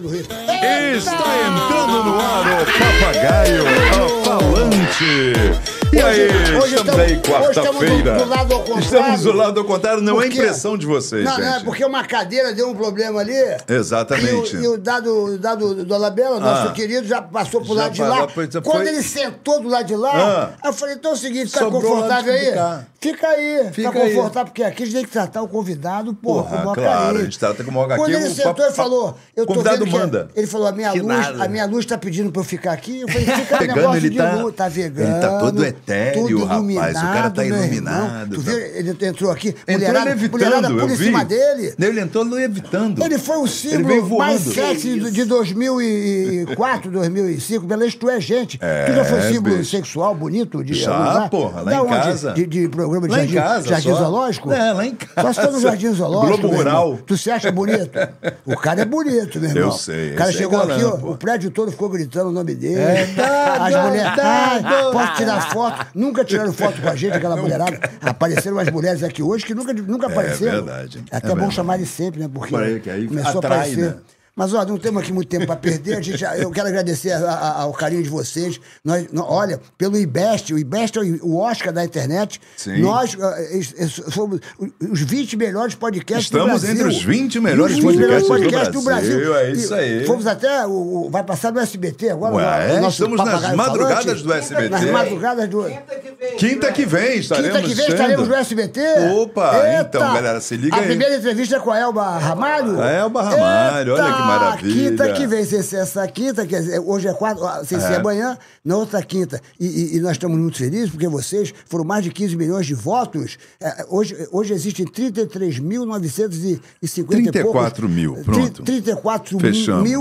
Está entrando no ar o Papagaio Falante. E aí, Hoje estamos aí, hoje estamos quarta-feira. do, do lado ao contrário. Estamos do lado ao contrário, não é Porque- impressão de vocês, Não, gente. não, é porque uma cadeira deu um problema ali. Exatamente. E o, e o dado, o dado do Alabella, nosso Ah. querido, já passou pro Já lado de lá. Quando foi- ele sentou do lado de lá, Ah. aí eu falei, então é o seguinte, tá confortável aí? Fica aí, Fica fica aí. confortável, porque aqui a gente tem que tratar o convidado, porra, Porra, como uma claro, carinha. a gente trata como HQ, Quando ele o sentou papo- e falou, eu tô convidado vendo que- manda. Ele falou, a minha Que luz, nada. a minha luz tá pedindo pra eu ficar aqui. Eu falei, fica Vegano, negócio ele de tá- luz, tá vegano. ele tá todo etéreo, tudo rapaz, o cara tá iluminado, Tu tá- viu? Ele entrou aqui, Entrou mulherada, por em cima dele. Ele entrou levitando. Ele foi o símbolo mais sexy de, de 2004, 2005. Beleza, tu é gente. É, tu já foi símbolo bicho. sexual bonito? De Já, lugar? porra, lá Da em onde? casa. De, de programa de Lá em jardim, casa, jardim só. zoológico? É, lá em casa. Só se for no jardim zoológico. Globo. Rural. Tu se acha bonito? O cara é bonito, meu irmão. Eu sei, O cara chegou galã, aqui, ó, o prédio todo ficou gritando o nome dele. É, As mulheres. "Ai, Posso tirar foto? Nunca tiraram foto com a gente, aquela mulherada. Apareceram umas mulheres aqui hoje que nunca, nunca apareceram. verdade, É até é bom verdade. chamar de sempre, né? Porque aí começou atrai, a aparecer. né? Mas, ó, não temos aqui muito tempo para perder. A gente, eu quero agradecer a- a- ao carinho de vocês. Nós, nó- olha, pelo IBEST, o IBEST é o- o Oscar da internet. Sim. Nós es- somos os 20 melhores podcasts Estamos do Brasil. entre os 20 melhores Os 20 melhores podcasts do podcasts Brasil, é isso E aí. Fomos até. O, o- vai passar no SBT agora. Ué, o nosso estamos nas madrugadas falante. do SBT. Nas madrugadas do. Quinta que vem estaremos Quinta que vem estaremos no SBT. Opa, então, galera, se liga a aí. primeira entrevista é com a Elba Ramalho. A Elba Ramalho, olha que maravilha. Quinta que vem, se se essa quinta, quer dizer, hoje é quatro, ah, ser É. amanhã, na outra quinta. E, e- e nós estamos muito felizes porque vocês foram mais de 15 milhões de votos. É, hoje, hoje existem 33.950 e 34 mil, pronto. Tri- 34 Fechamos. mil.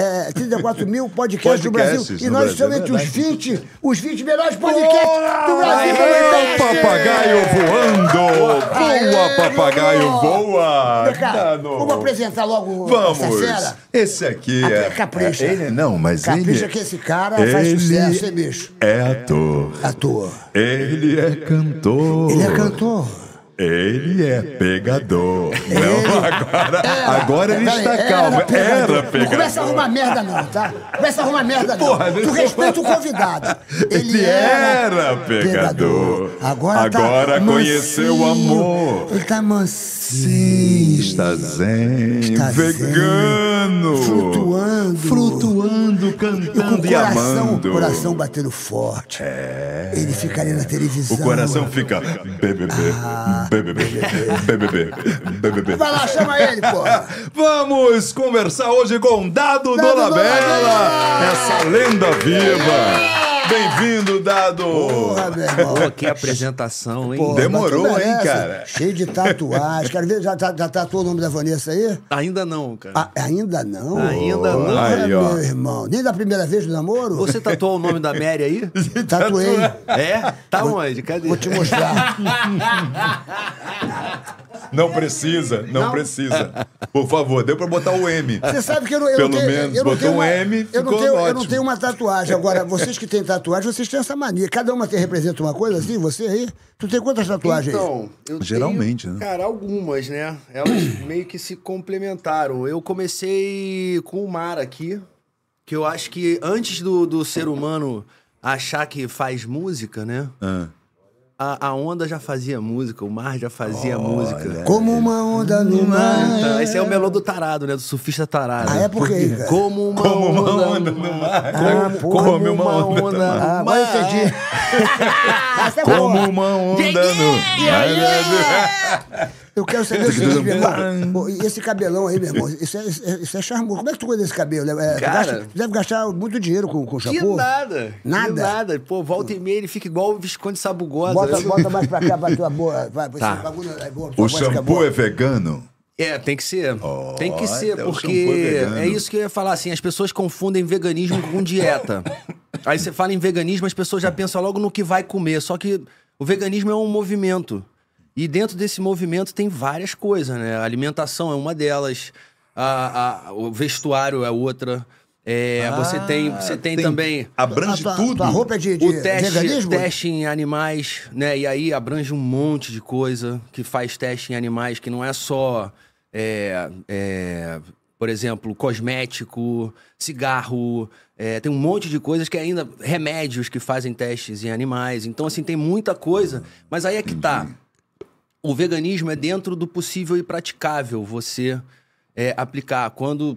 É, 34 mil podcasts do Brasil. E nós estamos é entre os verdade. 20, os 20 melhores podcasts do Brasil. Aê, papagaio voando! Aê, Voa, papagaio, voa! Dano. vamos apresentar logo Vamos! essa? Esse aqui Apre- é. capricha. é- Ele, não, mas Capricha ele. que esse cara faz sucesso, hein, bicho? É ator. Ator. Ele é cantor. Ele é cantor. Ele é pegador. Não, agora, Era. agora ele Peraí, está calmo. Era Não pegador. começa a arrumar merda, não, tá? Começa a arrumar merda, não. Porra, tu respeita o convidado. Ele era pegador. Agora, Agora tá conheceu o amor. Ele tá mansinho. Sim, está zen, Está zen, vegano, flutuando. flutuando, E com o cantando e, coração, amando. o coração batendo forte. É. Ele fica ali na televisão. O coração fica BBB, BBB, BBB, BBB. Vai lá, chama ele, porra. Vamos conversar hoje com Dado, Dado Dolabella, Dolabella. essa lenda viva. Bem-vindo, Dado. Porra, meu irmão. Pô, que apresentação, hein? Pô, Demorou, hein, cara? Cheio de tatuagem. Quero ver, já, já, já tatuou o nome da Vanessa aí? Ainda não, cara. Ah, ainda não? Ainda não. Porra, Aí, ó. meu irmão. Nem da primeira vez do namoro? Você tatuou o nome da Mary aí? Tatuei. É? Tá onde? Cadê? Vou te mostrar. Não precisa, não, Não? precisa. Por favor, deu pra botar o M. Você sabe que eu não, eu Pelo não tenho. menos, eu não botou tenho um M, eu não ficou tenho, Eu não tenho uma tatuagem. Agora, vocês que têm tatuagem, vocês têm essa mania. Cada uma tem, representa uma coisa assim, você aí? Tu tem quantas tatuagens aí? Então, eu Geralmente, tenho, né? Cara, algumas, né? Elas meio que se complementaram. Eu comecei com o mar aqui, que eu acho que antes do, do ser humano achar que faz música, né? Ah. A, a onda já fazia música, o mar já fazia música. Como uma onda no mar. Então, esse é o melô do tarado, né? Do surfista tarado. Ah, é por quê, cara? Como uma Como uma onda, onda no mar. Ah, Como, porra. como uma onda, no Ah, mar. agora eu entendi. É. Como uma onda no... Eu quero saber o seguinte, meu irmão. E esse cabelão aí, meu irmão, isso é, isso é, isso é charmoso. Como é que tu cuida desse cabelo? É, tu Cara. gasta- tu deve gastar muito dinheiro com, com Que shampoo. nada. Nada? Que nada. Pô, volta e meia ele fica igual o Visconde Sabugosa. Bota, bota mais pra cá, pra tua boa. Vai, Tá. esse bagulho é bom, tua O shampoo boa. é vegano? É, tem que ser. tem que ser, o porque é é isso que eu ia falar, assim, as pessoas confundem veganismo com dieta. Aí você fala em veganismo, as pessoas já pensam logo no que vai comer, só que o veganismo é um movimento. E dentro desse movimento tem várias coisas, né? A alimentação é uma delas, a- a- o vestuário é outra. É, você tem, você tem, também Abrange Ah, tua- tudo. Tua roupa é de, de o teste, veganismo? teste em animais, né? E aí abrange um monte de coisa que faz teste em animais, que não é só é, é, Por exemplo, cosmético, cigarro, é, tem um monte de coisas que ainda. remédios que fazem testes em animais. Então, assim, tem muita coisa. Mas aí é que tá. O veganismo é dentro do possível e praticável você é, aplicar. Quando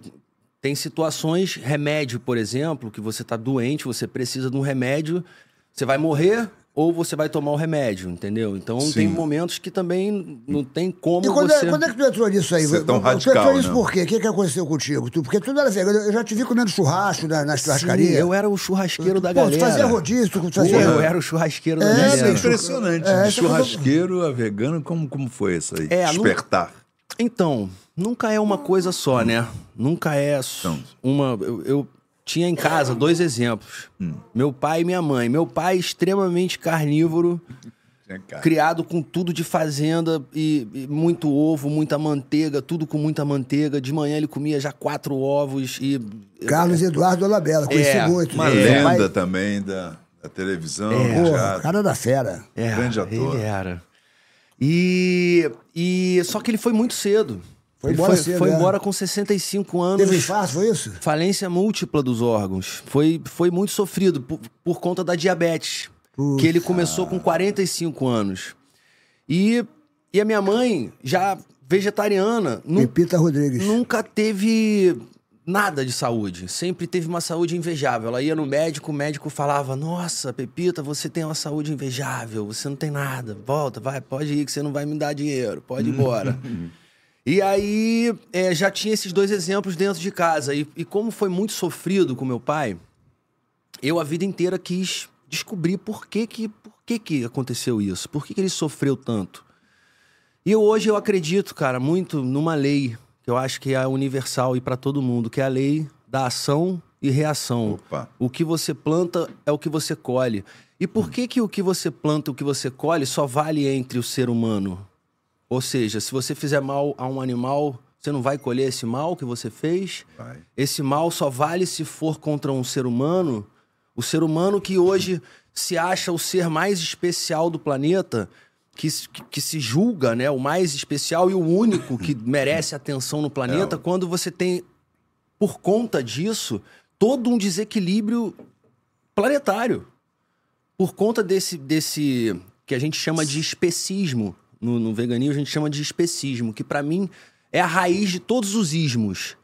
tem situações, remédio, por exemplo, que você tá doente, você precisa de um remédio, você vai morrer, ou você vai tomar o remédio, entendeu? Então Sim. tem momentos que também não tem como E quando, você... é, quando é que tu entrou nisso aí? Ser tão tu radical, entrou nisso né? por quê? O que, que aconteceu contigo? Tu, porque tu não era vegano. Eu já te vi comendo churrasco na, na Sim, churrascaria. eu era o churrasqueiro da Pô, galera. tu fazia rodízio, tu Pô, fazia... eu era o churrasqueiro da É, Isso é galera. impressionante. É, coisa- churrasqueiro a vegano, como, como foi isso aí? É, Despertar. Então, nunca é uma coisa só, né? Nunca é Então. uma. Eu, eu tinha em casa dois exemplos: Hum. meu pai e minha mãe. Meu pai, extremamente carnívoro, criado com tudo de fazenda e, e muito ovo, muita manteiga, tudo com muita manteiga. De manhã ele comia já quatro ovos e. Carlos Eduardo Olabella, conheci É, muito. Uma É. lenda Pai- também da, da televisão, É. cara da fera. É, Grande ator. ele era. E, e só que ele foi muito cedo. Foi ele embora foi, cedo, foi é. embora com 65 anos. Teve um infarto, foi isso? Falência múltipla dos órgãos. Foi, foi muito sofrido por, por conta da diabetes. Que ele começou com 45 anos. E, e a minha mãe, já vegetariana, nu- Pepita Rodrigues. nunca teve nada de saúde. Sempre teve uma saúde invejável. Ela ia no médico, o médico falava: Nossa, Pepita, você tem uma saúde invejável, você não tem nada. Volta, vai, pode ir, que você não vai me dar dinheiro, pode ir embora. E aí, é, já tinha esses dois exemplos dentro de casa. E, e como foi muito sofrido com meu pai, eu a vida inteira quis descobrir por que que, por que, que aconteceu isso, por que, que ele sofreu tanto. E eu, hoje eu acredito, cara, muito numa lei que eu acho que é universal e para todo mundo, que é a lei da ação e reação. Opa. O que você planta é o que você colhe. E por que que o que você planta e o que você colhe só vale entre o ser humano? Ou seja, se você fizer mal a um animal, você não vai colher esse mal que você fez? Vai. Esse mal só vale se for contra um ser humano. O ser humano que hoje se acha o ser mais especial do planeta, que, se- que, que se julga né, o mais especial e o único que merece atenção no planeta, É, quando você tem, por conta disso, todo um desequilíbrio planetário. Por conta desse, desse que a gente chama de especismo. No, no veganismo a gente chama de especismo, que pra mim é a raiz de todos os ismos.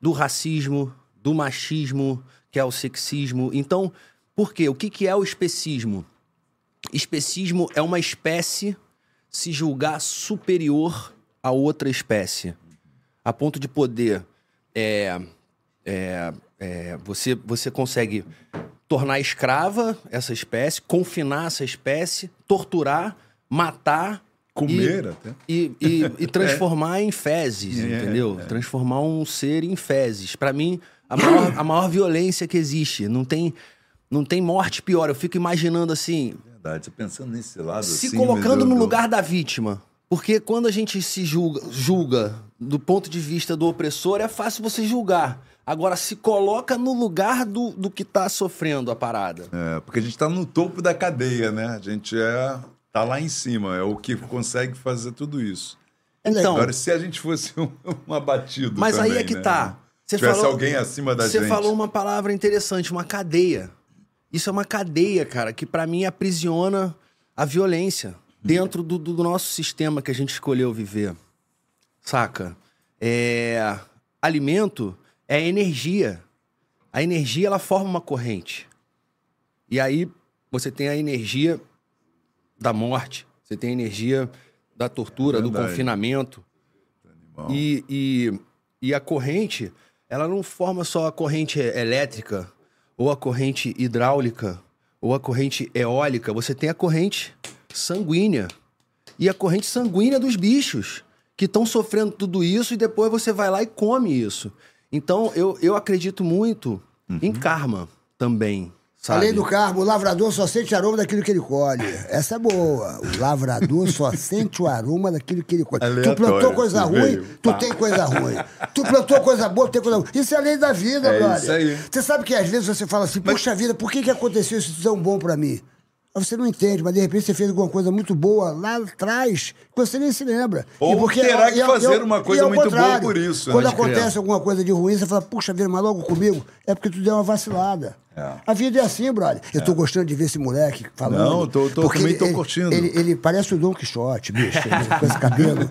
Do racismo, do machismo, que é o sexismo. Então, por quê? O que, que é o especismo? Especismo é uma espécie se julgar superior a outra espécie. A ponto de poder. é, é, é, você, você consegue tornar escrava essa espécie, confinar essa espécie, torturar, matar. Comer e- até. E, e, e transformar em fezes, É, entendeu? é. Transformar um ser em fezes. Pra mim, a maior, a maior violência que existe. Não tem, não tem morte pior. Eu fico imaginando assim, Verdade, você pensando nesse lado se assim, colocando do- no lugar da vítima. Porque quando a gente se julga, julga do ponto de vista do opressor, é fácil você julgar. Agora, se coloca no lugar do, do que tá sofrendo a parada. É, porque a gente tá no topo da cadeia, né? A gente é tá lá em cima, é o que consegue fazer tudo isso. Então, Agora, se a gente fosse um, um abatido Mas aí também, é que né? tá. Você Tivesse falou- alguém acima da Você gente. falou uma palavra interessante, uma cadeia. Isso é uma cadeia, cara, que pra mim aprisiona a violência dentro do, do nosso sistema que a gente escolheu viver. Saca? É... Alimento é energia. A energia, ela forma uma corrente. E aí, você tem a energia da morte, você tem a energia da tortura, do Verdade. confinamento. E, e, e a corrente, ela não forma só a corrente elétrica, ou a corrente hidráulica, ou a corrente eólica. Você tem a corrente sanguínea. E a corrente sanguínea dos bichos, que estão sofrendo tudo isso, e depois você vai lá e come isso. Então, eu, eu acredito muito em karma também. Sabe? Além do carbo, o lavrador só sente aroma daquilo que ele colhe. Essa é boa. O lavrador só sente o aroma daquilo que ele colhe. tu Aleatório, plantou coisa ruim, veio, tu tem coisa ruim. Tu plantou coisa boa, tu tem coisa ruim. Isso é a lei da vida, É brother. isso aí. Você sabe que às vezes você fala assim, poxa vida, por que, que aconteceu isso tão bom pra mim? Mas você não entende, mas de repente você fez alguma coisa muito boa lá atrás, que você nem se lembra. Ou terá que e ao- fazer e ao- uma e coisa muito boa por isso, né? Quando Pode acontece alguma coisa de ruim, você fala, puxa vida, mas logo comigo, é porque tu deu uma vacilada. É. A vida é assim, brother. Eu tô gostando de ver esse moleque falando. Não, tô- tô- porque também tô ele- curtindo. Ele, ele parece o Don Quixote, bicho, com esse cabelo.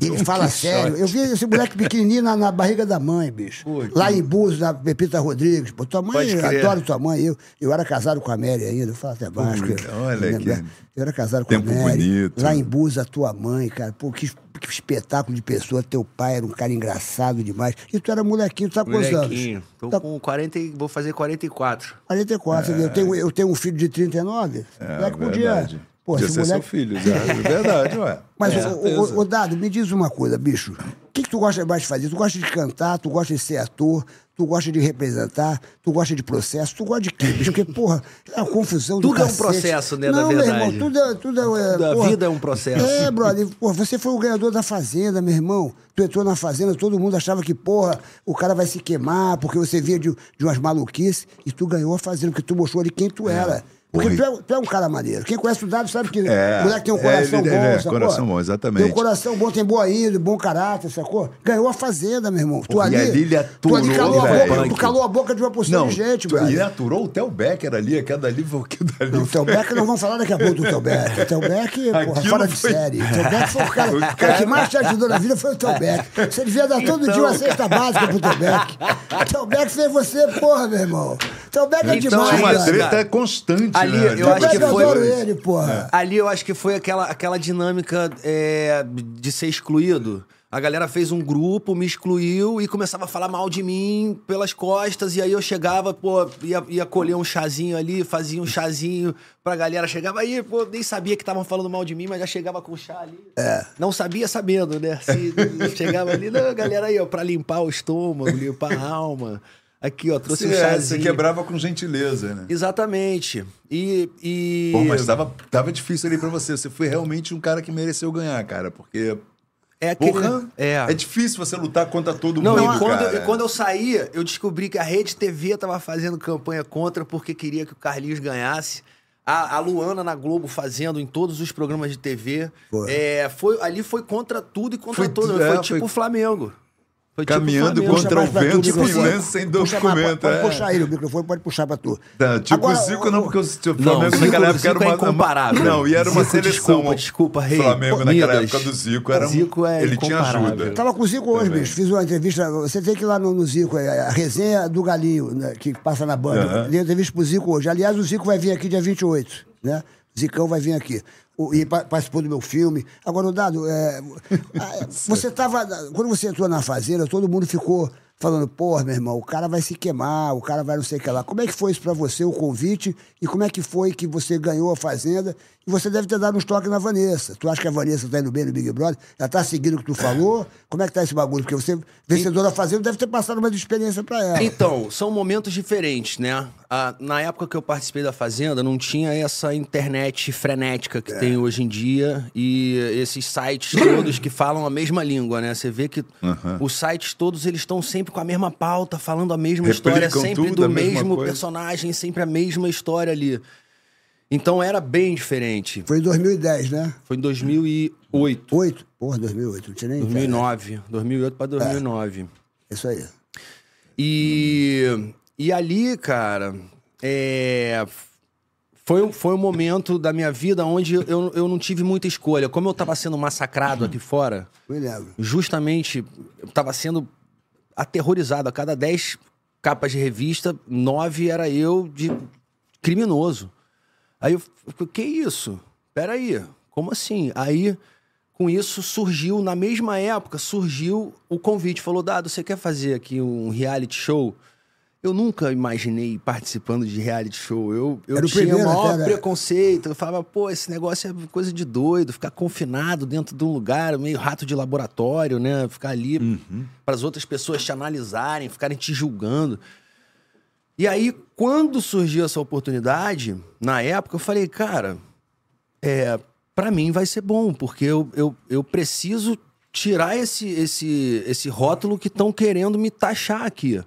Ele fala sério. Eu vi esse moleque pequenininho na, na barriga da mãe, bicho. Lá em Búzios, na Pepita Rodrigues. Pô, tua mãe, adoro tua mãe. Eu, eu era casado com a Mary ainda, eu falo até baixo. Pô, que- olha eu, que eu era casado com tempo a Mary. bonito. Lá em Búzios, a tua mãe, cara. Pô, que, que espetáculo de pessoa. Teu pai era um cara engraçado demais. E tu era molequinho, tu tá com quantos anos? Molequinho. Tô Tá com 40, e- vou fazer 44. 44. Eu, tenho, eu tenho um filho de 39. É, moleque podia. verdade. Pô, Podia esse ser moleque. seu filho, já. é verdade, ué. Mas, Com ô, Dado, me diz uma coisa, bicho. O que, que tu gosta mais de fazer? Tu gosta de cantar, tu gosta de ser ator, tu gosta de representar, tu gosta de processo, tu gosta de quê, bicho? Porque, porra, é uma confusão do Tudo é um cacete. processo, né, na Não, meu verdade. irmão, tudo é... Tudo é, Tudo, a porra, vida é um processo. É, brother. Porra, você foi o ganhador da Fazenda, meu irmão. Tu entrou na Fazenda, todo mundo achava que, porra, o cara vai se queimar, porque você vinha de, de umas maluquices, e tu ganhou a Fazenda, porque tu mostrou ali quem tu era. Porque tu é, tu é um cara maneiro. Quem conhece o Dado sabe que É, o moleque tem um é, coração ele- bom, ele é, sacou? coração bom, exatamente. Tem um coração bom, tem boa índole, bom caráter, sacou? Ganhou a Fazenda, meu irmão. Tu e ali, ali ele tu ali aturou, calou a boca, tu calou a boca de uma porção Não, de gente, velho. e aturou o Theo Becker ali, aquela ali, foi o que dali. Não, o Theo Beck, nós vamos falar daqui a pouco do Theo Beck. O Theo Beck, porra, Aquilo fora de foi- série. O Theo Beck foi o cara, O cara cara- que mais te ajudou na vida foi o Theo Beck. Você devia dar todo dia uma cesta básica pro Theo Beck. O Theo Beck fez você, porra, meu irmão. O Theo Beck é Então, demais, é uma treta constante, Ali, né? eu acho que foi- adoro ele, porra. Ali eu acho que foi aquela, aquela dinâmica é, de ser excluído. A galera fez um grupo, me excluiu e começava a falar mal de mim pelas costas. E aí eu chegava, pô, ia, ia colher um chazinho ali, fazia um chazinho pra galera. Chegava aí, pô, nem sabia que estavam falando mal de mim, mas já chegava com o chá ali. Não sabia sabendo, né? Se chegava ali, não, galera aí, ó, pra limpar o estômago, limpar a alma. Aqui, ó, trouxe Você, um é, chazinho. você quebrava com gentileza, né? Exatamente. E. e... Pô, mas tava, tava difícil ali pra você. Você foi realmente um cara que mereceu ganhar, cara. Porque, É aquele. porra, é. é difícil você lutar contra todo Não, mundo, e quando, cara. e quando eu saía, eu descobri que a Rede TV tava fazendo campanha contra porque queria que o Carlinhos ganhasse. A, a Luana na Globo fazendo em todos os programas de TV. Foi. É, foi, ali foi contra tudo e contra Foi tudo. tu- Foi é, tipo foi- o Flamengo. Foi tipo Caminhando Flamengo. contra o vento, silêncio sem documento, Pode, é. pode puxar aí o microfone, pode puxar pra tu. Tá, tipo Agora, o Zico, não, porque o Não, Flamengo Zico- naquela época era é uma. incomparável. Não, e era uma Zico, seleção. desculpa, desculpa, rei. Flamengo Pô, naquela Midas. época do Zico era um. Zico é ele tinha ajuda. Tava com o Zico hoje, Também. bicho. Fiz uma entrevista. Você tem que ir lá no, no Zico, é, a resenha do Galinho, né, que passa na banda. Aham. Dei entrevista pro Zico hoje. Aliás, o Zico vai vir aqui dia 28, né? O Zicão vai vir aqui. O- e pa- participou do meu filme. Agora, o Dado, é, ah, você tava. Quando você entrou na fazenda, todo mundo ficou falando, porra, meu irmão, o cara vai se queimar, o cara vai não sei o que lá. Como é que foi isso pra você, o convite? E como é que foi que você ganhou a fazenda? E você deve ter dado uns toques na Vanessa. Tu acha que a Vanessa tá indo bem no Big Brother? Ela tá seguindo o que tu falou? Como é que tá esse bagulho? Porque você, vencedor da fazenda, deve ter passado uma experiência pra ela. Então, são momentos diferentes, né? Ah, na época que eu participei da Fazenda, não tinha essa internet frenética que tem hoje em dia e esses sites todos que falam a mesma língua, né? Você vê que os sites todos eles estão sempre com a mesma pauta, falando a mesma história, Replicam sempre tudo, a do mesmo personagem, sempre a mesma história ali. Então era bem diferente. Foi em 2010, né? Foi em 2008, Oito? Porra, 2008. Não tinha nem internet. 2009, 2008 para 2009. Isso aí. E, e ali, cara, é, foi, um- foi um momento da minha vida onde eu, eu não tive muita escolha. Como eu tava sendo massacrado aqui fora, justamente eu tava sendo aterrorizado. A cada 10 capas de revista, nove era eu de criminoso. Aí eu falei, que isso? Peraí, como assim? Aí, com isso, surgiu, na mesma época, surgiu o convite. Falou, Dado, você quer fazer aqui um reality show? Eu nunca imaginei participando de reality show. Eu, eu Era tinha o primeiro maior até, né? preconceito. Eu falava, pô, esse negócio é coisa de doido, ficar confinado dentro de um lugar, meio rato de laboratório, né? Ficar ali para as outras pessoas te analisarem, ficarem te julgando. E aí, quando surgiu essa oportunidade, na época, eu falei, cara, é, para mim vai ser bom, porque eu, eu, eu preciso tirar esse, esse, esse rótulo que estão querendo me taxar aqui.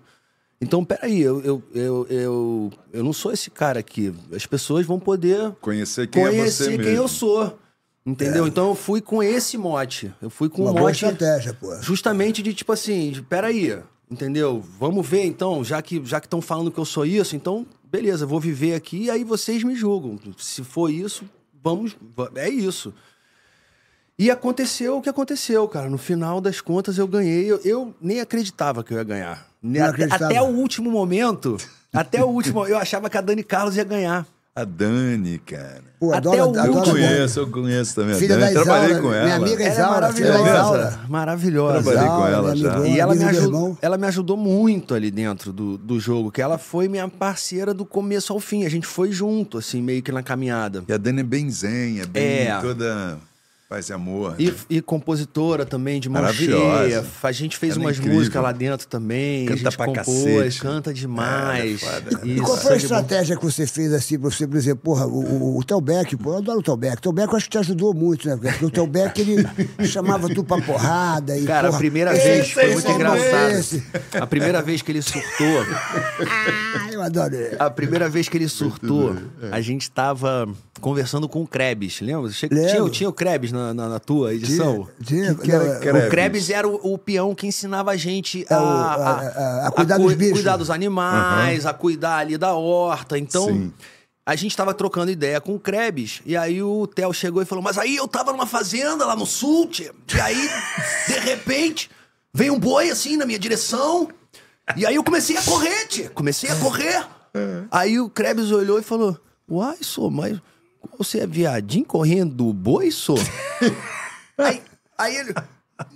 Então, peraí, eu, eu, eu, eu, eu não sou esse cara aqui. As pessoas vão poder Conhecer quem é você conhecer mesmo. quem eu sou. Entendeu? Então eu fui com esse mote. Eu fui com Uma o boa mote. estratégia, pô. Justamente de tipo assim, de, peraí, entendeu? Vamos ver então, já que já que estão falando que eu sou isso, então beleza, vou viver aqui e aí vocês me julgam. Se for isso, vamos, va- é isso. E aconteceu o que aconteceu, cara. No final das contas eu ganhei. Eu, eu nem acreditava que eu ia ganhar. Até, até o último momento, até o último, eu achava que a Dani Carlos ia ganhar. A Dani, cara. Pô, Até adoro, o Eu adoro a conheço, eu conheço também a Filha Dani. da Trabalhei Isaura, com minha ela. amiga Ela é Isaura, filha da maravilhosa. Isaura. Maravilhosa. Trabalhei com ela minha já. amigona, E ela me, amiga do aju- irmão. ela me ajudou muito ali dentro do, do jogo, que ela foi minha parceira do começo ao fim. A gente foi junto, assim, meio que na caminhada. E a Dani é bem zen, é bem É. toda paz e amor. E, e compositora também, de mão Maravilhosa. cheia. A gente fez Ela é umas incrível. músicas lá dentro também. Canta a gente pra compôs, cacete. canta demais. Ela é foda. E Isso, qual foi a estratégia que você fez assim pra você, por exemplo, porra, o, o, o Telbeck, pô, eu adoro o Telbeck. O Telbeck eu acho que te ajudou muito, né? Porque o Telbeck, ele chamava tu pra porrada e, Cara, a porra, primeira esse vez foi aí, muito esse engraçado. esse. A primeira vez que ele surtou, Ah, eu adoro ele. a primeira vez que ele surtou, É. a gente tava conversando com o Krebs, lembra? Tinha, tinha o Krebs na, na, na tua edição? Tinha, que era não, Krebs? O Krebs era o, o peão que ensinava a gente a, É o- a- a- a cuidar dos bichos. cuidar dos animais, a cuidar ali da horta. Então, Sim. a gente tava trocando ideia com o Krebs. E aí o Theo chegou e falou: Mas aí eu tava numa fazenda lá no sul, tia, e aí, de repente, veio um boi assim na minha direção. E aí eu comecei a correr, tia. Comecei a correr. Aí o Krebs olhou e falou: Uai, sou, mas você é viadinho correndo do boi, sou? Aí, aí ele.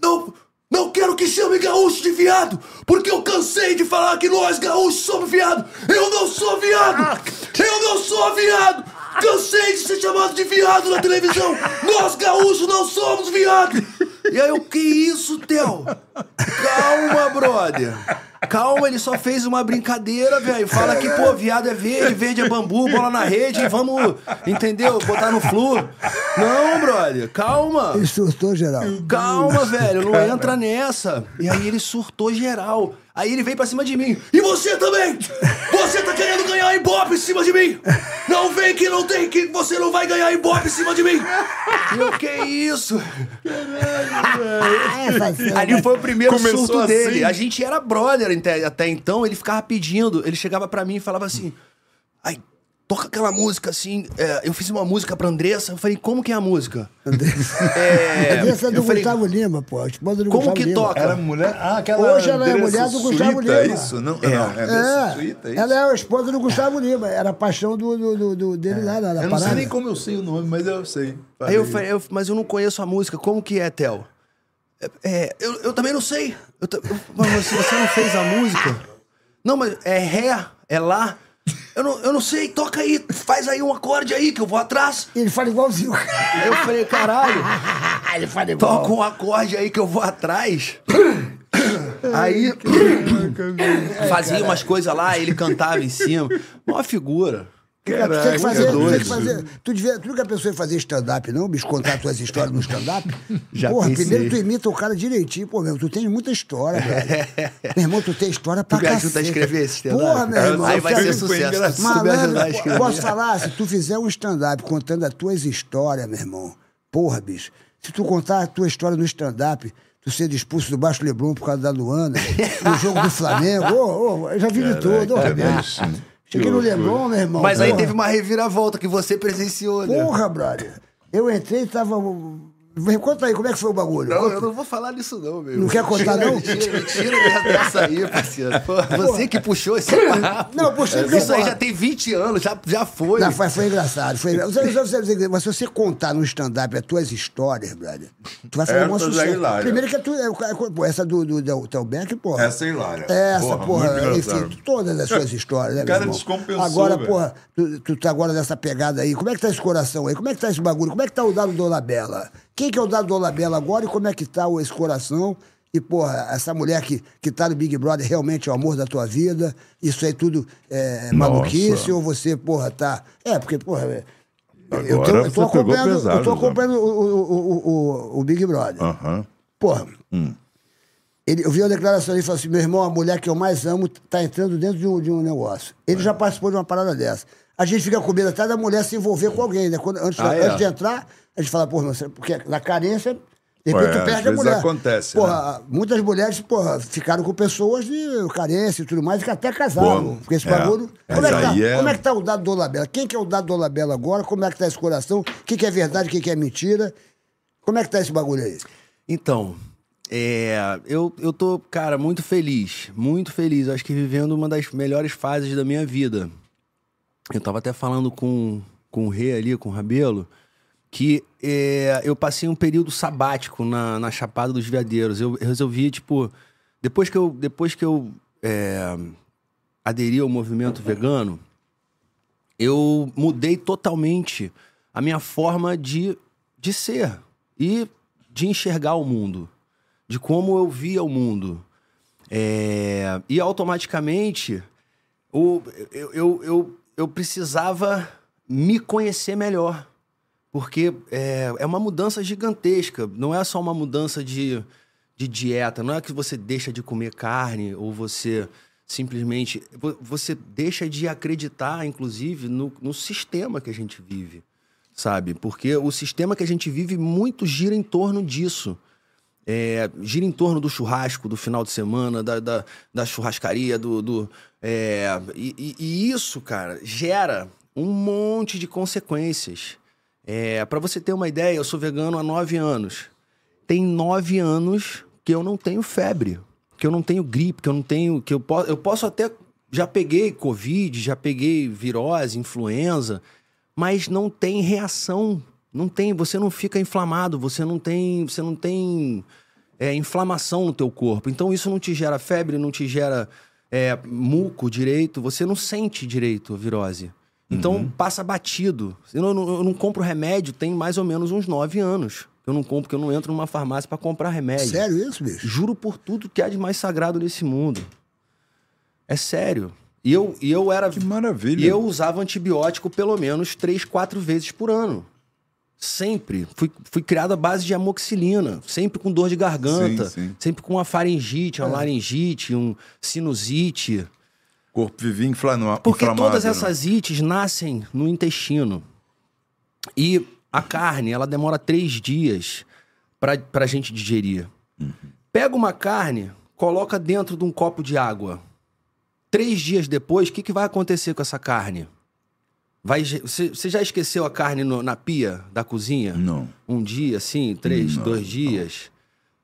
Não, não quero que chame gaúcho de viado, porque eu cansei de falar que nós gaúchos somos viado. Eu não sou viado! Eu não sou viado! Cansei de ser chamado de viado na televisão! Nós gaúchos não somos viado! E aí eu, que isso, Theo? Calma, brother. Calma, ele só fez uma brincadeira, velho. Fala que, pô, viado é verde, verde é bambu, bola na rede, vamos, entendeu? Botar no flu. Não, brother, calma. Ele surtou geral. Calma, velho, não entra nessa. E aí ele surtou geral. Aí ele veio pra cima de mim. E você também! Você tá querendo ganhar ibope em cima de mim! Não vem que não tem, que você não vai ganhar ibope em cima de mim! E eu, que isso? Essa cena. Ali foi o primeiro Começou surto assim. dele. A gente era brother até, até então, ele ficava pedindo, ele chegava pra mim e falava assim: toca aquela música assim. é, eu fiz uma música pra Andressa. Eu falei, como que é a música? É, Essa é do falei, Gustavo Lima, pô. A esposa do Como Gustavo que Lima. toca? Era mulher. Ah, aquela. Hoje ela é Andressa mulher do Gustavo Suíta, Lima. isso? Não, não, é Andressa Suíta, É, isso? ela é a esposa do Gustavo Lima. Era a paixão do, do, do- do- dele lá na, na Eu não parada. sei nem como eu sei o nome, mas eu sei. Aí eu falei, eu- mas eu não conheço a música, como que é, Theo? É, é, eu, eu também não sei. Eu, eu- mas você, você não fez a música? Não, mas é Ré, é Lá. Eu não, eu não sei, toca aí, faz aí um acorde aí que eu vou atrás. Ele fala igualzinho. Aí eu falei, caralho, Ele fala igual. toca um acorde aí que eu vou atrás. Aí fazia umas coisas lá, ele cantava em cima. Uma figura. Cara, tu tem que fazer, tu, tem que fazer tu, devia, tu nunca pensou em fazer stand-up, não, bicho? Contar tuas histórias no stand-up? Já Porra, pensei. primeiro tu imita o cara direitinho, pô, meu, tu tens muita história, velho. meu irmão, tu tem história pra me ajuda cacete. a escrever esse stand-up? Porra, meu irmão. Aí eu vai ser sucesso. tu me Malandro, posso falar? Se tu fizer um stand-up contando as tuas histórias, meu irmão, porra, bicho, se tu contar a tua história no stand-up, tu ser expulso do Baixo Leblon por causa da Luana, no jogo do Flamengo, ô, ô, eu já vi de tudo, ô, bicho. Cheguei no Leblon, meu irmão. Mas aí porra. teve uma reviravolta que você presenciou, né? Porra, brother. Eu entrei e tava. Conta aí, como é que foi o bagulho? Não, Conta. eu não vou falar disso não, meu. Não quer contar, não? Mentira, mentira dessa aí, parceiro. Pô, você que puxou esse papo. Não, puxei Isso aí já tem 20 anos, já, já foi. Não, foi, foi engraçado. Foi Mas se você contar no stand-up as tuas histórias, brother, tu vai fazer um é sucesso. hilária. Primeiro que é tu, é, é, pô, essa do, do, do Telbeck, porra. Essa é hilária. Essa, porra, muito enfim, todas as suas histórias, né, O cara descompensou, Agora, velho. porra, tu, tu tá agora nessa pegada aí. Como é que tá esse coração aí? Como é que tá esse bagulho? Como é que tá o dado do Olabella? Quem que é o dado do Olabella agora e como é que tá o- esse coração? E, porra, essa mulher que, que tá no Big Brother realmente é o amor da tua vida? Isso aí tudo é maluquice ou você, porra, tá... É, porque, porra... é- eu tô, Agora eu tô acompanhando, pesado, eu tô acompanhando o, o, o, o, Big Brother. Aham. Porra, Ele, eu vi uma declaração, ele falou assim: meu irmão, a mulher que eu mais amo tá entrando dentro de um, de um negócio. Ele já participou de uma parada dessa. A gente fica com medo até da mulher se envolver com alguém, né? Quando, antes, Ah, é? antes de entrar, a gente fala, você- porque na carência, de repente Ué, tu às perde a mulher. acontece, Porra, muitas mulheres, porra, ficaram com pessoas de carência e tudo mais, e que até casaram. Pô, porque esse é. bagulho. Como é, que Mas tá, aí é- como é que tá o dado do Olabella? Quem que é o dado do Olabella agora? Como é que tá esse coração? O que, que é verdade, o que, que é mentira? Como é que tá esse bagulho aí? Então, é, eu, eu tô, cara, muito feliz. Muito feliz. Acho que vivendo uma das melhores fases da minha vida. Eu tava até falando com, com o Rê ali, com o Rabelo, que é, eu passei um período sabático na, na Chapada dos Veadeiros. Eu, eu resolvi, tipo, depois que eu, depois que eu é, aderi ao movimento vegano, eu mudei totalmente a minha forma de, de ser e de enxergar o mundo, de como eu via o mundo. É, e automaticamente o, eu, eu, eu, eu precisava me conhecer melhor. Porque é, é uma mudança gigantesca. Não é só uma mudança de, de dieta. Não é que você deixa de comer carne ou você simplesmente. vo- Você deixa de acreditar, inclusive, no, no sistema que a gente vive. Sabe? Porque o sistema que a gente vive muito gira em torno disso. É, gira em torno do churrasco do final de semana, da, da, da churrascaria, do. do é, e- e isso, cara, gera um monte de consequências. É, para você ter uma ideia, eu sou vegano há nove anos. Tem nove anos que eu não tenho febre, que eu não tenho gripe, que eu não tenho. que eu, po eu posso até. Já peguei Covid, já peguei virose, influenza, mas não tem reação. Não tem, você não fica inflamado, você não tem, você não tem é, inflamação no teu corpo. Então isso não te gera febre, não te gera é, muco direito, você não sente direito a virose. Então passa batido. Eu não, eu não- compro remédio tem mais ou menos uns nove anos. Eu não compro, porque eu não entro numa farmácia para comprar remédio. Sério isso, bicho? Juro por tudo que há de mais sagrado nesse mundo. É sério. E eu, e eu era. Que maravilha. E eu usava antibiótico pelo menos três, quatro vezes por ano. Sempre. Fui, fui criado à base de amoxicilina. Sempre com dor de garganta. Sim, sim. Sempre com uma faringite, uma laringite, um sinusite. Corpo vivia inflama... Porque inflamado. todas né? essas ites nascem no intestino. E a carne, ela demora três dias pra, pra gente digerir. Pega uma carne, coloca dentro de um copo de água. Três dias depois, o que, que vai acontecer com essa carne? Vai, você já esqueceu a carne no- na pia da cozinha? Não. Um dia, assim, três, dois dias.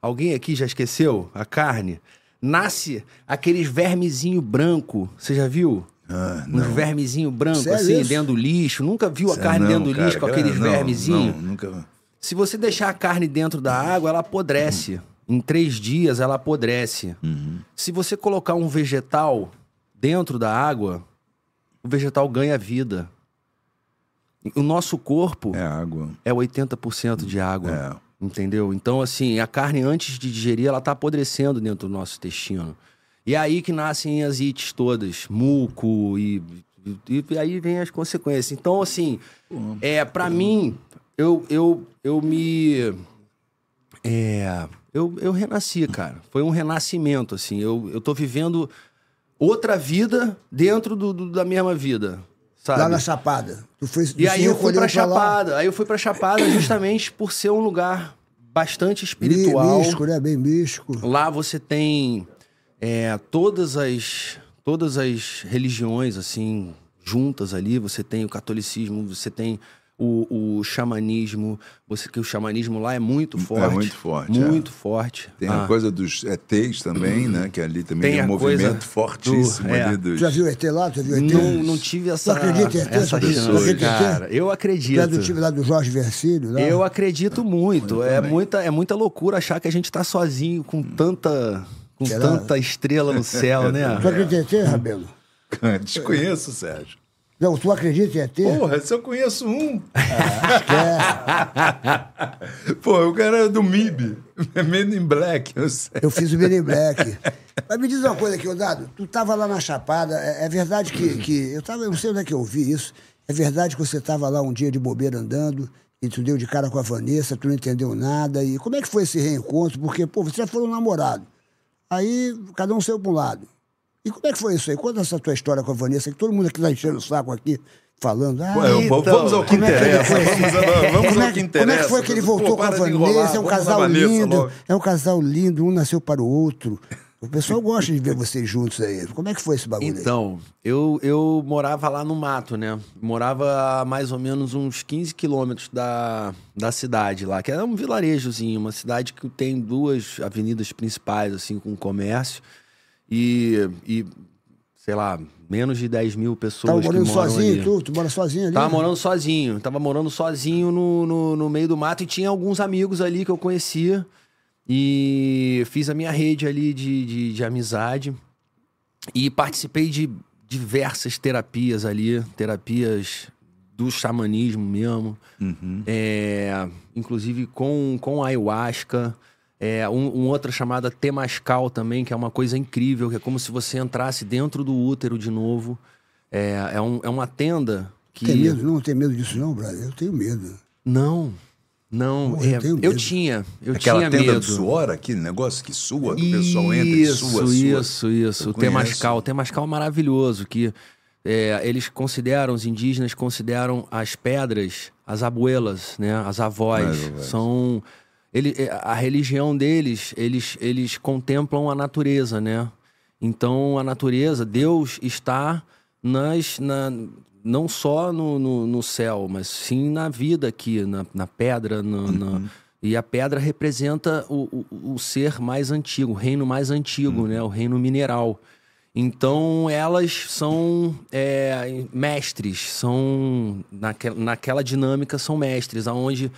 Alguém aqui já esqueceu a carne? Nasce aqueles vermezinho branco. Você já viu? Ah, Uns vermezinho branco, Sério assim, isso? dentro do lixo. Nunca viu a Sério, carne não, dentro do cara, lixo com aqueles não, vermezinho? Não, nunca... Se você deixar a carne dentro da água, ela apodrece. Em três dias, ela apodrece. Uhum. Se você colocar um vegetal dentro da água, o vegetal ganha vida. O nosso corpo É água. é 80% de água. É. Entendeu? Então, assim, a carne, antes de digerir, ela tá apodrecendo dentro do nosso intestino. E é aí que nascem as ites todas, muco e, e, e aí vem as consequências. Então, assim, é, para mim, eu, eu, eu me. É, eu, eu renasci, cara. Foi um renascimento, assim. Eu, eu tô vivendo outra vida dentro do, do- da mesma vida. Sabe? Lá na Chapada. Tu foi, E aí eu fui pra lá. Chapada. Aí eu fui pra Chapada justamente por ser um lugar bastante espiritual. Místico, né? Bem místico. Lá você tem é, todas as todas as religiões assim juntas ali. Você tem o catolicismo, você tem o, o xamanismo. Você que o xamanismo lá é muito forte. muito forte, é. Muito forte. Tem Ah, a coisa dos ETs também, né? Que ali também Tem é um movimento fortíssimo do- é. ali Tu dos... já viu ET lá? Tu já viu ET? Não, não tive essa, acredita em ET, essa? Tu chance, acredita em ET? cara. Eu Tu acredito. é do time lá do Jorge Versilo? Lá? Eu acredito muito. É muita, é muita loucura achar que a gente tá sozinho com tanta, com Será? tanta estrela no céu, né? Tu acredita em ET, Rabelo? Desconheço, Sérgio. Não, tu acredita em ET? Porra, se eu conheço um. É, Pô, o cara é do MIB. Men in Black, eu sei. eu fiz o Men in Black. Mas me diz uma coisa aqui, Dado. Tu tava lá na Chapada. É, é verdade que, que. Eu tava. Eu não sei onde é que eu vi isso. É verdade que você tava lá um dia de bobeira andando e tu deu de cara com a Vanessa, tu não entendeu nada. E como é que foi esse reencontro? Porque, pô, vocês já foram namorados. Aí cada um saiu para um lado. E como é que foi isso aí? Conta essa tua história com a Vanessa, que todo mundo aqui tá enchendo o saco aqui, falando. Ah, eu- Então, vamos ao que como é que interessa. Vamos, ao é, que como é interessa. que foi que ele voltou Pô, com a Vanessa? enrolar, é um casal Vanessa lindo. logo. É um casal lindo, um nasceu para o outro. O pessoal gosta de ver vocês juntos aí. Como é que foi esse bagulho aí? Então, eu, eu morava lá no mato, né? Morava a mais ou menos uns 15 quilômetros da, da cidade lá, que era um vilarejozinho, uma cidade que tem duas avenidas principais, assim, com comércio. E, e sei lá, menos de 10 mil pessoas Tava que morando moram sozinho, ali. tu? Tu mora sozinho ali? Tava né? morando sozinho. Tava morando sozinho no, no, no meio do mato e tinha alguns amigos ali que eu conhecia. E fiz a minha rede ali de, de, de amizade. E participei de diversas terapias ali, terapias do xamanismo mesmo. É, inclusive com, com ayahuasca. É, um, um outra chamada Temascal também, que é uma coisa incrível, que é como se você entrasse dentro do útero de novo. É, é, um- é uma tenda que. Tem medo? Não tem medo disso não, brother. Eu tenho medo. Não, não. Pô, eu é, tenho eu medo. tinha, eu Aquela tinha tenda medo. do suor, aquele negócio que sua, que o pessoal entra e Isso, sua, sua. isso, isso. Eu O Temascal. O Temascal é maravilhoso, que é, eles consideram, os indígenas consideram as pedras, as abuelas, né? As avós. As avós. São... Ele, é, a religião deles, eles, eles contemplam a natureza, né? Então, a natureza, Deus está nas... Na, não só no, no, no céu, mas sim na vida aqui, na, na pedra, na- na, e a pedra representa o, o, o ser mais antigo, o reino mais antigo, né? O reino mineral. Então, elas são é, mestres, são naque, naquela dinâmica são mestres, aonde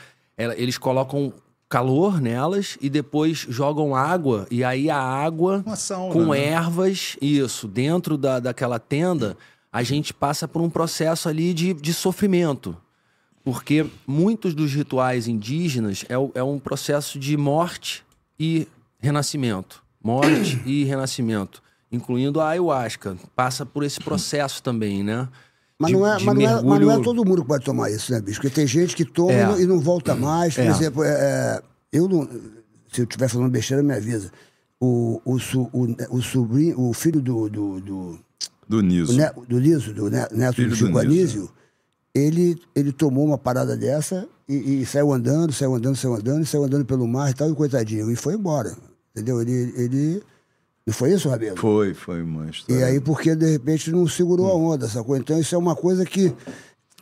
eles colocam calor nelas e depois jogam água e aí a água sauna, com né? ervas, isso, dentro da, daquela tenda, a gente passa por um processo ali de, de sofrimento. Porque muitos dos rituais indígenas é, é um processo de morte e renascimento. Morte e renascimento. Incluindo a ayahuasca. Passa por esse processo também, né? Mas, De- não é, de mas, não é, mas não é mergulho- todo mundo que pode tomar isso, né, bicho? Porque tem gente que toma É. e não- e não volta mais. Por É. exemplo, é, é, eu não. Se eu estiver falando besteira, me avisa. O, o, su- o, o sobrinho, o filho do, do, do, Do do, Niso. ne- do Liso, do ne- neto Filho do Chico Niso, Anísio, ele, ele tomou uma parada dessa e, e saiu andando, saiu andando, saiu andando, saiu andando pelo mar e tal, e coitadinho, e foi embora. Entendeu? Ele. ele não foi isso, Rabelo? Foi, foi uma E aí, porque de repente não segurou a onda, sacou? Então, isso é uma coisa que.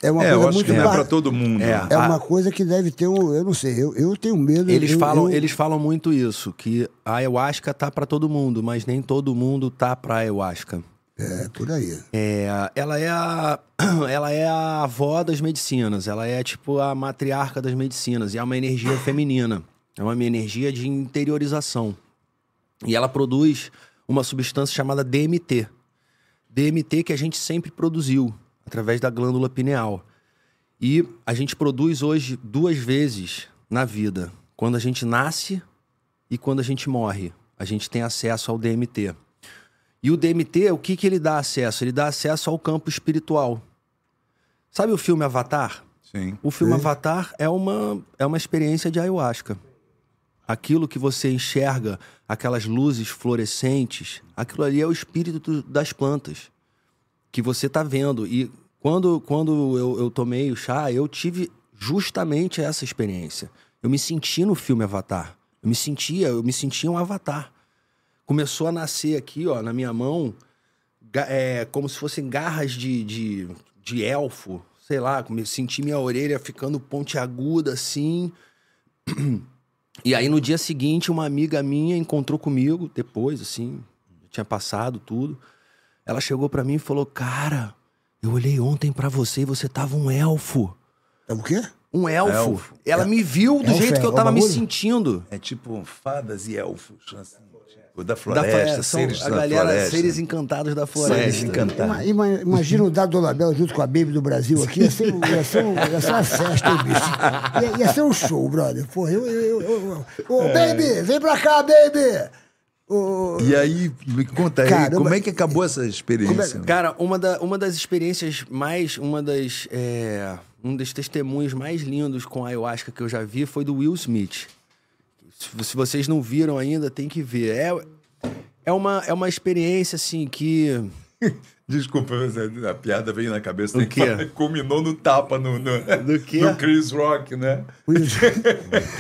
É uma é, eu coisa acho muito que não é par- pra todo mundo. É. É a- uma coisa que deve ter um. Eu não sei, eu, eu tenho medo. Eles, eu- falam, eu- eles falam muito isso, que a ayahuasca tá para todo mundo, mas nem todo mundo tá pra ayahuasca. É, por aí. É, ela é a ela é a avó das medicinas, ela é tipo a matriarca das medicinas e é uma energia feminina, é uma energia de interiorização. E ela produz uma substância chamada DMT. DMT que a gente sempre produziu através da glândula pineal. E a gente produz hoje duas vezes na vida, quando a gente nasce e quando a gente morre. A gente tem acesso ao DMT. E o DMT, o que, que ele dá acesso? Ele dá acesso ao campo espiritual. Sabe o filme Avatar? Sim. O filme Avatar é uma, é uma experiência de ayahuasca. Aquilo que você enxerga, aquelas luzes fluorescentes, aquilo ali é o espírito do- das plantas que você está vendo. E quando, quando eu, eu tomei o chá, eu tive justamente essa experiência. Eu me senti no filme Avatar. Eu me sentia, eu me sentia um avatar. Começou a nascer aqui, ó, na minha mão, é, como se fossem garras de, de, de elfo. Sei lá, como eu senti minha orelha ficando pontiaguda assim. E aí no dia seguinte, uma amiga minha encontrou comigo, depois, assim, tinha passado tudo. Ela chegou pra mim e falou: Cara, eu olhei ontem pra você e você tava um elfo. É o quê? Um elfo. Elfo. Ela me viu do Elfo jeito é que eu o tava me sentindo. É tipo fadas e elfos, assim, da Da floresta, floresta, são seres a da galera, floresta. seres encantados da Seres floresta. encantados. Ima- ima- Imagina o Dado Dolabella junto com a Baby do Brasil aqui. Ia ser, ia ser, um- ia ser uma festa, hein, bicho? Ia, ia ser um show, brother. Porra, eu. eu, eu, eu- Ô, Baby, vem pra cá, Baby! Ô, E aí, me conta aí, Caramba. como é que acabou essa experiência? Cara, uma, da, uma das experiências mais. Uma das. é, um dos testemunhos mais lindos com a ayahuasca que eu já vi foi do Will Smith. Se, vocês não viram ainda, tem que ver. É, é uma, é uma experiência, assim, que. Desculpa, mas a piada veio na cabeça. O que Culminou no tapa no, no, Do quê? no Chris Rock, né?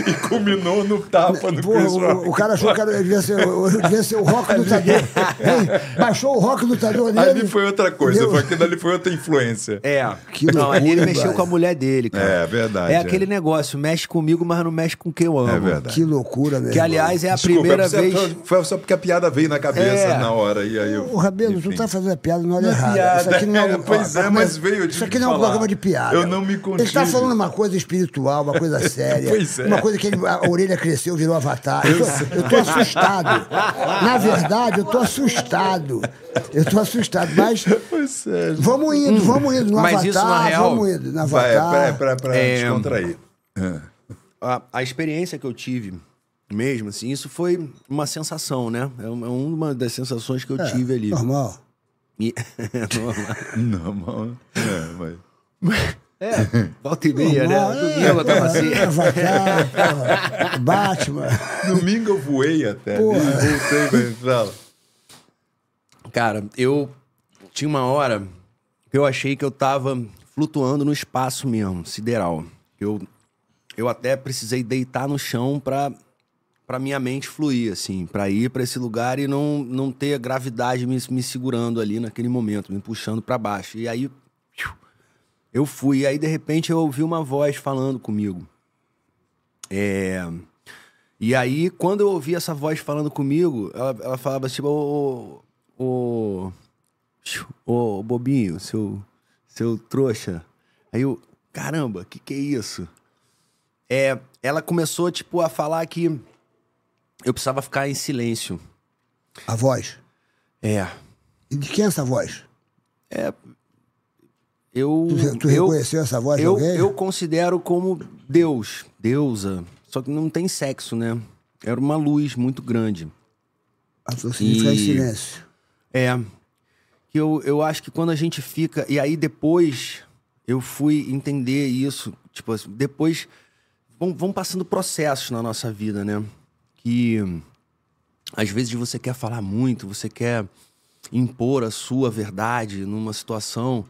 E culminou no tapa no Porra, Chris Rock. o, o cara achou que era- devia ser, o- devia ser o rock lutador. Hein? Baixou o rock lutador nele. Ali foi outra coisa, foi aquilo ali foi outra influência. É. Que não, ali ele loucura, mexeu velho. com a mulher dele, cara. É, verdade, É é. aquele negócio, mexe comigo, mas não mexe com quem eu amo. É verdade. Que loucura, meu Que, aliás, é a Desculpa, primeira é vez. Foi só porque a piada veio na cabeça É. na hora. E aí eu, Ô, Rabelo, tu tá fazendo a piada na hora Não é errada. piada, Isso aqui não é, é, um- pois ó, é, mas veio, eu Isso aqui que não é um programa de piada. Eu não me Ele tá contive. falando uma coisa espiritual, uma coisa séria. Pois é. Uma coisa que ele- a orelha cresceu, virou avatar. Eu tô assustado. Na verdade, eu tô assustado. Eu tô assustado, mas Pois é. vamos indo, vamos indo. No Mas avatar, isso, na real, vamos indo. No Vai, avatar. é pra, pra, pra É. descontrair. É. a, a experiência que eu tive mesmo, assim, isso foi uma sensação, né? É uma, é uma das sensações que eu tive ali. Normal. E- Normal. Não, mano. É, mas... é, volta e meia, né? Normal, Domingo eu tava é, assim. Batman. Domingo eu voei até. Porra. Voltei pra fala. Cara, eu tinha uma hora que eu achei que eu tava flutuando no espaço mesmo, sideral. Eu, eu até precisei deitar no chão pra, pra minha mente fluir, assim, pra ir pra esse lugar e não, não ter gravidade me, me segurando ali naquele momento, me puxando pra baixo. E aí eu fui, e aí de repente eu ouvi uma voz falando comigo. É. E aí, quando eu ouvi essa voz falando comigo, ela, ela falava ô, ô, ô, ô, bobinho, seu, seu trouxa. Aí eu, caramba, que que é isso? É, ela começou, tipo, a falar que eu precisava ficar em silêncio. A voz. É, E de quem é essa voz? eu... Tu, tu eu, reconheceu essa voz de eu, alguém? eu considero como Deus, deusa. Só que não tem sexo, né? Era uma luz muito grande. Ah, tu significa em E- silêncio. É. Que eu, eu acho que quando a gente fica. E aí depois eu fui entender isso. Tipo assim, depois. Vão, vão passando processos na nossa vida, né? Que às vezes você quer falar muito, você quer impor a sua verdade numa situação.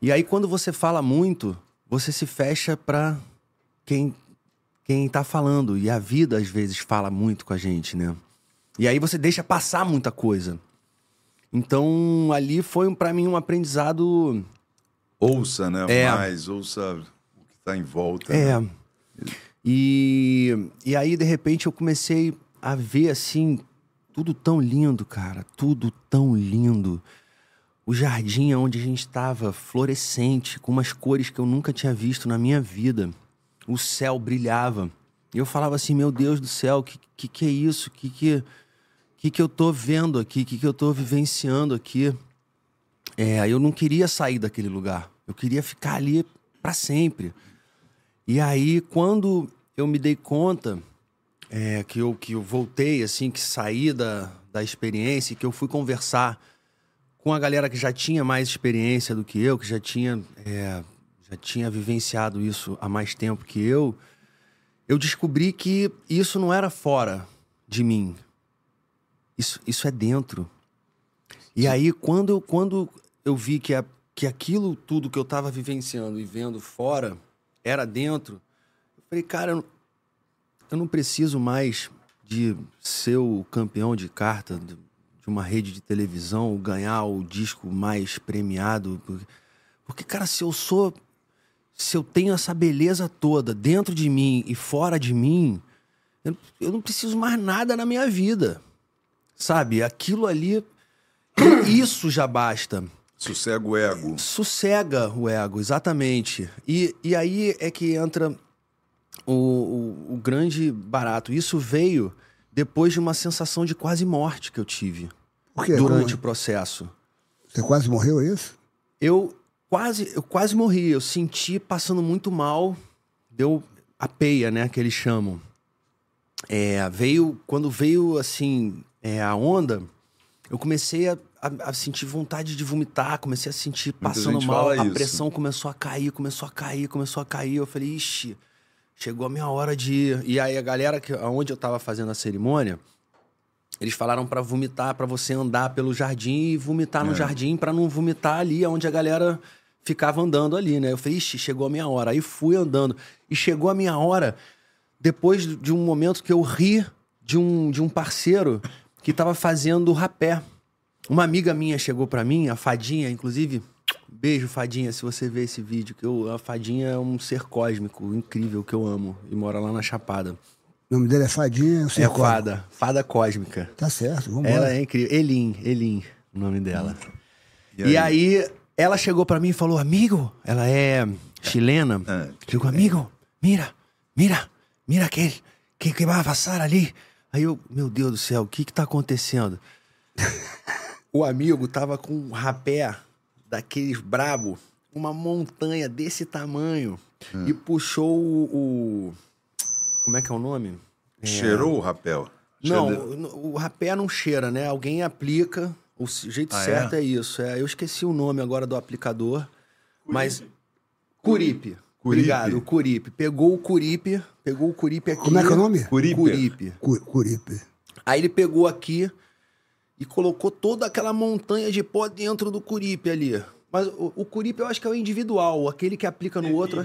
E aí quando você fala muito, você se fecha pra quem quem tá falando. E a vida às vezes fala muito com a gente, né? E aí você deixa passar muita coisa. Então, ali foi pra mim um aprendizado. Ouça, né? É. Mais, ouça o que está em volta. É. né? E, e aí, de repente, eu comecei a ver assim, tudo tão lindo, cara. Tudo tão lindo. O jardim onde a gente estava, florescente, com umas cores que eu nunca tinha visto na minha vida. O céu brilhava. E eu falava assim, meu Deus do céu, que que, que é isso? Que que, que que eu tô vendo aqui? Que que eu tô vivenciando aqui? É, eu não queria sair daquele lugar. Eu queria ficar ali para sempre. E aí, quando eu me dei conta é, que, eu, que eu voltei, assim, que saí da, da experiência, e que eu fui conversar com a galera que já tinha mais experiência do que eu, que já tinha, é, já tinha vivenciado isso há mais tempo que eu, eu descobri que isso não era fora de mim. Isso, isso é dentro. E aí, quando eu, quando eu vi que, a, que aquilo tudo que eu estava vivenciando e vendo fora era dentro, eu falei, cara, eu não, eu não preciso mais de ser o campeão de carta de uma rede de televisão, ganhar o disco mais premiado. Porque, porque, cara, se eu sou. Se eu tenho essa beleza toda dentro de mim e fora de mim, eu, eu não preciso mais nada na minha vida. Sabe? Aquilo ali. Isso já basta. Sossega o ego. Sossega o ego, exatamente. E, e aí é que entra o, o, o grande barato. Isso veio depois de uma sensação de quase morte que eu tive durante Como- o processo. Você quase morreu, é isso? Eu quase, eu quase morri. Eu senti passando muito mal. Deu a peia, né? Que eles chamam. É, veio, quando veio assim, é, a onda, eu comecei a, a- a sentir vontade de vomitar, comecei a sentir passando mal, a isso. pressão começou a cair, começou a cair, começou a cair. Eu falei, ixi, chegou a minha hora de ir. E aí a galera que aonde eu tava fazendo a cerimônia, eles falaram pra vomitar, pra você andar pelo jardim e vomitar no jardim pra não vomitar ali onde a galera ficava andando ali, né? Eu falei, ixi, chegou a minha hora. Aí fui andando. E chegou a minha hora depois de um momento que eu ri de um, de um parceiro que tava fazendo rapé. Uma amiga minha chegou pra mim, a Fadinha, inclusive. Beijo, Fadinha, se você ver esse vídeo. que eu, A Fadinha é um ser cósmico incrível que eu amo. E mora lá na Chapada. O nome dele é Fadinha, eu sei É fada. Fada cósmica. Tá certo, vamos Ela é incrível. Elin, Elin, o nome dela. E E aí? aí, ela chegou pra mim e falou, amigo, ela é chilena. Ah, chegou, amigo, mira, mira, mira aquele que, que vai passar ali. Aí eu, meu Deus do céu, o que que tá acontecendo? o amigo tava com um rapé daqueles brabo, uma montanha desse tamanho, e puxou o, o- Como é que é o nome? Cheirou o rapel? Não, o o rapé não cheira, né? Alguém aplica. O jeito Ah, certo é? é? isso. É, eu esqueci o nome agora do aplicador. Mas. Curipe. Curipe. Obrigado, o Curipe. Pegou o Curipe, pegou o Curipe aqui. Como é que é o nome? Curipe. Curipe. Cu- Curipe. Aí ele pegou aqui e colocou toda aquela montanha de pó dentro do Curipe ali. Mas o, o Curipe eu acho que é o individual, aquele que aplica no outro.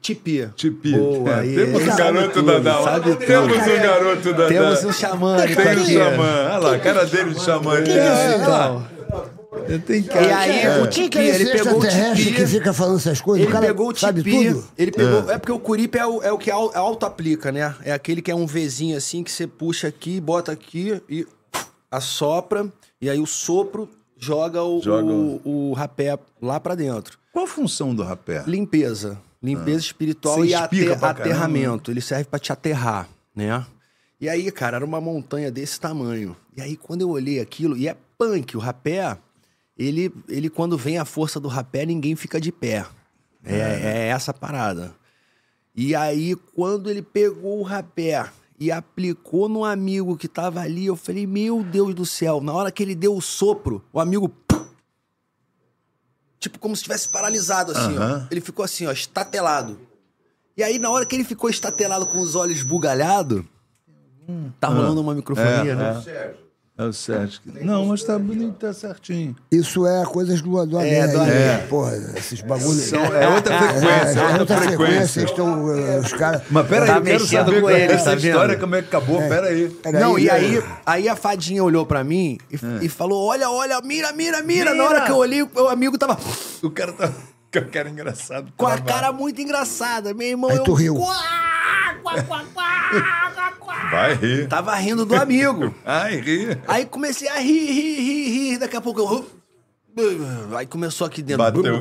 Tipi. Tipi. Boa, É, temos um sabe garoto tudo, da da. Temos um garoto da Temos um xamânico Tem um xamã. Olha lá, a cara dele de xamã. Ele é- Então, E aí, É. o Tipi, que é esse ele pegou o extraterrestre Tipi. que fica falando essas coisas? Ele o cara pegou o sabe Tipi, tudo? ele pegou. É. porque o Curipe é o, é o que au- auto-aplica, né? É aquele que é um Vzinho assim que você puxa aqui, bota aqui e assopra, e aí o sopro joga o, Joga o, o rapé lá pra dentro. Qual a função do rapé? Limpeza. Limpeza espiritual Você e inspira ate- pra aterramento. Ele serve pra te aterrar, né? E aí, cara, era uma montanha desse tamanho. E aí, quando eu olhei aquilo, e é punk, o rapé, ele, ele quando vem a força do rapé, ninguém fica de pé. É, é essa parada. E aí, quando ele pegou o rapé e aplicou no amigo que tava ali, eu falei, meu Deus do céu. Na hora que ele deu o sopro, o amigo tipo como se estivesse paralisado assim, ó. Aham. Ele ficou assim, ó, estatelado. E aí na hora que ele ficou estatelado com os olhos bugalhados, tá rolando uma microfonia, É, né? É o Sérgio. Não, mas tá bonito, tá certinho. Isso é coisas do, do É, do além. Porra, esses bagulhos. São- é outra frequência, É, é outra frequência. estão, eh, os caras... Mas peraí, Tá eu quero mexendo saber com é eles, essa tá vendo? história, como é que acabou. Peraí. Peraí, Não, e aí, aí a fadinha olhou pra mim e, É. e falou: Olha, olha, mira, mira, mira. Na hora que eu olhei, o amigo tava O cara tá com a cara engraçado. com a cara muito engraçada. Meu irmão, Aí eu. tu riu. Quá, Vai rir. Tava rindo do amigo. Ai, ri. Aí comecei a rir, rir, rir, rir. Daqui a pouco eu. Aí começou aqui dentro. Bateu.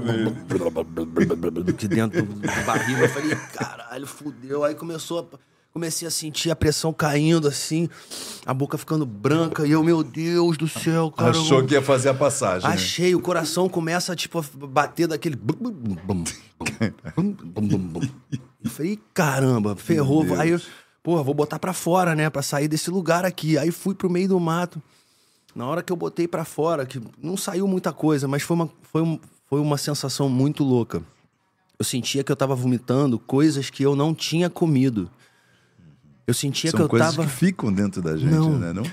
Aqui dentro do barriga. Eu falei, caralho, fudeu. Aí começou a. Comecei a sentir a pressão caindo assim, a boca ficando branca. E eu, meu Deus do céu, cara. Achou eu- que ia fazer a passagem. né? Achei, o coração começa, tipo, a bater daquele. Eu falei, caramba, ferrou. Aí eu, porra, vou botar pra fora, né? Pra sair desse lugar aqui. Aí fui pro meio do mato. Na hora que eu botei pra fora, que não saiu muita coisa, mas foi uma, foi um- foi uma sensação muito louca. Eu sentia que eu tava vomitando coisas que eu não tinha comido. Eu sentia São que eu coisas tava. que ficam dentro da gente, Não. né? Não?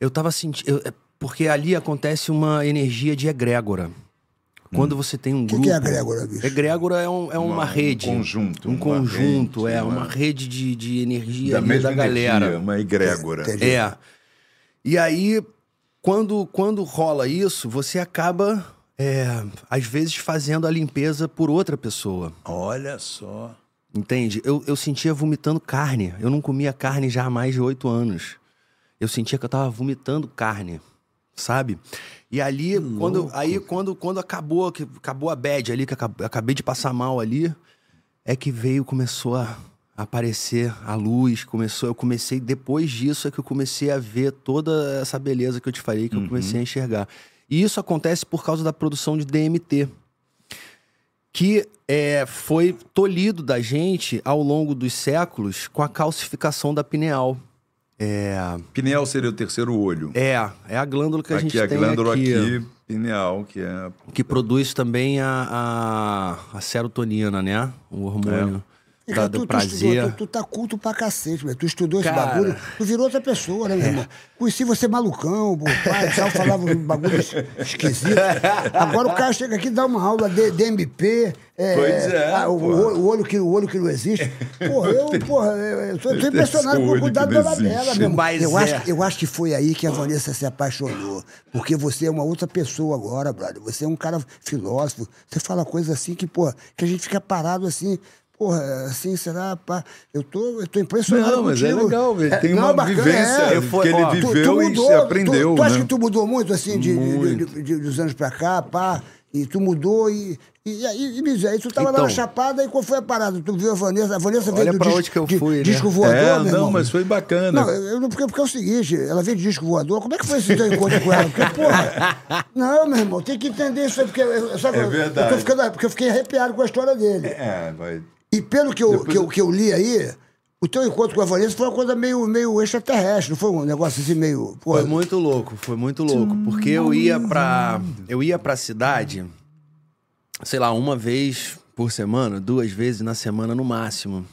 Eu tava sentindo. Porque ali acontece uma energia de egrégora. Quando você tem um que grupo. é egrégora, bicho? Egrégora é, um- é uma, Uma- um rede. conjunto, Um uma conjunto, rede, é. uma- Uma rede de, de energia Da ali mesma da galera. energia, uma egrégora. Entendi. É. E aí, quando, quando rola isso, você acaba, é, às vezes, fazendo a limpeza por outra pessoa. Olha só. Entende? Eu, eu sentia vomitando carne. Eu não comia carne já há mais de oito anos. Eu sentia que eu tava vomitando carne, sabe? E ali, quando, aí quando, quando acabou, que acabou a bad ali, que acab- acabei de passar mal ali, é que veio, começou a aparecer a luz, começou, eu comecei, depois disso é que eu comecei a ver toda essa beleza que eu te falei, que eu comecei a enxergar. E isso acontece por causa da produção de DMT que é, foi tolhido da gente ao longo dos séculos com a calcificação da pineal. É, Pineal seria o terceiro olho. é, é a glândula que a gente aqui, a tem glândula aqui, aqui, pineal, que é. que produz também a, a, a serotonina, né? O hormônio. Da- do tu, tu prazer. estudou, tu, tu tá culto pra cacete, velho. Tu estudou esse Cara. É. bagulho, tu virou outra pessoa, né, meu irmão? Conheci você malucão, pai, tal, falava um bagulho es- esquisito. Agora o cara chega aqui e dá uma aula de, DMP. É, Pois é, ah, o, o olho que, o olho que não existe. Porra, eu, porra, eu, tô, tô impressionado Esse com o cuidado da Labela, meu irmão. Eu, é. acho, eu acho que foi aí que a Vanessa se apaixonou. Porque você é uma outra pessoa agora, brother. Você é um cara filósofo. Você fala coisas assim que, porra, que a gente fica parado assim. Porra, assim, será? Pá? Eu tô, eu tô impressionado Não, mas é contigo. legal, velho. Tem não, uma bacana, vivência é. Eu fui- que ele ó, tu- tu viveu e se aprendeu, tu, tu acha né? que tu mudou muito, assim, de, de- Muito. de- de- dos anos pra cá, pá? E tu mudou e... E, e, e me diz, aí tu tava lá Então. na Chapada e qual foi a parada? Tu viu a Vanessa? A Vanessa veio Olha do pra disco, onde que eu de- fui, né? disco voador, É, meu não, irmão. mas foi bacana. Não, eu, eu não- porque, porque é o seguinte, ela veio de disco voador, como é que foi esse teu encontro com ela? Porque, porra, não, meu irmão, tem que entender isso aí, porque, eu- sabe, É eu- Eu verdade. tô ficando, porque eu fiquei arrepiado com a história dele. É, vai. E pelo que eu, que, eu, que eu li aí, o teu encontro com a Vanessa foi uma coisa meio, meio extraterrestre, não foi um negócio assim meio. Pô, Foi muito louco, foi muito louco. Porque eu ia pra. Eu ia pra cidade, sei lá, uma vez por semana, duas vezes na semana no máximo.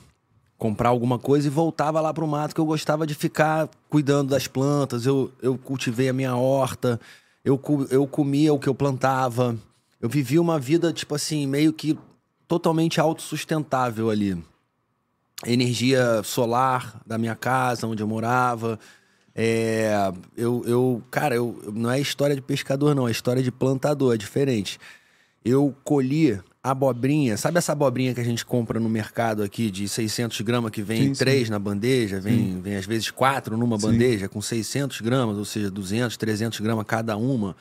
Comprar alguma coisa e voltava lá pro mato, que eu gostava de ficar cuidando das plantas. Eu, eu cultivei a minha horta, eu, eu comia o que eu plantava. Eu vivia uma vida, tipo assim, meio que totalmente autossustentável ali energia solar da minha casa, onde eu morava. É, eu, eu, cara, eu, não é história de pescador, não, é história de plantador, é diferente. Eu colhi abobrinha, sabe essa abobrinha que a gente compra no mercado aqui de 600 gramas, que vem Sim, sim. três na bandeja, vem, vem às vezes quatro numa bandeja, com 600 gramas, ou seja, 200, 300 gramas cada uma.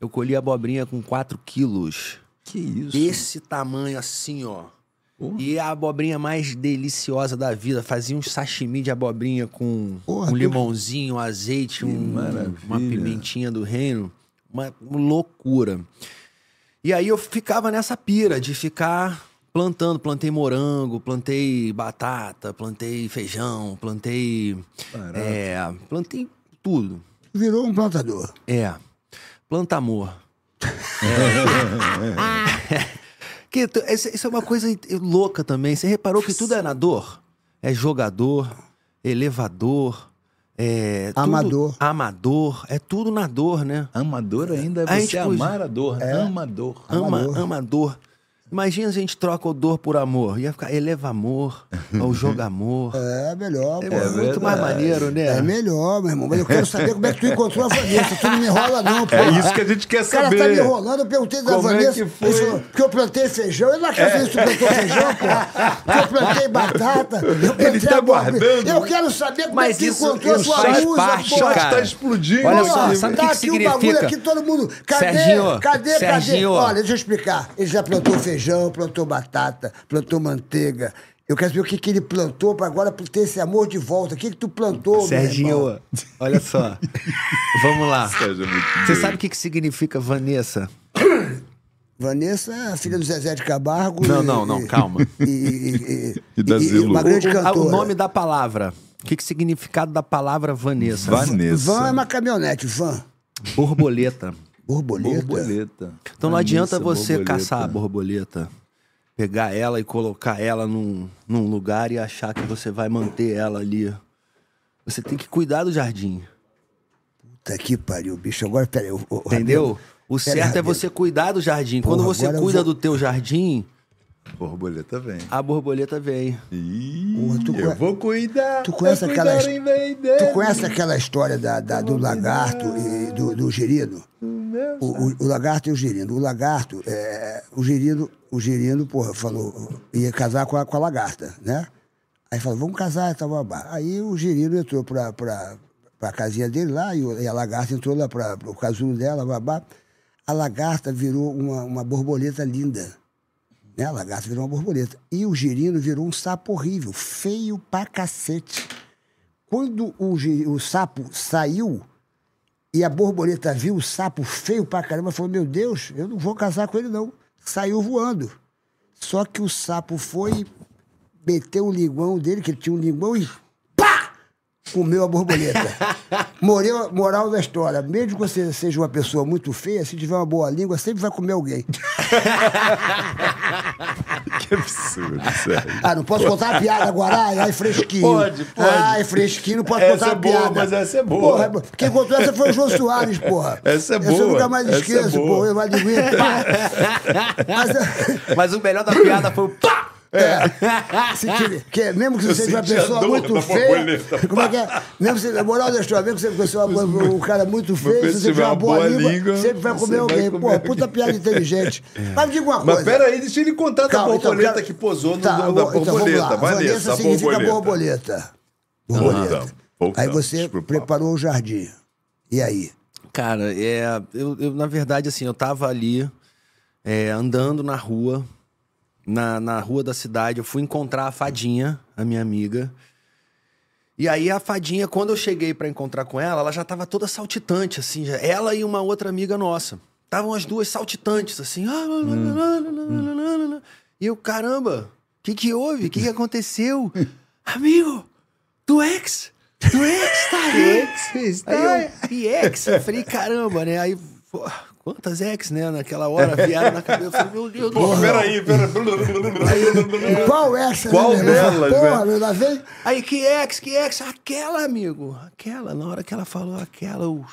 Eu colhi abobrinha com 4 quilos. Que isso? Desse tamanho assim, ó. E a abobrinha mais deliciosa da vida. Fazia um sashimi de abobrinha com Porra, um limãozinho, um azeite, um- uma pimentinha do reino. Uma loucura. E aí eu ficava nessa pira de ficar plantando. Plantei morango, plantei batata, plantei feijão, plantei. É, plantei tudo. virou um plantador. É. Planta amor. que, isso é uma coisa louca também. Você reparou que tudo é na dor? É jogador, elevador, é. tudo- Amador. amador. É tudo na dor, né? Amador ainda é A você gente pôs- amar a dor. Amador. Ama, Amador. amador. Imagina se a gente troca o dor por amor. Ia ficar eleva amor, ou joga amor. É melhor, É, pô. muito mais maneiro, né? É melhor, meu irmão. Mas eu quero saber como é que tu encontrou a Vanessa. Tu não me enrola, não, pô. É isso que a gente quer O cara saber. tá me enrolando, eu perguntei da Como é Vanessa. que foi? ele falou, Porque eu plantei feijão. Eu não saber se tu plantou feijão, pô. Porque eu plantei batata. Eu plantei tá abóbora. guardando. Eu quero saber como Mas é que tu isso- encontrou a isso sua faz musa, parte, pô. O chat cara. tá explodindo. Olha só, sabe o que tá que aqui o bagulho significa? aqui, todo mundo. Cadê? Serginho, cadê? Serginho. Cadê? Olha, deixa eu explicar. Ele já plantou feijão, plantou batata, plantou manteiga. Eu quero saber o que, que ele plantou para agora ter esse amor de volta. O que, que tu plantou, meu irmão? Serginho, olha só. Vamos lá. É Você sabe o que, que significa Vanessa? Vanessa é a filha do Zezé de Camargo. Não, e- não, não, calma. E, e, e, E da e- e Zilu. uma grande o, cantora. o nome da palavra. O que, que significado da palavra Vanessa? Vanessa. Van é uma caminhonete, van. Borboleta. Borboleta. Borboleta. Então não adianta você borboleta. caçar a borboleta, pegar ela e colocar ela num, num lugar e achar que você vai manter ela ali. Você tem que cuidar do jardim. Puta que pariu, bicho. Agora, peraí. o- o- Entendeu? O certo é você cuidar do jardim. Quando Porra, você agora eu cuida vou- do teu jardim, Borboleta vem. a borboleta vem. Ih, Porra, tu eu vou cuidar. Tu conhece aquela. Tu conhece aquela história da, da- do lagarto e do, do girino? O, o- o lagarto e o girino. O lagarto, é, o girino, o girino, porra, falou, ia casar com a, com a lagarta, né? Aí falou, vamos casar tal, babá. Aí o girino entrou pra, pra, pra casinha dele lá e, o- e a lagarta entrou lá pra, pro casulo dela, babá. A lagarta virou uma, uma borboleta linda. Né? A lagarta virou uma borboleta. E o girino virou um sapo horrível, feio pra cacete. Quando o, o sapo saiu e a borboleta viu o sapo feio pra caramba, falou: Meu Deus, eu não vou casar com ele, não. Saiu voando. Só que o sapo foi, meteu o linguão dele, que ele tinha um linguão, e! Comeu a borboleta. Moreu, moral da história: mesmo que você seja uma pessoa muito feia, se tiver uma boa língua, sempre vai comer alguém. que absurdo, sério. Ah, não posso contar a piada agora? Ai, ai, fresquinho. Pode, pode. Ai, fresquinho, não posso Essa contar é a boa, piada. mas essa é boa. Porra, quem contou essa foi o João Soares, porra. Essa é Essa eu boa, nunca mais essa é esqueço, boa. porra. Eu. Mas, Mas o melhor da piada foi o pá! É, se tiver- que, mesmo que você seja uma pessoa muito da feia. borboleta. Como é que é? Mesmo se, a moral da história, mesmo que você seja uma- um cara muito feio, se você tiver uma boa, língua, língua, sempre vai você comer vai alguém. comer Pô, alguém. puta piada inteligente. Mas me diga uma coisa. Mas peraí, deixa ele contar da Calma, então, borboleta quero- que posou no Tá, da vou- borboleta. Então, lá. Vanessa, Vanessa a significa borboleta. borboleta. Borboleta. Ah, Aí você preparou o jardim. E aí? Cara, é, eu, eu, na verdade, assim, eu tava ali é, andando na rua, na, na rua da cidade, eu fui encontrar a Fadinha, a minha amiga. E aí a Fadinha, quando eu cheguei para encontrar com ela, ela já tava toda saltitante, assim. Já, ela e uma outra amiga nossa. Estavam as duas saltitantes, assim. Hum. E eu, caramba, o que que houve? O que que aconteceu? Amigo, do ex... Tu ex tá aí? Tu ex está aí. Eu, ex Eu falei, caramba, né? Aí quantas ex, né? Naquela hora vieram na cabeça. Meu Deus do céu. peraí, peraí. Qual essa? Qual né, irmão? delas, Porra, né? meu, lá vem. Aí, que ex, que ex? Aquela, amigo. Aquela. Na hora que ela falou aquela, eu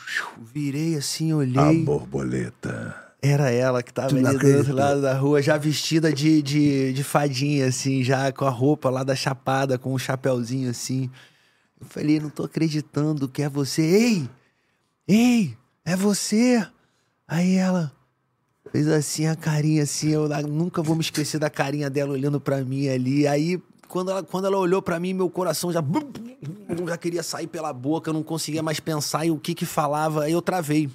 virei assim, A olhei. borboleta. Era ela que tava Tu ali do outro lado da rua, já vestida de, de, de fadinha, assim, já com a roupa lá da chapada, com um chapéuzinho assim. Eu falei, não tô acreditando que é você. Ei! Ei! É você! Aí ela fez assim a carinha, assim, eu nunca vou me esquecer da carinha dela olhando pra mim ali. Aí, quando ela, quando ela olhou pra mim, meu coração já. Já queria sair pela boca, eu não conseguia mais pensar em o que que falava. Aí eu travei.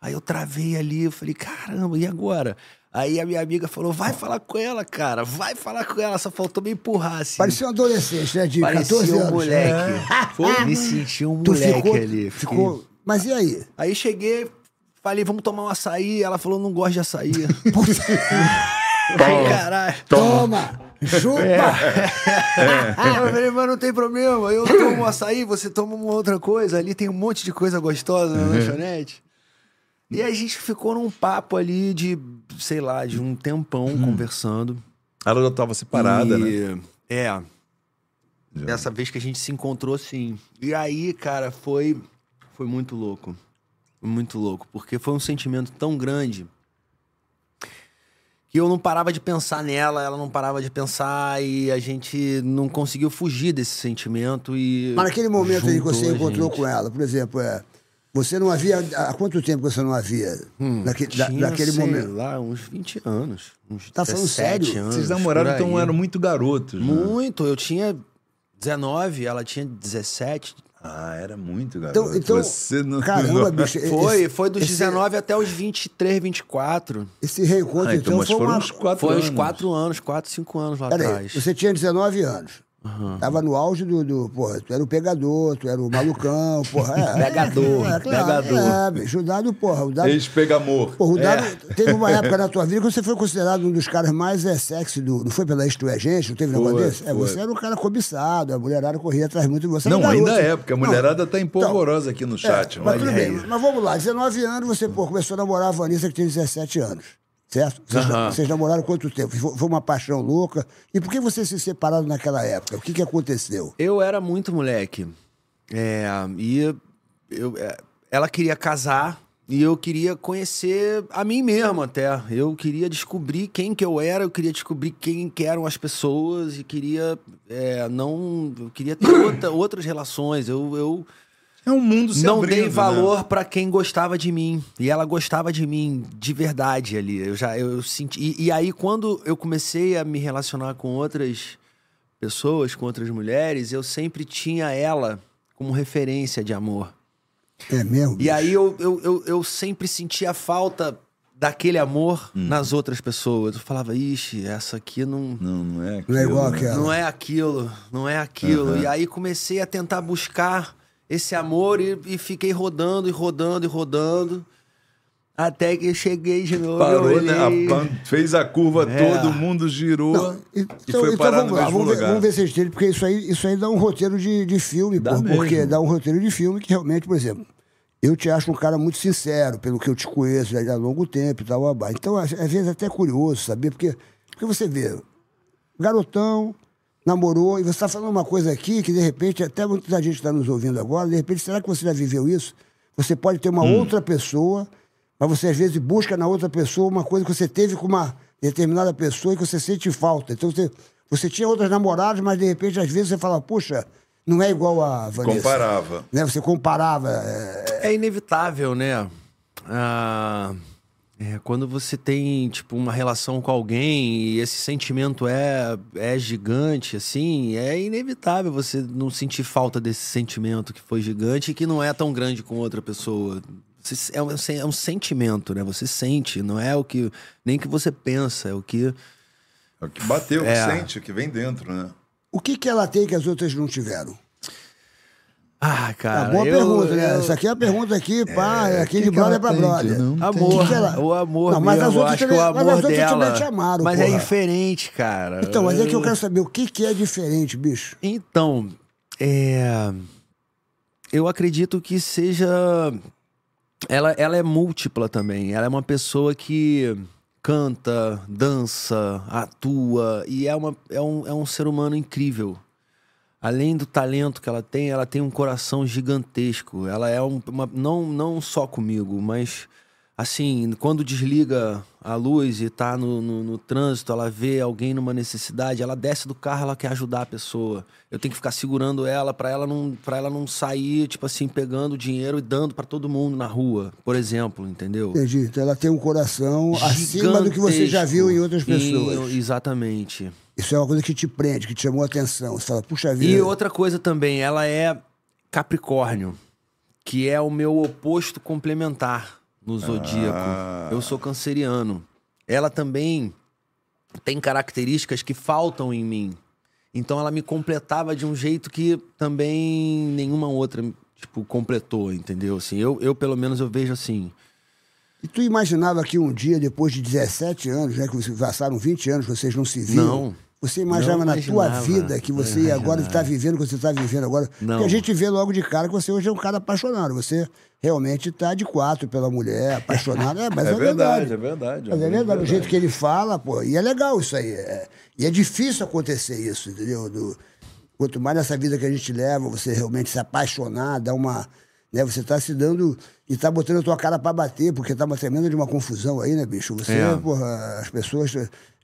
Aí eu travei ali, eu falei, caramba, e agora? Aí a minha amiga falou, vai falar com ela, cara, vai falar com ela, só faltou me empurrar, assim. Parecia um adolescente, né? De Parecia 14 um anos. moleque. Me senti um Tu moleque ficou, ali. ficou... Mas e aí? Aí cheguei, falei, vamos tomar um açaí. Ela falou, não gosto de açaí. Ai, caralho. Toma! Chupa! Eu falei, mas não tem problema. Eu tomo um açaí, você toma uma outra coisa. Ali tem um monte de coisa gostosa na lanchonete. E a gente ficou num papo ali de, sei lá, de um tempão conversando. Ela já tava separada, né? E- É. Dessa vez que a gente se encontrou, sim. E aí, cara, foi, foi muito louco. Muito louco. Porque foi um sentimento tão grande que eu não parava de pensar nela, ela não parava de pensar e a gente não conseguiu fugir desse sentimento e... Mas naquele momento aí que você encontrou gente. com ela, por exemplo, é, você não havia. Há quanto tempo você não havia? naque- da- Tinha, naquele sei momento. lá, uns 20 anos. Uns Tá falando 17 sério? anos. Vocês namoraram, então eram muito garotos. né? Muito. Eu tinha 19, ela tinha 17. Ah, era muito garoto. Então, então Você não. caramba, bicho. Foi, esse- foi dos esse- 19 até os 23, 24. Esse reencontro, Ah, então, então, mas foi foram uma. uns quatro Foi anos. uns 4 anos, 4, 5 anos lá Peraí, atrás. você tinha 19 anos. Tava no auge do, do. Porra, tu era o pegador, tu era o malucão, porra. É, Pegador, é, claro, pegador. É, bicho, o dado, porra. O dado, Ex-pegamor. porra, o dado É. teve uma época na tua vida que você foi considerado um dos caras mais é, sexy do. Não foi pela Isto é Gente? Não teve um negócio Foi, desse? É, foi. você era um cara cobiçado, a mulherada corria atrás muito de você. Não, ainda é, porque a Não, mulherada tá empolvorosa aqui no chat. É, mas tudo bem, mas vamos lá, 19 anos você pô, começou a namorar a Vanessa que tinha 17 anos. Certo? Vocês, Aham. vocês namoraram quanto tempo? Foi foi uma paixão louca. E por que vocês se separaram naquela época? O que, que aconteceu? Eu era muito moleque. É, e eu, é, ela queria casar e eu queria conhecer a mim mesmo até. Eu queria descobrir quem que eu era, eu queria descobrir quem que eram as pessoas e queria é, não, eu queria ter outra- outras relações. Eu, eu É um mundo se não abrindo, dei né? valor pra quem gostava de mim e ela gostava de mim de verdade ali. Eu já eu, senti e, e aí quando eu comecei a me relacionar com outras pessoas, com outras mulheres, eu sempre tinha ela como referência de amor. É mesmo? E aí eu, eu, eu, eu sempre sentia falta daquele amor Hum. nas outras pessoas. Eu falava, ixi, essa aqui não, Não, não é aquilo, Não é igual né? aquela. não é aquilo, não é aquilo. E aí comecei a tentar buscar esse amor e, e fiquei rodando e rodando e rodando. Até que eu cheguei de novo. Parou, né? A fez a curva É. todo mundo girou Não, e então, foi então parar vamos no lá, mesmo vamos ver, lugar. vamos ver se eles porque isso aí, isso aí dá um roteiro de, de filme, Dá pô, porque dá um roteiro de filme que realmente, por exemplo, eu te acho um cara muito sincero, pelo que eu te conheço já há longo tempo e tal. Então, às às vezes é até curioso saber, porque Porque você vê, garotão, namorou, e você está falando uma coisa aqui que, de repente, até muita gente está nos ouvindo agora, de repente, será que você já viveu isso? Você pode ter uma outra pessoa, mas você às vezes busca na outra pessoa uma coisa que você teve com uma determinada pessoa e que você sente falta. Então você, você tinha outras namoradas, mas de repente, às vezes, você fala, puxa, não é igual a Vanessa. Comparava. Né? Você comparava. é, É inevitável, né? Ah, é, quando você tem, tipo, uma relação com alguém e esse sentimento é, é gigante, assim, é inevitável você não sentir falta desse sentimento que foi gigante e que não é tão grande com outra pessoa. É um, é um sentimento, né? Você sente, não é o que. Nem que você pensa, é o que. É o que bateu, o que É. sente, o que vem dentro, né? O que, que ela tem que as outras não tiveram? Ah, Ah, cara. boa eu- pergunta, né? eu- Essa aqui é a pergunta aqui, pá, é aqui que de brother pra brother. não Amor, Que que o amor Não, mas as mesmo, outras acho também- que o mas as amor outras dela... também te amaram, mas é porra. diferente, cara. Então, mas é que eu quero saber o que, que é diferente, bicho. Então, é... Eu acredito que seja... Ela, ela é múltipla também. Ela é uma pessoa que canta, dança, atua e é, uma, é, um, é um ser humano incrível. Além do talento que ela tem, ela tem um coração gigantesco. Ela é um, uma, não, não só comigo, mas assim, quando desliga a luz e tá no, no, no trânsito, ela vê alguém numa necessidade, ela desce do carro, ela quer ajudar a pessoa. Eu tenho que ficar segurando ela para ela não para ela não sair, tipo assim, pegando dinheiro e dando para todo mundo na rua, por exemplo, entendeu? Entendi. Então ela tem um coração acima do que você já viu em outras pessoas. Exatamente. Isso é uma coisa que te prende, que te chamou a atenção. Você fala, puxa vida. E outra coisa também, ela é Capricórnio, que é o meu oposto complementar no zodíaco. Ah. Eu sou canceriano. Ela também tem características que faltam em mim. Então ela me completava de um jeito que também nenhuma outra tipo completou, entendeu? Assim, eu, eu pelo menos eu vejo assim. E tu imaginava que um dia, depois de 17 anos, né, que vocês passaram 20 anos, vocês não se viam? Não. Você imaginava na tua vida que você ia agora está vivendo o que você está vivendo agora? Não. Porque a gente vê logo de cara que você hoje é um cara apaixonado. Você realmente está de quatro pela mulher, apaixonado. É, mas é, É verdade, é verdade. Mas é verdade, o jeito que ele fala, pô, e é legal isso aí. é- e é difícil acontecer isso, entendeu? Do- quanto mais nessa vida que a gente leva, você realmente se apaixonar, dar uma. Né, você tá se dando. E tá botando a tua cara pra bater, porque tá uma tremenda de uma confusão aí, né, bicho? Você, É. porra, as pessoas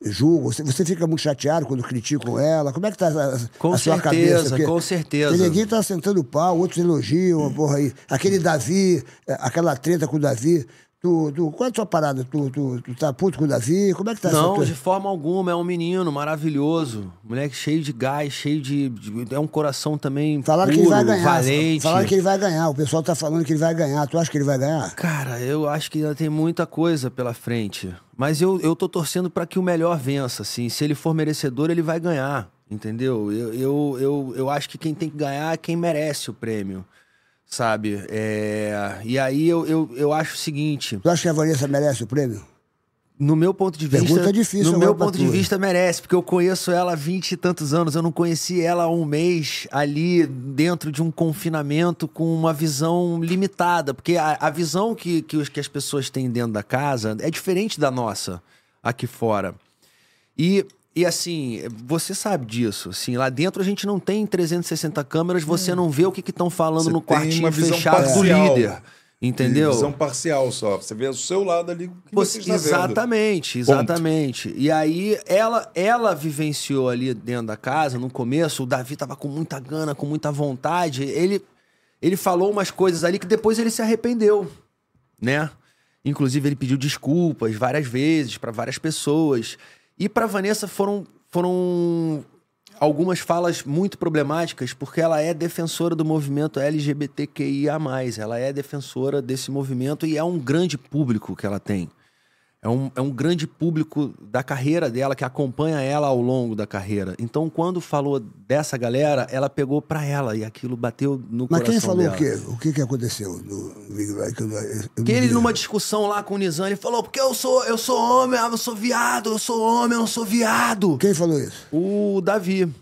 julgam, você, você fica muito chateado quando criticam ela. Como é que tá a, a Com sua certeza, cabeça? Porque- com certeza. porque ninguém tá sentando pau, outros elogiam, porra aí. Aquele Davi, eh, aquela treta com o Davi. Tu, tu, qual é a tua parada? Tu, tu, tu tá puto com o Davi? Como é que tá Não, tua- de forma alguma. É um menino maravilhoso. Moleque cheio de gás, cheio de. de- é um coração também. Falaram puro, que ele vai ganhar. Valente. Falaram que ele vai ganhar. O pessoal tá falando que ele vai ganhar. Tu acha que ele vai ganhar? Cara, eu acho que ainda tem muita coisa pela frente. Mas eu, eu tô torcendo pra que o melhor vença, assim. Se ele for merecedor, ele vai ganhar. Entendeu? Eu, eu, eu, eu acho que quem tem que ganhar é quem merece o prêmio. Sabe? É, E aí eu, eu, eu acho o seguinte. Tu acha que a Vanessa merece o prêmio? No meu ponto de vista. Pergunta difícil No meu ponto de vista, merece, porque eu conheço ela há 20 e tantos anos. Eu não conheci ela há um mês ali dentro de um confinamento com uma visão limitada. Porque a, a visão que, que, os- que as pessoas têm dentro da casa é diferente da nossa aqui fora. E, e assim, você sabe disso. Assim, lá dentro a gente não tem 360 câmeras, você não vê o que estão falando Você no quartinho fechado do parcial. líder. Entendeu? Visão parcial só. Você vê o seu lado ali. Que você está vendo. exatamente, exatamente. E aí ela ela vivenciou ali dentro da casa, no começo, o Davi tava com muita gana, com muita vontade. Ele ele falou umas coisas ali que depois ele se arrependeu, né? Inclusive ele pediu desculpas várias vezes para várias pessoas. E para Vanessa foram foram algumas falas muito problemáticas, porque ela é defensora do movimento LGBTQIA+. Ela é defensora desse movimento e é um grande público que ela tem. É um, é um grande público da carreira dela, que acompanha ela ao longo da carreira. Então, quando falou dessa galera, ela pegou pra ela e aquilo bateu no Mas coração quem falou dela. o quê? O que, que aconteceu no Big Brother? Que eu- eu- eu Que não ele, numa discussão lá com o Nizam, ele falou, porque eu sou, eu sou homem, ah, eu sou viado, eu sou homem, eu não sou viado. Quem falou isso? O Davi.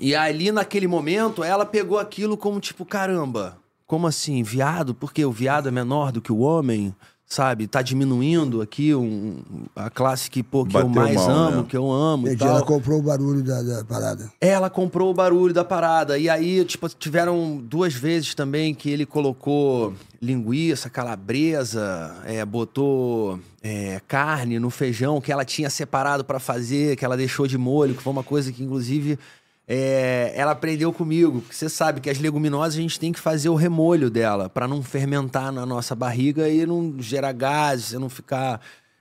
E ali, naquele momento, ela pegou aquilo como tipo, caramba, como assim, viado? Porque o viado é menor do que o homem? Sabe? Tá diminuindo aqui um, a classe que, pô, que eu mais mal, amo, né? que eu amo e tal. ela comprou o barulho da, da parada. Ela comprou o barulho da parada. E aí, tipo, tiveram duas vezes também que ele colocou linguiça, calabresa, é, botou é, carne no feijão que ela tinha separado pra fazer, que ela deixou de molho, que foi uma coisa que, inclusive, é, ela aprendeu comigo. Porque você sabe que as leguminosas a gente tem que fazer o remolho dela pra não fermentar na nossa barriga e não gerar gases, você não ficar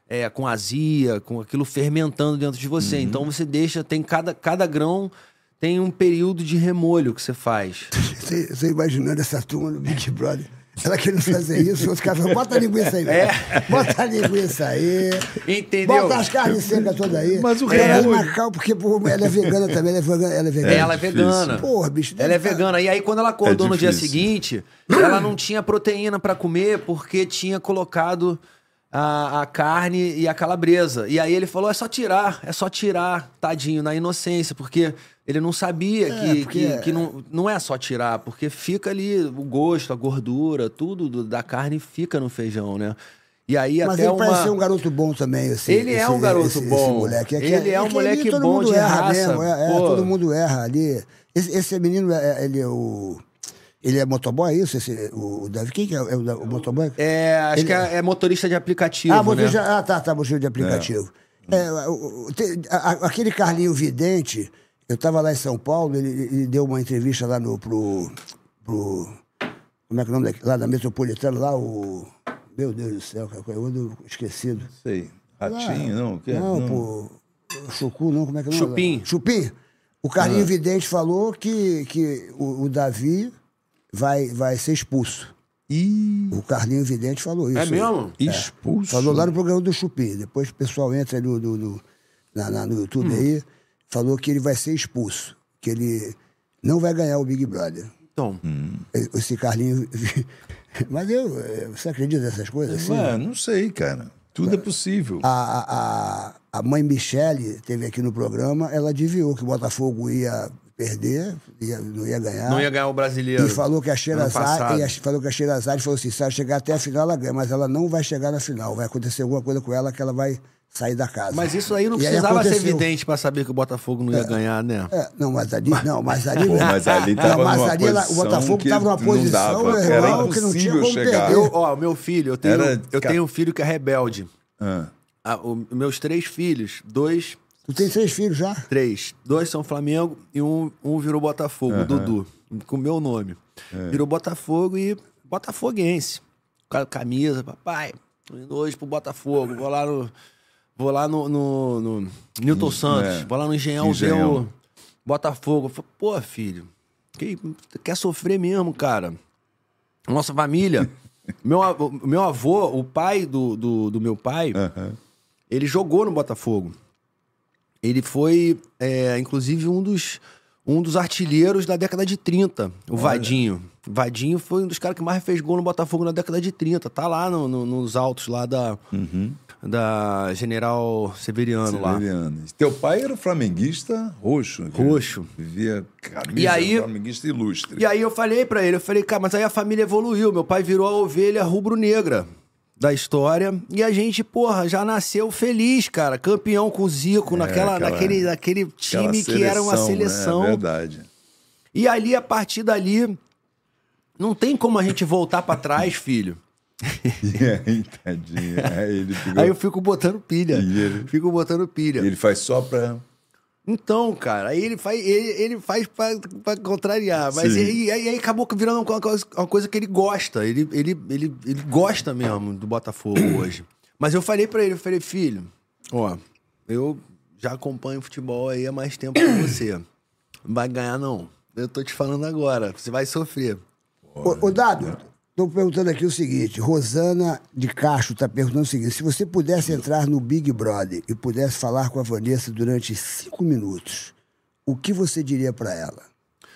é, com azia, com aquilo fermentando dentro de você. Então você deixa, tem cada, cada grão tem um período de remolho que você faz. Você, imaginando essa turma no Big Brother? Ela querendo fazer isso, os caras falam, bota a linguiça aí, É. Bota a linguiça aí. Entendeu? Bota as carnes secas todas aí. Mas o Ela é Macau, porque pô, ela é vegana também, ela é vegana. Ela é vegana. Ela é vegana. Porra, bicho. Ela é vegana. E aí, quando ela acordou É no dia seguinte, ela não tinha proteína pra comer porque tinha colocado a, a carne e a calabresa. E aí ele falou: é só tirar, é só tirar, tadinho, na inocência, porque ele não sabia que, porque- que, que não, não é só tirar, porque fica ali o gosto, a gordura, tudo do- da carne fica no feijão, né? E aí Mas até ele uma... parece ser um garoto bom também. Esse, Ele é esse- um garoto esse- esse bom. moleque. que- Ele é um que moleque bom mundo de erra raça. Mesmo, é, é, todo mundo erra ali. Esse, esse menino, é, ele é o... Ele é motoboy, é isso? Esse, o, o Davi, quem que é, o, da- o motoboy? É, acho Ele- que é, é motorista de aplicativo, Ah, né? motorista, ah, tá, tá, motorista de aplicativo. É, o- o- te- a- aquele Carlinho Vidente, eu estava lá em São Paulo, ele, ele deu uma entrevista lá no, pro, pro. Como é que é o nome daquele? Lá da Metropolitana, lá o. Meu Deus do céu, cara, eu ando esquecido. Sei. Ratinho, não? o quê? Não, pô. Chucu, não, como é que é o nome? Chupim. Chupim. O Carlinho Vidente falou que, que o, o Davi vai, vai ser expulso. Ih, O Carlinho Vidente falou isso. É mesmo? expulso. Falou lá no programa do Chupim. Depois o pessoal entra no, no, no- na- na- no YouTube Hum. aí. Falou que ele vai ser expulso. Que ele não vai ganhar o Big Brother. Então, Esse Carlinho. Mas eu. eh, Você acredita nessas coisas? Assim? Ué, não sei, cara. Tudo é possível. A, a, a, a mãe Michele teve aqui no programa, ela adivinhou que o Botafogo ia perder, ia- não ia ganhar. não ia ganhar o brasileiro. E falou que a Xerazade, e falou que a Xerazade falou assim, se ela chegar até a final, ela ganha, mas ela não vai chegar na final. Vai acontecer alguma coisa com ela que ela vai sair da casa. Mas isso aí não E precisava ser aconteceu. evidente pra saber que o Botafogo não ia ganhar, né? É, não, mas ali, não, mas ali, Pô, mas ali tava não, mas ali ela- o Botafogo estava numa não posição, dava, meu que era irmão, que não tinha como chegar. perder. Eu, ó, meu filho, eu tenho, Era eu tenho um filho que é rebelde. Ah, Ah, o- meus três filhos, dois, Tu tem três filhos já? três, dois são Flamengo e um, um virou Botafogo, o Dudu, com o meu nome. Virou Botafogo e botafoguense. Com a camisa, papai, tô indo hoje pro Botafogo, vou lá no vou lá no, no, no Newton Santos, é. vou lá no Engenhão, ver Engenhão. o Botafogo. Eu falei, Pô, filho, que, quer sofrer mesmo, cara. Nossa família. meu, avô- meu avô, o pai do, do, do meu pai, aham. ele jogou no Botafogo. Ele foi, é, inclusive, um dos, um dos artilheiros da década de 30, o Vadinho. Vadinho foi um dos caras que mais fez gol no Botafogo na década de 30. Tá lá no- no- nos altos lá da, da General Severiano lá. Severiano. Teu pai era flamenguista roxo. que Roxo. Vivia camisa E aí- flamenguista ilustre. E aí eu falei pra ele, eu falei, cara, mas aí a família evoluiu. Meu pai virou a ovelha rubro-negra da história. E a gente, porra, já nasceu feliz, cara. Campeão com o Zico, naquela, aquela- naquele, naquele time que era uma né? seleção. É verdade. E ali, a partir dali, não tem como a gente voltar pra trás, filho. E aí, tadinho. Aí ele, ficou- Aí eu fico botando pilha. E ele- Fico botando pilha. ele faz só pra. Então, cara, aí ele faz, ele, ele faz pra, pra contrariar. Mas aí, aí, aí acabou virando uma coisa, uma coisa que ele gosta. Ele, ele, ele, ele gosta mesmo do Botafogo hoje. Mas eu falei pra ele, eu falei, filho, ó, eu já acompanho futebol aí há mais tempo que você. Não vai ganhar, não. Eu tô te falando agora, você vai sofrer. Ô, ô, Dado, estou perguntando aqui o seguinte: Rosana de Castro está perguntando o seguinte: se você pudesse entrar no Big Brother e pudesse falar com a Vanessa durante cinco minutos, o que você diria para ela?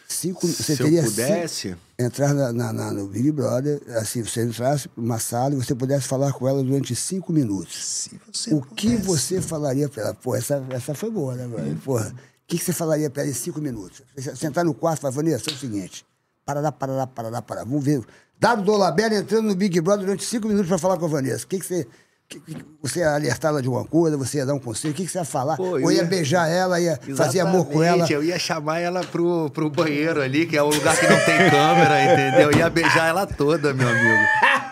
Cinco, você Se teria eu cinco- pudesse, entrar na, na- na- no Big Brother, assim, você entrasse numa sala e você pudesse falar com ela durante cinco minutos. O que você falaria para ela? Pô, essa, essa foi boa, né, velho? Porra, o que, que você falaria para ela em cinco minutos? Você sentar no quarto e falar, Vanessa, é o seguinte, parará, parará, parará, parará, vamos ver, Dado Dolabella entrando no Big Brother durante cinco minutos pra falar com a Vanessa. O que, que você. que- que- você ia alertar ela de alguma coisa, você ia dar um conselho, o que, que você ia falar? Pô, eu Ou ia ia- beijar ela, ia fazer amor com ela. Exatamente, Eu ia chamar ela pro, pro banheiro ali, que é o lugar que não tem câmera, entendeu? Ia beijar ela toda, meu amigo.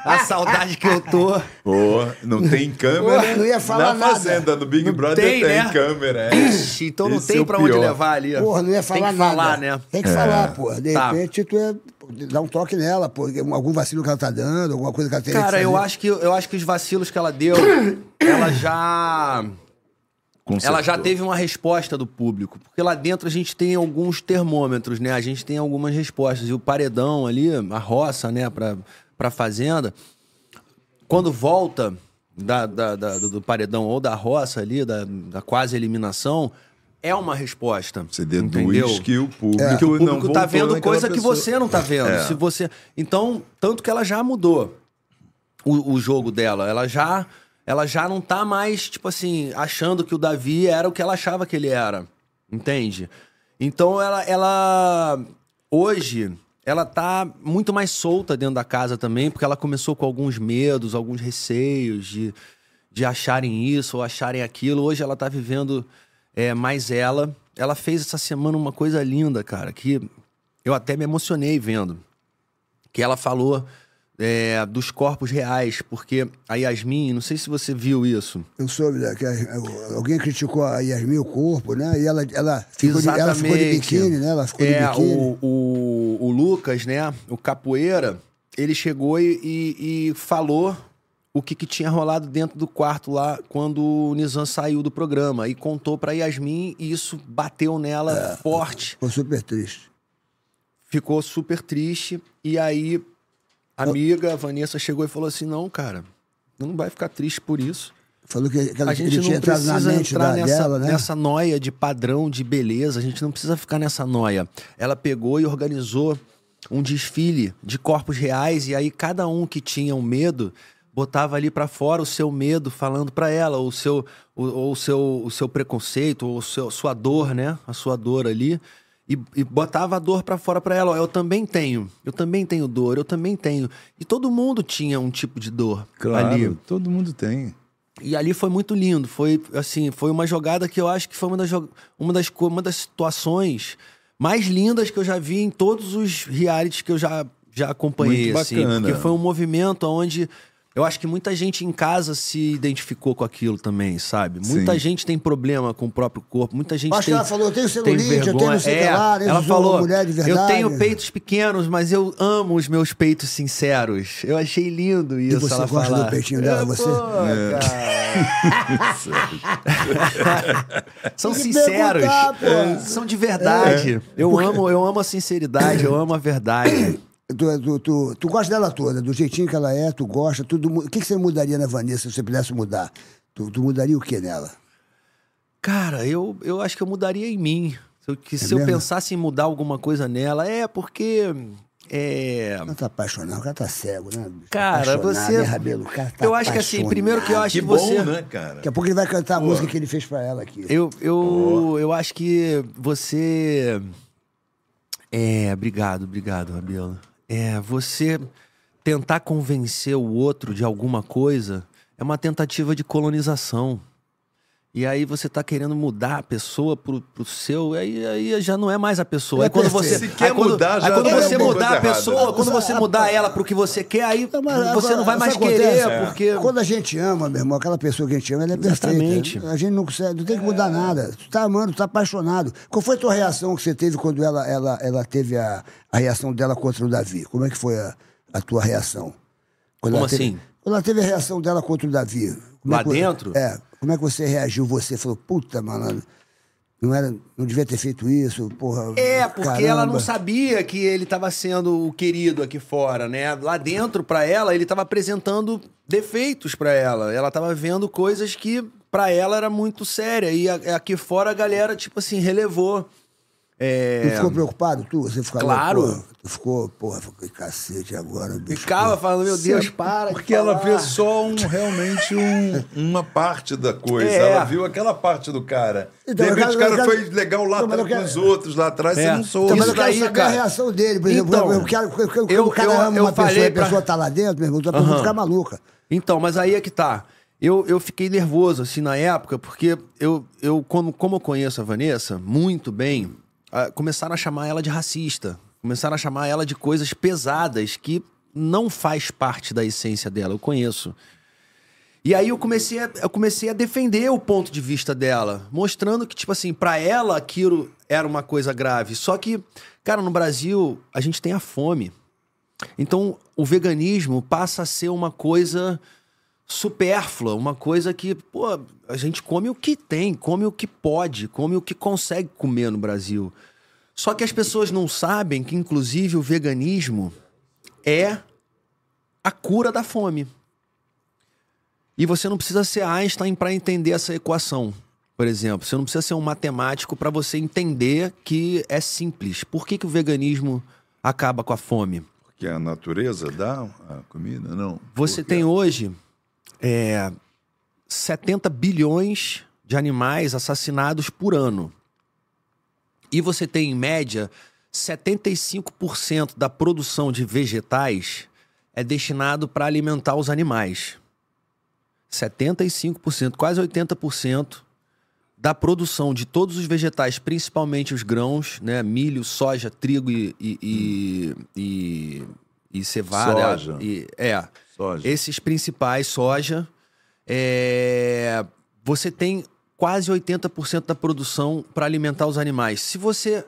A saudade que eu tô. Pô, não tem câmera. Pô, não ia falar Na nada. fazenda do Big Não Brother tem, tem, né? câmera. É. Ixi, então não Esse tem é o pra onde pior. levar ali. Porra, não ia falar tem que nada. falar, né? Tem que falar, porra. De Tá. repente, tu ia dar um toque nela, pô. Algum vacilo que ela tá dando, alguma coisa que ela teria Cara, que eu fazer. acho, que, eu acho que os vacilos que ela deu, ela já. Ela já Consertou. teve uma resposta do público. Porque lá dentro a gente tem alguns termômetros, né? A gente tem algumas respostas. E o paredão ali, a roça, né, pra, pra fazenda, quando volta da, da- da- do, do paredão ou da roça ali, da, da quase eliminação, é uma resposta. Você entendeu? deduz que o público, É. que o não público tá vendo coisa que você não tá vendo. É. Se você, então, tanto que ela já mudou o, o jogo dela. Ela já, ela já não tá mais, tipo assim, achando que o Davi era o que ela achava que ele era. Entende? Então ela, ela hoje ela tá muito mais solta dentro da casa também, porque ela começou com alguns medos, alguns receios de, de acharem isso ou acharem aquilo. Hoje ela tá vivendo é, mais ela. Ela fez essa semana uma coisa linda, cara, que eu até me emocionei vendo. Que ela falou é, dos corpos reais, porque a Yasmin, não sei se você viu isso. Eu soube né, que a- alguém criticou a Yasmin o corpo, né? E ela, ela, ficou, de, ela ficou de biquíni, né? Ela ficou é, de biquíni. O, o, o Lucas, né? O capoeira, ele chegou e, e- e falou o que, que tinha rolado dentro do quarto lá quando o Nizam saiu do programa. E contou pra Yasmin e isso bateu nela É. forte. Ficou super triste. Ficou super triste. E aí, a amiga, a Vanessa, chegou e falou assim: não, cara, não vai ficar triste por isso. Falou que, ela, A gente ele tinha não precisa entrar nessa, dela, né? nessa noia de padrão de beleza. A gente não precisa ficar nessa noia. Ela pegou e organizou um desfile de corpos reais e aí cada um que tinha um medo botava ali pra fora o seu medo falando pra ela, o seu o, ou o seu o seu preconceito, ou seu sua dor, né? A sua dor ali. E, e botava a dor pra fora pra ela. Ó, Eu também tenho. Eu também tenho dor. Eu também tenho. E todo mundo tinha um tipo de dor Claro, ali. todo mundo tem. E ali foi muito lindo. Foi assim, foi uma jogada que eu acho que foi uma das, uma das, uma das situações mais lindas que eu já vi em todos os realities que eu já, já acompanhei. Muito assim, bacana. porque foi um movimento onde eu acho que muita gente em casa se identificou com aquilo também, sabe? Muita Sim. gente tem problema com o próprio corpo, muita gente Acho que tem. ela falou, eu tenho tem celulite, eu tenho vergonha. sei o que É, lá, né? Ela Eu falou: mulher de Eu verdade." tenho peitos pequenos, mas eu amo os meus peitos sinceros. Eu achei lindo isso. você ela gosta do falar. peitinho dela, É, você? pô, É. São que sinceros. perguntar. É, São de verdade. Eu amo, eu amo a sinceridade, eu amo a verdade. Tu, tu, tu, tu gosta dela toda, do jeitinho que ela é, tu gosta, tudo. O que, que você mudaria na Vanessa se você pudesse mudar? Tu, tu mudaria o que nela? Cara, eu, eu acho que eu mudaria em mim. Se eu, que se eu pensasse em mudar alguma coisa nela, é porque. É. Ela tá apaixonado, o cara tá cego, né? bicho? Cara, Apaixonado, você. né, Rabelo? O cara tá eu acho que assim, primeiro que eu acho Que que, bom, você. né, cara? Daqui a pouco ele vai cantar a música que ele fez pra ela aqui. Eu, eu, eu acho que você. É, obrigado, obrigado, Rabelo. É, você tentar convencer o outro de alguma coisa é uma tentativa de colonização. E aí você tá querendo mudar a pessoa pro, pro seu, aí, aí já não é mais a pessoa. É aí quando você. Se quer aí quando, mudar, já aí quando tá você mudar a pessoa, errada. quando você mudar ela pro que você quer, aí você não vai mais querer, acontece? porque Quando a gente ama, meu irmão, aquela pessoa que a gente ama, ela é Exatamente. perfeita. A gente não consegue, não tem que mudar nada. Tu tá amando, tu tá apaixonado. Qual foi a tua reação que você teve quando ela, ela, ela teve a, a reação dela contra o Davi? Como é que foi a, a tua reação? Quando Como ela teve- assim? Quando ela teve a reação dela contra o Davi. como Lá é que- dentro? É. Como é que você reagiu? Você falou, puta, malandro, não, era, não devia ter feito isso, porra. É, porque ela não caramba." sabia que ele estava sendo o querido aqui fora, né? Lá dentro, pra ela, ele estava apresentando defeitos pra ela. Ela tava vendo coisas que pra ela era muito séria. E aqui fora a galera, tipo assim, relevou. É... Tu ficou preocupado, tu? Você ficou Claro. Porra, tu ficou, porra, ficou cacete agora, bicho. Ficava falando, meu Deus, Sim, para. de Porque ela vê só um, realmente um- uma parte da coisa. É. Ela viu aquela parte do cara. Então, de repente o cara quero- foi legal lá atrás com quero- os outros lá atrás, É. você não soube. Então, mas Isso eu quero daí, saber cara. a reação dele. Por exemplo, Então, eu quero, eu, eu, eu- o cara eu- ama eu uma pessoa e a pessoa tá lá dentro, meu irmão, a pessoa Aham. fica maluca. Então, mas aí é que tá. Eu, eu fiquei nervoso, assim, na época, porque eu, eu como, como eu conheço a Vanessa muito bem, ah, começaram a chamar ela de racista. Começaram a chamar ela de coisas pesadas que não faz parte da essência dela, eu conheço. E aí eu comecei, a, eu comecei a defender o ponto de vista dela, mostrando que, tipo assim, pra ela aquilo era uma coisa grave. Só que, cara, no Brasil, a gente tem a fome. Então, o veganismo passa a ser uma coisa supérflua, uma coisa que, pô, a gente come o que tem, come o que pode, come o que consegue comer no Brasil. Só que as pessoas não sabem que, inclusive, o veganismo é a cura da fome. E você não precisa ser Einstein para entender essa equação. Por exemplo, você não precisa ser um matemático para você entender que é simples. Por que, que o veganismo acaba com a fome? Porque a natureza dá a comida? Não. Você Porque- tem hoje é, 70 bilhões de animais assassinados por ano. E você tem, em média, 75% da produção de vegetais é destinado para alimentar os animais. 75%, quase 80% da produção de todos os vegetais, principalmente os grãos, né? Milho, soja, trigo e, e, e, e- e cevada. Soja. E, é. Soja. Esses principais, soja, é, você tem quase 80% da produção para alimentar os animais. Se você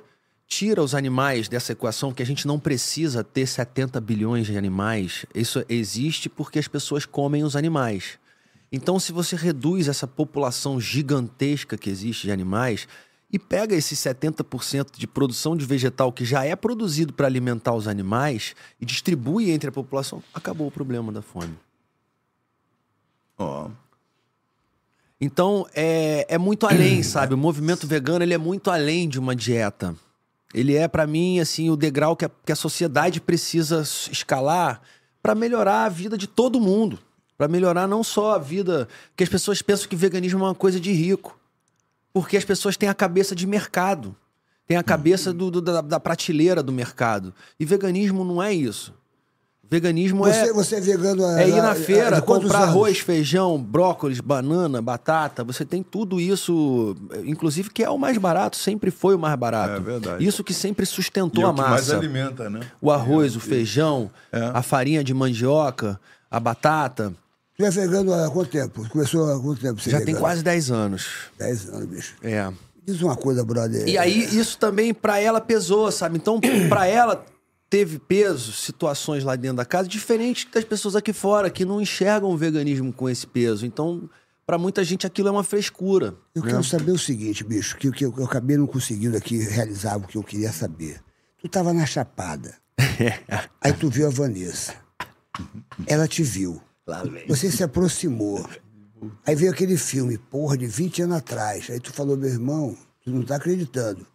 tira os animais dessa equação, que a gente não precisa ter 70 bilhões de animais, isso existe porque as pessoas comem os animais. Então, se você reduz essa população gigantesca que existe de animais e pega esses 70% de produção de vegetal que já é produzido para alimentar os animais e distribui entre a população, acabou o problema da fome. Ó, Então, é, é muito além, sabe? O movimento vegano, ele é muito além de uma dieta. Ele é, pra mim, assim, o degrau que a, que a sociedade precisa escalar para melhorar a vida de todo mundo. Para melhorar não só a vida... Porque as pessoas pensam que veganismo é uma coisa de rico. Porque as pessoas têm a cabeça de mercado. Tem a cabeça do, do- da, da prateleira do mercado. E veganismo não é isso. Veganismo é... Você, você é vegano há- É ir na feira, há comprar anos? arroz, feijão, brócolis, banana, batata. Você tem tudo isso, inclusive que é o mais barato, sempre foi o mais barato. É verdade. Isso que sempre e sustentou é a o que mais massa. alimenta, né? O arroz, o feijão, É. a farinha de mandioca, a batata. Tu é vegano há quanto tempo? Começou há quanto tempo? Você Já tem vegano? quase 10 anos. 10 anos, bicho. É. Diz uma coisa, brother. E aí, isso também pra ela pesou, sabe? Então, pra ela teve peso, situações lá dentro da casa, diferente das pessoas aqui fora, que não enxergam o veganismo com esse peso. Então, pra muita gente aquilo é uma frescura. Eu quero saber o seguinte, bicho, que, que eu, eu acabei não conseguindo aqui realizar o que eu queria saber. Tu tava na Chapada. aí tu viu a Vanessa. Ela te viu. Você se aproximou. Aí veio aquele filme, porra, de 20 anos atrás. Aí tu falou, meu irmão, tu não tá acreditando.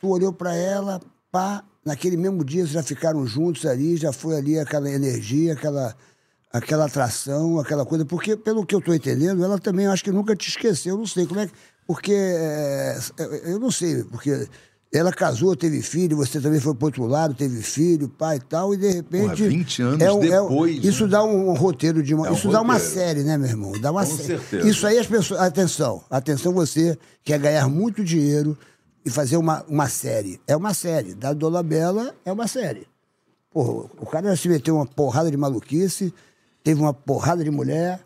Tu olhou pra ela, pá, naquele mesmo dia vocês já ficaram juntos ali, já foi ali aquela energia, aquela, aquela atração, aquela coisa. Porque, pelo que eu tô entendendo, ela também acho que nunca te esqueceu, não sei como é que. Porque. é, eu não sei, porque. Ela casou, teve filho, você também foi pro outro lado, teve filho, pai e tal, e de repente. Porra, 20 anos é um- é um- depois, isso né? dá um, um roteiro de uma. É isso dá uma roteiro. série, né, meu irmão? Dá uma Com sé- certeza. Isso aí as pessoas. Atenção, atenção você quer ganhar muito dinheiro e fazer uma, uma série. É uma série. Da Dona Bela é uma série. Porra, o cara se meteu uma porrada de maluquice, teve uma porrada de mulher.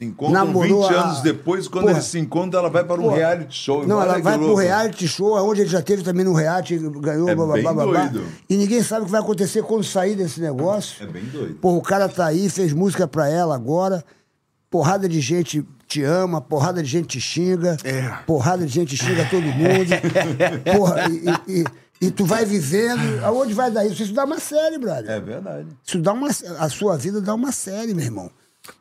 Se encontram Namorou 20 a- anos depois, quando Porra. eles se encontram, ela vai para um Porra. reality show. Não, ela vai pro louco. reality show, onde ele já teve também no reality, ganhou, É blá, blá, blá, blá. E ninguém sabe o que vai acontecer quando sair desse negócio. É bem doido. Porra, o cara tá aí, fez música pra ela agora. Porrada de gente te ama, porrada de gente te xinga. É. Porrada de gente xinga todo mundo. Porra, e, e- e- e tu vai vivendo. Aonde vai dar isso? Isso dá uma série, brother. É verdade. Isso dá uma. A sua vida dá uma série, meu irmão.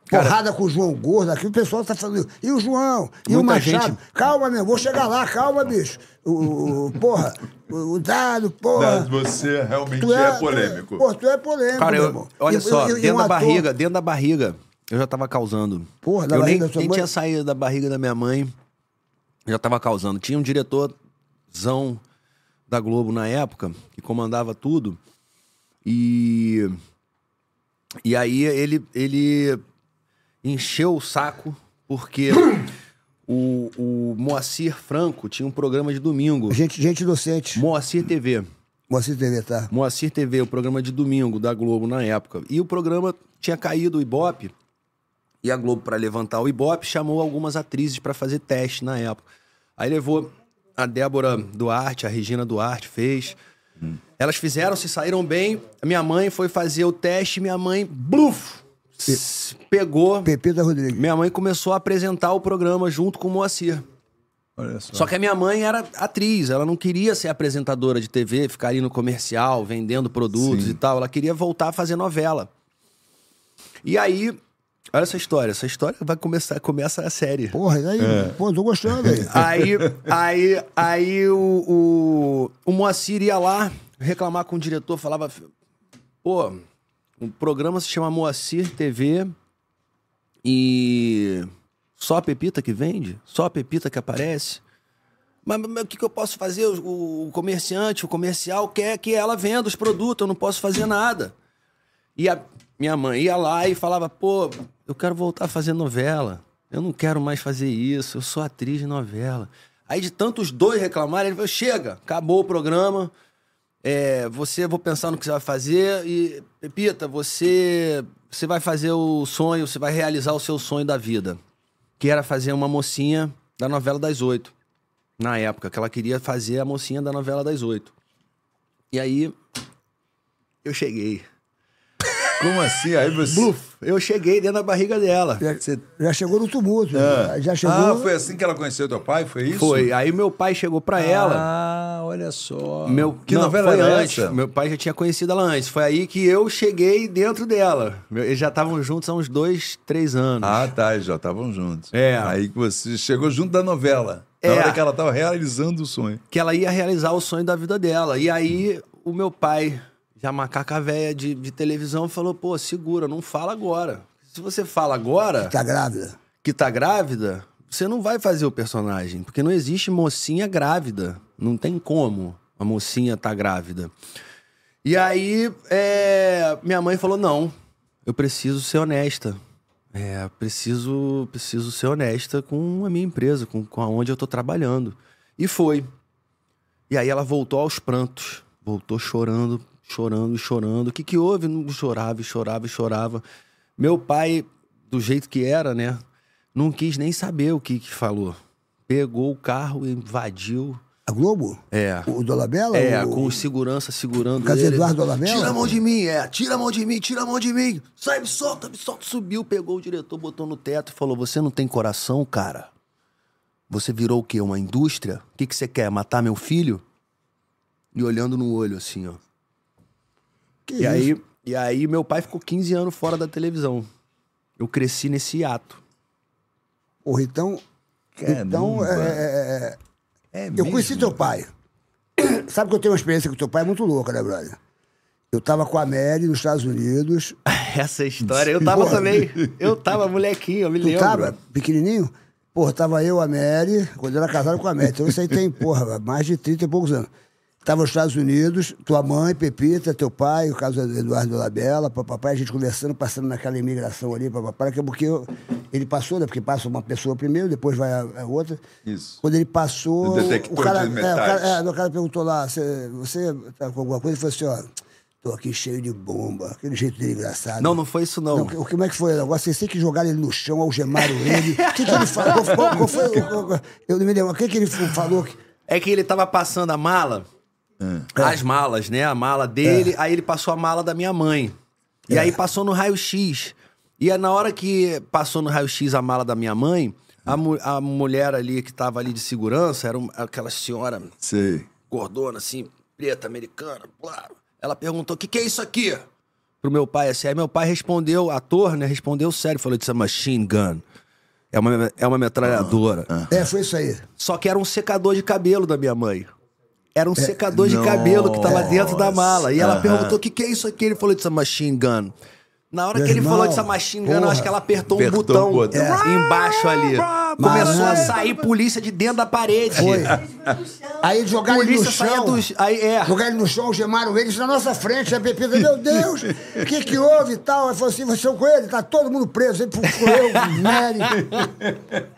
Cara- Porrada com o João Gordo aqui, o pessoal tá falando. E o João? E o Machado? gente- Calma, meu, vou chegar lá, calma, bicho. O, o- porra, o, o Dado, porra. Mas você realmente Tu é, polêmico. Pô, tu é polêmico, Cara, meu eu, irmão. olha E- só, e- e dentro um da ator- barriga, dentro da barriga, eu já tava causando. Porra, da eu barriga nem, da sua nem mãe? tinha saído da barriga da minha mãe, já tava causando. Tinha um diretorzão da Globo na época, que comandava tudo, e... E aí ele, ele encheu o saco, porque o, o Moacir Franco tinha um programa de domingo, Gente, gente inocente. Moacir TV. Moacir TV, tá? Moacir TV, o programa de domingo da Globo na época. E o programa tinha caído o Ibope. E a Globo, para levantar o Ibope, chamou algumas atrizes para fazer teste na época. Aí levou a Débora Duarte, a Regina Duarte fez. Elas fizeram, se saíram bem. A minha mãe foi fazer o teste, minha mãe, bluf, pegou. Pepita Rodrigues. Minha mãe começou a apresentar o programa junto com o Moacir. Olha só. Só que a minha mãe era atriz, ela não queria ser apresentadora de TV, ficar ali no comercial, vendendo produtos Sim. e tal. Ela queria voltar a fazer novela. E aí, olha essa história. Essa história vai começar, começa a série. Porra, e aí, É. pô, tô gostando aí. Aí, aí, aí o, o, o Moacir ia lá reclamar com o diretor, falava, pô, o programa se chama Moacir TV e só a Pepita que vende? Só a Pepita que aparece? Mas, mas o que, que eu posso fazer? O, o comerciante, o comercial quer que ela venda os produtos, eu não posso fazer nada. E a minha mãe ia lá e falava, pô, eu quero voltar a fazer novela. Eu não quero mais fazer isso, eu sou atriz de novela. Aí de tantos dois reclamarem, ele falou, chega, acabou o programa. É, você, vou pensar no que você vai fazer e, Pepita, você, você vai fazer o sonho, você vai realizar o seu sonho da vida. Que era fazer uma mocinha da novela das oito. Na época, que ela queria fazer a mocinha da novela das oito. E aí, eu cheguei. Como assim? Aí você. Bluf, eu cheguei dentro da barriga dela. Você- Já chegou no tumulto. Ah. Já chegou. Ah, foi assim que ela conheceu teu pai? Foi isso? Foi. Aí meu pai chegou pra ela. Ah, olha só. Meu, que não, novela foi era antes. essa? Meu pai já tinha conhecido ela antes. Foi aí que eu cheguei dentro dela. Eles já estavam juntos há uns dois, três anos. Ah, tá, eles já estavam juntos. É. Aí que você chegou junto da novela. Na É. hora que ela tava realizando o sonho. Que ela ia realizar o sonho da vida dela. E aí o meu pai, já macaca velha de, de televisão, falou: pô, segura, não fala agora. Se você fala agora Tá grávida. que tá grávida, você não vai fazer o personagem. Porque não existe mocinha grávida. Não tem como a mocinha tá grávida. E aí, é, minha mãe falou: não, eu preciso ser honesta. É, preciso, preciso ser honesta com a minha empresa, com, com aonde eu tô trabalhando. E foi. E aí ela voltou aos prantos. Voltou chorando, chorando, chorando. O que que houve? Não chorava, e chorava, e chorava. Meu pai, do jeito que era, né? Não quis nem saber o que que falou. Pegou o carro, invadiu. A Globo? É. O Dolabella? É, o... com segurança segurando Caso ele. Eduardo Dolabella? Tira a mão de mim, é. Tira a mão de mim, tira a mão de mim. Sai, me solta, me solta. Subiu, pegou o diretor, botou no teto e falou, você não tem coração, cara? Você virou o quê? Uma indústria? O que, que você quer? Matar meu filho? E olhando no olho, assim, ó. Que E isso? aí, e aí meu pai ficou 15 anos fora da televisão. Eu cresci nesse ato. Porra, então. Então, Caramba. é, é, É Eu mesmo? conheci teu pai. Sabe que eu tenho uma experiência com teu pai muito louca, né, brother? Eu tava com a Mary nos Estados Unidos. Essa história, eu tava Porra. também. Eu tava molequinho, eu me Tu lembro. tava pequenininho? Porra, tava eu, a Mary, quando eu era casado com a Mary. Então isso aí tem, porra, mais de 30 e poucos anos. Tava nos Estados Unidos, tua mãe, Pepita, teu pai, o caso do Eduardo Labella, papai, a gente conversando, passando naquela imigração ali, papai, que é porque eu- ele passou, né? Porque passa uma pessoa primeiro, depois vai a, a outra. Isso. Quando ele passou. O o cara, de é, o cara, é, o cara perguntou lá, você, tá com alguma coisa? Ele falou assim, ó, tô aqui cheio de bomba, aquele jeito dele engraçado. Não, não foi isso não. Não, como é que foi o negócio? Vocês têm que jogar ele no chão, algemaram ele. O que, que ele falou? Qual, qual- foi, eu não me lembro. O que, que ele falou? É que ele tava passando a mala, as malas, né? A mala dele, aí ele passou a mala da minha mãe. E aí passou no raio-x. E aí, na hora que passou no raio-x a mala da minha mãe, a, mu- a mulher ali que tava ali de segurança, era um- aquela senhora Sei. gordona, assim, preta, americana, blá. Ela perguntou: o que, que é isso aqui? pro meu pai assim. Aí meu pai respondeu, ator, né? Respondeu sério, falou: It's a machine gun. É uma, é uma metralhadora. É, foi isso aí. Só que era um secador de cabelo da minha mãe. Era um secador de cabelo que tava dentro da mala. E ela perguntou: o que, que é isso aqui? Ele falou: It's a machine gun. Na hora Meu que ele irmão, falou dessa machine gun, eu acho que ela apertou, Apertou um botão o botão. embaixo ali. Começou a Malandro. sair polícia de dentro da parede. Foi. Aí jogaram ele no chão. dos. Aí, é. Jogaram ele no chão, gemaram ele na nossa frente. A Pepita, meu Deus, o que que houve e tal? Ele falou assim, vocês são com ele, tá todo mundo preso. Ele procurou o Mary.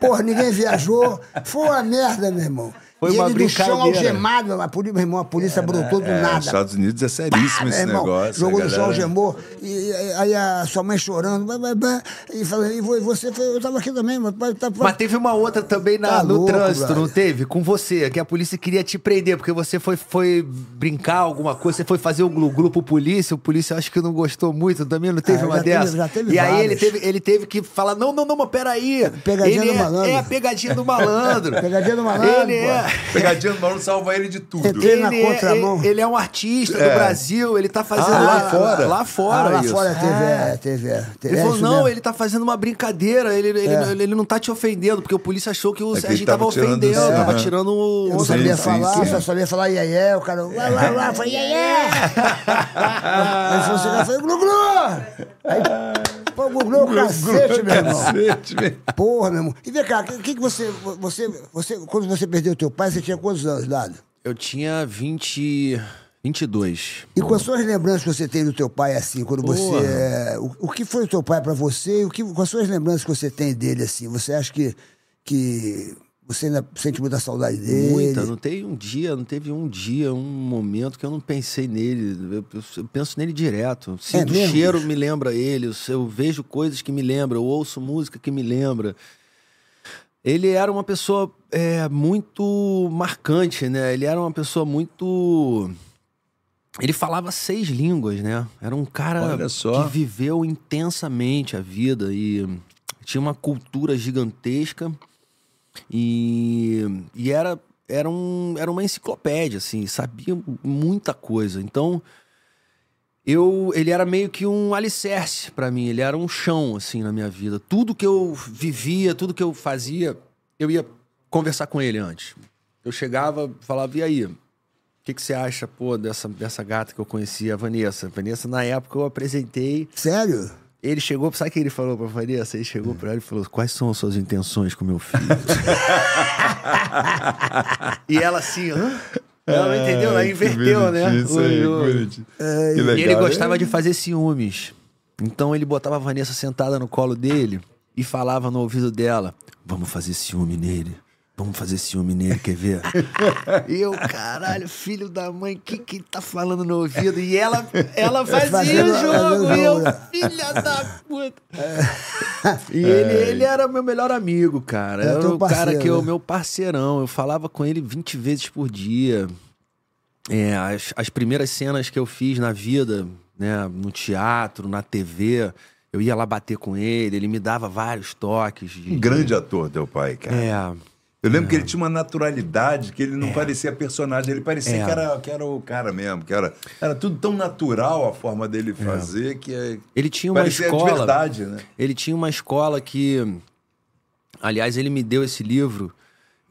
Porra, ninguém viajou. Foi uma merda, meu irmão. Foi e uma ele no chão brincadeira. algemado, a polícia, meu irmão, a polícia brotou do É, nada. Estados Unidos é seríssimo Meu esse irmão, negócio. Jogou a no chão, algemou. E, aí a sua mãe chorando. blá, blá, blá, e falou, e vo- você foi, eu tava aqui também, mas pai, tá, Mas teve uma outra também na, Tá no louco, trânsito, brother. não teve? Com você, que a polícia queria te prender, porque você foi, foi brincar alguma coisa, você foi fazer o grupo polícia, o polícia acho que não gostou muito também, não teve Ah, uma já teve- dessa? já teve e aí ele teve, ele teve que falar, não, não, não, mas peraí. Pegadinha ele do é, malandro. É, a pegadinha do malandro. Pegadinha do malandro, Ele é... Pegadinha do Mauro salva ele de tudo. Entrei na Ele é, contramão. ele, ele é um artista do É. Brasil, ele tá fazendo Ah, lá lá, fora? Lá fora, ah, lá isso. fora teve, é, teve, é. teve Ele é falou, não, mesmo. ele tá fazendo uma brincadeira, ele, ele, É. ele, ele não tá te ofendendo, porque o polícia achou que o É que ele Serginho tava tava, tirando ofendendo, sarro. tava tirando o... Eu não Sim, sabia sim, falar, sim. só sabia falar iê, o cara, lá, lá, lá, foi iê, Aí ele falou assim, glu, glu. Aí, pô, glu, glu, cacete, meu irmão. Cacete, meu. Porra, meu irmão. E vem cá, o que, que você, você, você, quando você perdeu teu pai, você tinha quantos anos, Dado? Eu tinha 20... 22. E com as suas lembranças que você tem do teu pai, assim, quando você. Porra. é, o, o que foi o teu pai pra você? E o que, com as suas lembranças que você tem dele, assim? Você acha que, que você ainda sente muita saudade dele? Muita, não teve um dia, não teve um dia, um momento que eu não pensei nele. Eu, eu- penso nele direto. Sinto o É mesmo? cheiro, me lembra ele. Eu, eu vejo coisas que me lembram, eu ouço música que me lembra. Ele era uma pessoa é, muito marcante, né? Ele era uma pessoa muito. Ele falava seis línguas, né? Era um cara que viveu intensamente a vida e tinha uma cultura gigantesca e, e era, era, um, era uma enciclopédia, assim, sabia muita coisa. Então, eu, ele era meio que um alicerce pra mim, ele era um chão, assim, na minha vida. Tudo que eu vivia, tudo que eu fazia, eu ia conversar com ele antes. Eu chegava, falava, e aí? O que, que você acha, pô, dessa, dessa gata que eu conhecia, a Vanessa? Vanessa, na época, eu apresentei. Sério? Ele chegou, sabe o que ele falou pra Vanessa? Ele chegou pra ela e falou: Quais são as suas intenções com meu filho? e ela assim, hã? Ela não entendeu, ela inverteu, né? Isso aí, O- bonitinho. Que e legal. ele gostava de fazer ciúmes. Então ele botava a Vanessa sentada no colo dele e falava no ouvido dela: Vamos fazer ciúme nele. Vamos fazer ciúme nele, quer ver? e eu, caralho, filho da mãe, o que que ele tá falando no ouvido? E ela, ela fazia Fazendo- o jogo, e eu, jogo, filha da puta. E ele, ele era meu melhor amigo, cara. É Era o cara que é o né? meu parceirão. Eu falava com ele 20 vezes por dia. É, as, as primeiras cenas que eu fiz na vida, né, no teatro, na TV, eu ia lá bater com ele, ele me dava vários toques. De, Um grande ator, teu pai, cara. É, Eu lembro que ele tinha uma naturalidade que ele não parecia personagem, ele parecia É. que, era, que era o cara mesmo, que era, era tudo tão natural a forma dele fazer que é, ele tinha uma parecia de escola. verdade, né? Ele tinha uma escola que. Aliás, ele me deu esse livro,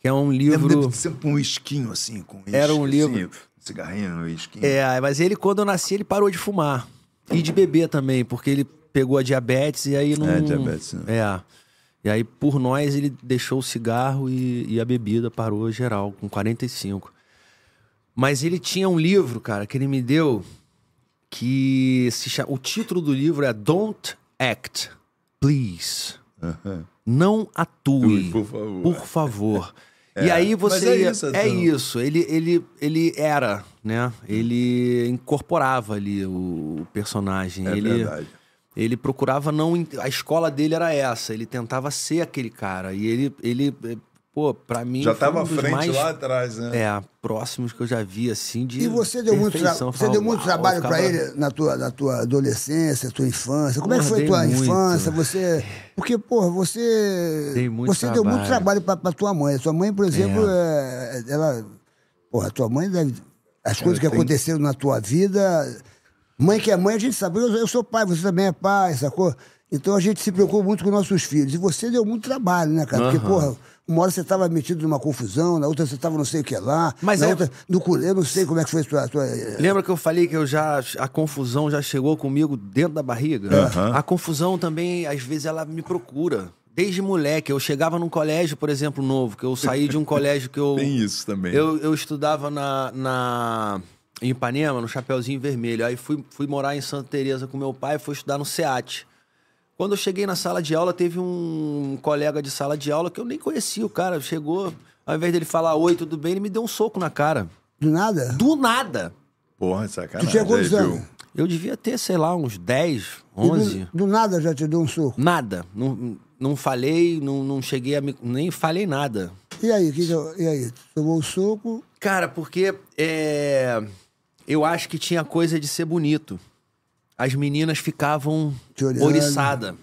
que é um livro. Deve sempre um esquinho assim, com uísque, Era um livro- assim, um cigarrinho esquinho. É, mas ele, quando eu nasci, ele parou de fumar. E de beber também, porque ele pegou a diabetes e aí não. É, diabetes, né? É. E aí, por nós, ele deixou o cigarro e, e a bebida parou geral, com 45. Mas ele tinha um livro, cara, que ele me deu, que se chama. O título do livro é Don't Act, Please. Não atue, por favor. Por favor. É, E aí você é isso, é então. isso. Ele, ele, ele era, né? Ele incorporava ali o personagem. É ele, verdade. Ele procurava não. A escola dele era essa. Ele tentava ser aquele cara. E ele, ele eh, pô, pra mim. Já estava um à frente mais, lá atrás, né? É, próximos que eu já vi, assim, de. E você deu muito, tra-. Eu você deu muito trabalho eu pra ficava- ele na tua, na tua adolescência, tua infância. Como é que foi a tua muito. infância? Você. Porque, porra, você. Dei muito você deu muito trabalho. trabalho pra, pra tua mãe. Tua mãe, por exemplo, é, ela. Porra, tua mãe deve. As coisas que tem- aconteceram na tua vida. Mãe que é mãe, a gente sabe. Eu, eu sou pai, você também é pai, sacou? Então a gente se preocupa muito com nossos filhos. E você deu muito trabalho, né, cara? Porque, Aham. porra, uma hora você estava metido numa confusão, na outra você estava não sei o que lá. Mas na é- outra, no culé, eu não sei como é que foi a tua. tua- Lembra que eu falei que eu já a confusão já chegou comigo dentro da barriga? Aham. A confusão também, às vezes, ela me procura. Desde moleque, eu chegava num colégio, por exemplo, novo, que eu saí de um colégio que eu. Tem isso também. Eu, eu estudava na, na, em Ipanema, no Chapeuzinho Vermelho. Aí fui, fui morar em Santa Teresa com meu pai, fui estudar no SEAT. Quando eu cheguei na sala de aula, teve um colega de sala de aula que eu nem conhecia. O cara chegou, ao invés dele falar oi, tudo bem, ele me deu um soco na cara. Do nada? Do nada. Porra, Tu sacanagem. aí, anos? viu? Eu devia ter, sei lá, uns 10, E 11. Do, do nada já te deu um soco. Nada. Não, não falei, não, não cheguei a me. Nem falei nada. E aí, que que eu- e aí? Tomou o soco? Cara, porque é, eu acho que tinha coisa de ser bonito. As meninas ficavam oriçadas.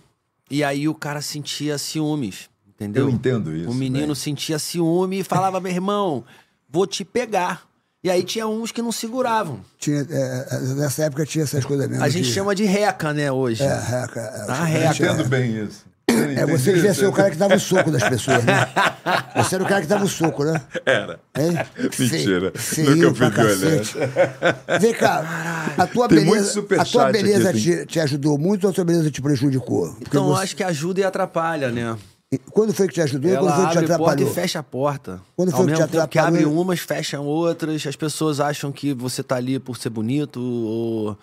E aí o cara sentia ciúmes, entendeu? Eu entendo isso, O menino né? sentia ciúme e falava, meu irmão, vou te pegar. E aí tinha uns que não seguravam. Tinha, é, é, nessa época tinha essas coisas mesmo. A gente de- chama de reca, né, hoje. É, reca. É, Ah, a reca. Entendo bem isso. É, você devia ser o cara que dava o soco das pessoas, né? Você era o cara que dava o soco, né? Era. Hein? Mentira. Feio Nunca fui violento. Vem cá, a tua Tem muito beleza, a tua beleza aqui, te, te ajudou muito ou a tua beleza te prejudicou? Porque Então eu você- acho que ajuda e atrapalha, né? Quando foi que te ajudou e quando Ela foi que te abre a porta e atrapalhou? fecha a porta. Quando Ao foi que mesmo te tempo que abre atrapalhou? umas, fecham outras. As pessoas acham que você tá ali por ser bonito ou...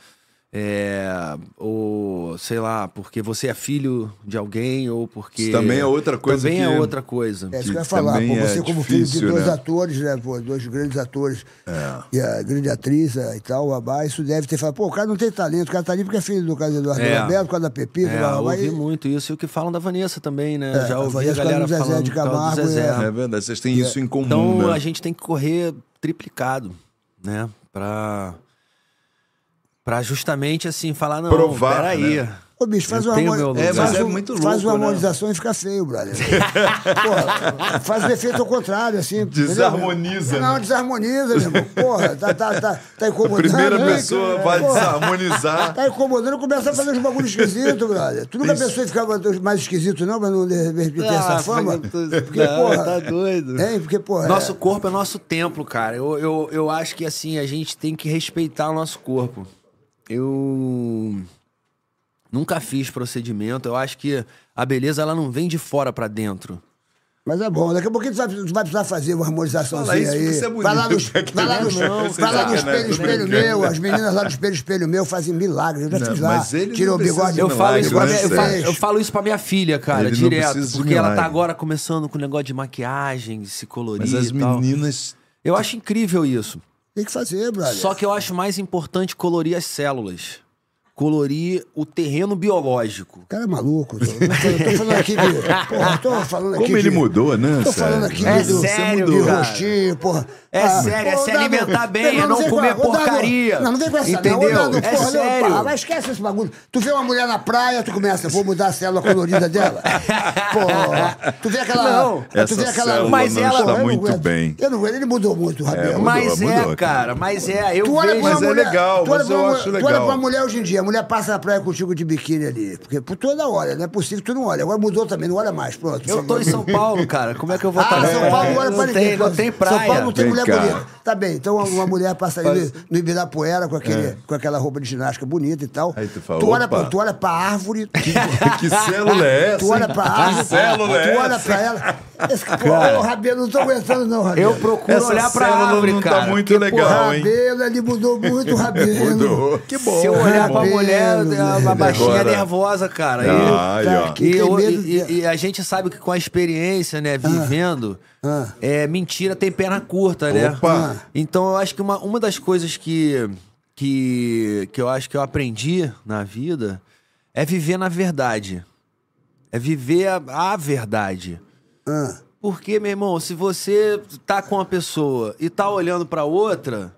é, ou, sei lá, porque você é filho de alguém ou porque... Isso também é outra coisa Também é que- outra coisa. É isso que eu ia falar, pô, é você como filho de difícil, dois né? atores, né, pô, dois grandes atores, É. e a grande atriz eh, e tal, Babá, isso deve ter falado, pô, o cara não tem talento, o cara tá ali porque é filho do Carlos Eduardo É. Roberto, por causa da Pepita, É, blá, blá, eu blá, ouvi e- muito isso. E o que falam da Vanessa também, né? É, Já a ouvi a Vanessa galera com o Zezé falando de do Camargo, Zezé. é. É verdade, vocês têm isso em comum, Então né? a gente tem que correr triplicado, né? Pra, pra justamente assim falar, não, Provar, peraí. né? Ô, bicho, faz Eu uma, tenho harmoni- meu lugar. É, faz é um- muito Faz louco, uma né? harmonização e fica feio, brother. Porra, faz o efeito ao contrário, assim. entendeu? Desarmoniza, Não, né? desarmoniza, meu irmão. Porra, tá, tá, tá, tá incomodando. Primeira né, pessoa cara? vai Porra, desarmonizar. Tá incomodando, começa a fazer uns bagulhos esquisitos, brother. Tu nunca Isso. pensou em ficar mais esquisito, não, pra não de repente ter essa fama? Porque, não, porra. tá doido. Hein? Porque, porra. Nosso é- corpo é nosso templo, cara. Eu, eu, eu acho que assim, a gente tem que respeitar o nosso corpo. Eu nunca fiz procedimento. Eu acho que a beleza ela não vem de fora pra dentro. Mas é bom, daqui a pouquinho tu vai, tu vai precisar fazer uma harmonizaçãozinha Fala isso aí. porque você é bonito. vai lá no, vai lá no, não, vai lá no você espelho, espelho meu. As meninas lá do espelho, espelho meu fazem milagres. Eu já Não, fiz lá. mas ele Tirou o bigode. de Eu falo, isso eu, né, falo, eu falo isso pra minha filha, cara, Ele direto. Porque ela tá agora começando com o negócio de maquiagem, de se colorir Mas as e tal. meninas. Eu acho incrível isso. Tem que fazer, brother. Só que eu acho mais importante colorir as células. Colorir o terreno biológico. O cara é maluco. Tô, eu tô, tô falando aqui de. Porra, tô falando aqui. Como ele de, mudou, né? Tô falando aqui É de, do, sério, de cara. rostinho, porra. É sério, é se Dado, alimentar bem, é não comer porcaria. Não, não vem com essa Entendeu? não. Dado, É porra, não, sério. mas esquece esse bagulho. Tu vê uma mulher na praia, tu começa, vou mudar a célula colorida dela. Porra. Tu vê aquela. Não. tu vê aquela. Mas não ela- está eu não muito aguento. bem. Eu não aguento, ele mudou muito o Rabelo. mudou, mas é, mudou, cara, mas é. Eu Tu olha, vejo. pra uma Mas é mulher, legal, tu olha mas pra eu uma- acho Tu olha legal. pra uma mulher hoje em dia, a mulher passa na praia contigo de biquíni ali. Porque por toda hora, não é possível que tu não olha. Agora mudou também, não olha mais. Pronto. Eu tô em São Paulo, cara. Como é que eu vou Ah, estar São Paulo não olha pra não ninguém. tem, não tem praia. São Paulo não tem Vem mulher cá. bonita. Tá bem, então uma, uma mulher passa ali no, no Ibirapuera com, aquele, com aquela roupa de ginástica bonita e tal. É. Aí tu fala, tu, olha, pra- tu olha pra árvore. Que célula é essa? Tu olha pra árvore. Que célula é Tu olha essa? pra ela. Esse, pô, Rabelo, não tô aguentando, não, Rabelo. Eu procuro Essa olhar pra célula árvore, não tá cara. muito porque, legal. Não, hein? Rabelo, ele mudou muito o Rabelo. Mudou. Que bom. Se eu olhar pra mulher, a né? baixinha é Agora- nervosa, cara. E- Ah, aí, ó. Que E, eu- e- e a gente sabe que com a experiência, né, vivendo, Ah. É mentira tem perna curta, né? Opa. Então eu acho que uma, uma das coisas que, que, que eu acho que eu aprendi na vida é viver na verdade. É viver a, a verdade. Ah, Porque, meu irmão, se você tá com uma pessoa e tá olhando pra outra,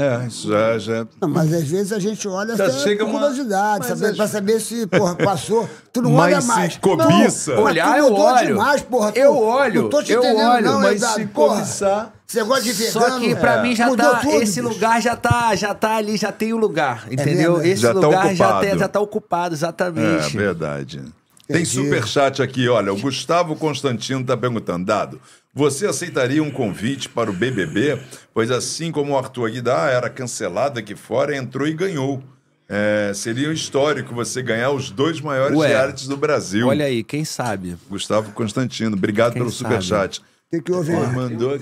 É, isso já, já. Não, mas às vezes a gente olha Já até uma- curiosidade, mas saber, pra saber se, porra, passou. Tu não Mas olha se mais. cobiça. Não, mas Olhar, tu eu mudou olho. demais, porra. Tu- Eu olho, Não tô te eu entendendo, olho, não, mas Eduardo, se porra. cobiçar- Você gosta de vegano. Só que pra É. mim já Mudou tá. tudo, esse bicho. lugar já tá, já tá ali, já tem o lugar. Entendeu? mesmo? esse Já tá lugar já, ocupado. tem, já tá ocupado, É, exatamente. verdade. Tem superchat aqui, olha. O Gustavo Constantino tá perguntando, Dado, você aceitaria um convite para o BBB? Pois assim como o Arthur Aguiar era cancelado aqui fora, entrou e ganhou. É, seria um histórico você ganhar os dois maiores Ué, realities do Brasil. Olha aí, quem sabe? Gustavo Constantino, obrigado Quem pelo sabe? superchat. O que, que houve Pô, aí? mandou...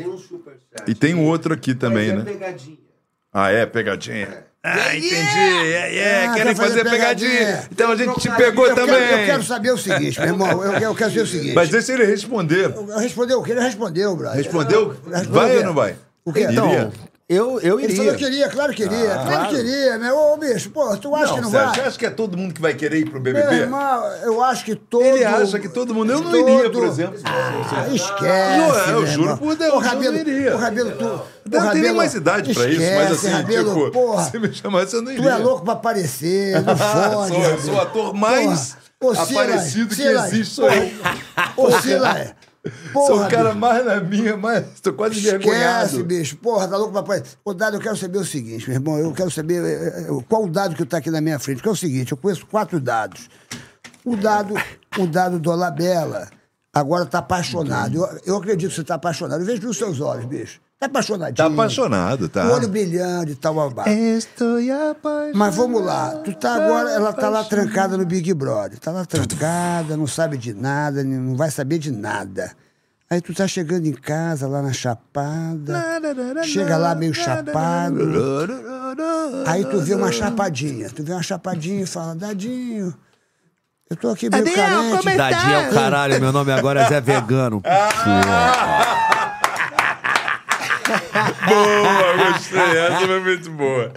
E tem um outro aqui também, né? pegadinha. Ah, é? Pegadinha. Ah, entendi. É, é. Ah, Querem quer fazer fazer pegadinha. pegadinha. Então a gente te pegou eu também. Quero, eu quero saber o seguinte, meu irmão. Eu, eu quero saber o seguinte. Mas deixa ele responder. Respondeu o que? Ele respondeu, brother. Respondeu? Vai ou não vai? O quê? Então, Iria? Eu, eu Ele iria. falou que queria, claro que queria. claro, claro. que queria, meu. Ô, bicho, pô, tu acha que não Sérgio, vai? Você acha que é todo mundo que vai querer ir pro Meu BBB? irmão, eu acho que todo. Ele acha que todo mundo. Eu não todo- iria, por exemplo. Ah, esquece. Não, eu meu juro por Deus, o eu Rabelo, não iria. O Rabelo, tu. Eu não tenho Rabelo- mais idade pra isso, mas Esquece, assim, Rabelo, tipo, porra, se me chamasse, eu não Tu iria. é louco pra aparecer, não Ah, fode. sou, eu sou o ator mais Porra. Ô, aparecido que Sila, existe, eu. Ô, Sila, porra, Sou o cara bicho. mais na minha, mas tô quase Esquece, envergonhado. bicho. Porra, tá louco aparecer. Ô, Dado, eu quero saber o seguinte, meu irmão. Eu quero saber eh, eh, qual o dado que tá aqui na minha frente. Que é o seguinte, eu conheço quatro dados. O dado, o dado do Olabella agora tá apaixonado. Eu, eu acredito que você tá apaixonado. Eu vejo nos seus olhos, bicho. Tá apaixonadinho. Tá apaixonado, tá? O olho brilhando e tal, babá. Estou apaixonado. Mas vamos lá, tu tá agora, ela tá lá trancada no Big Brother. Tá lá trancada, não sabe de nada, não vai saber de nada. Aí tu tá chegando em casa lá na Chapada, chega lá meio chapado. Aí tu vê uma chapadinha, tu vê uma chapadinha e fala, Dadinho, eu tô aqui meio carente. Dadinho é o caralho, meu nome agora é Zé Vegano. Boa, gostei. Essa foi muito boa.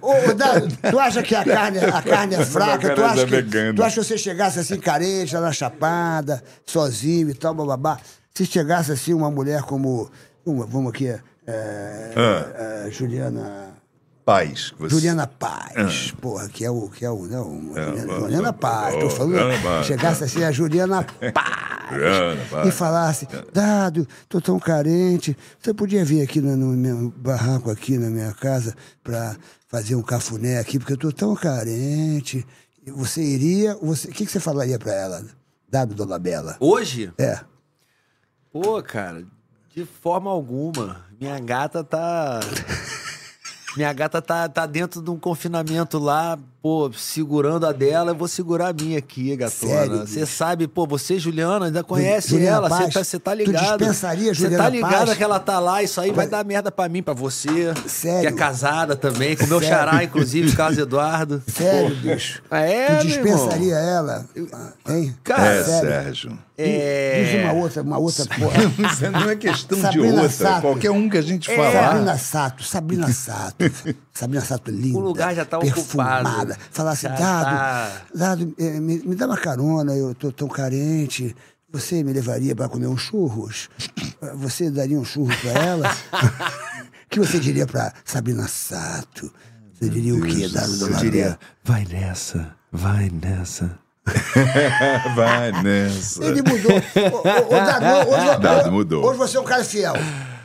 Ô, Dado, tu acha que a carne, a carne é fraca? Meu Tu acha, é que, tu acha que você chegasse assim carente, lá na chapada, sozinho e tal, bababá? Se chegasse assim uma mulher como. Uma, vamos aqui, é, Ah. é, Juliana. Paz. que Você... Juliana Paz, porra, que é o. Que é o não, Juliana, ah, Juliana ah, Paz, ah, tô ah, falando. Juliana Paz. Chegasse assim a Juliana Paz. Juliana Paz. E falasse, Dado, tô tão carente, você podia vir aqui no, no meu barraco, aqui na minha casa, pra fazer um cafuné aqui, porque eu tô tão carente. Você iria, você, o que, que você falaria pra ela, Dado Dona Bela? Hoje? É. Pô, cara, de forma alguma. Minha gata tá. Minha gata tá, tá dentro de um confinamento lá, pô, segurando a dela, eu vou segurar a minha aqui, gatona. Sério, Você sabe, pô, você, Juliana, ainda conhece Juliana ela, você tá, você tá tu ligado. dispensaria Você Juliana tá ligado Paz? que ela tá lá, isso aí vai dar merda pra mim, pra você. Sério? Que é casada também, com meu Sério? xará, inclusive, Carlos Eduardo. Sério, bicho? É, tu meu dispensaria ela? Hein? Cara, É, Sério. Sérgio. É... Diz uma outra, uma outra porra. Isso não é questão Sabrina de outra. Sato. Qualquer um que a gente falar. Sabrina Sato, Sabrina Sato. Sabrina Sato linda. O lugar já tá perfumada. ocupado. Falasse, Já Dado, tá. Dado eh, me, me dá uma carona, eu tô tão carente. Você me levaria para comer uns churros? Você daria um churro para ela? O que você diria para Sabrina Sato? Você diria o quê, Dado Eu Dona diria, vai nessa, vai nessa. Vai nessa. Ele mudou. Ô, ô, ô, Dado, hoje, Dado mudou. Hoje você é um cara fiel.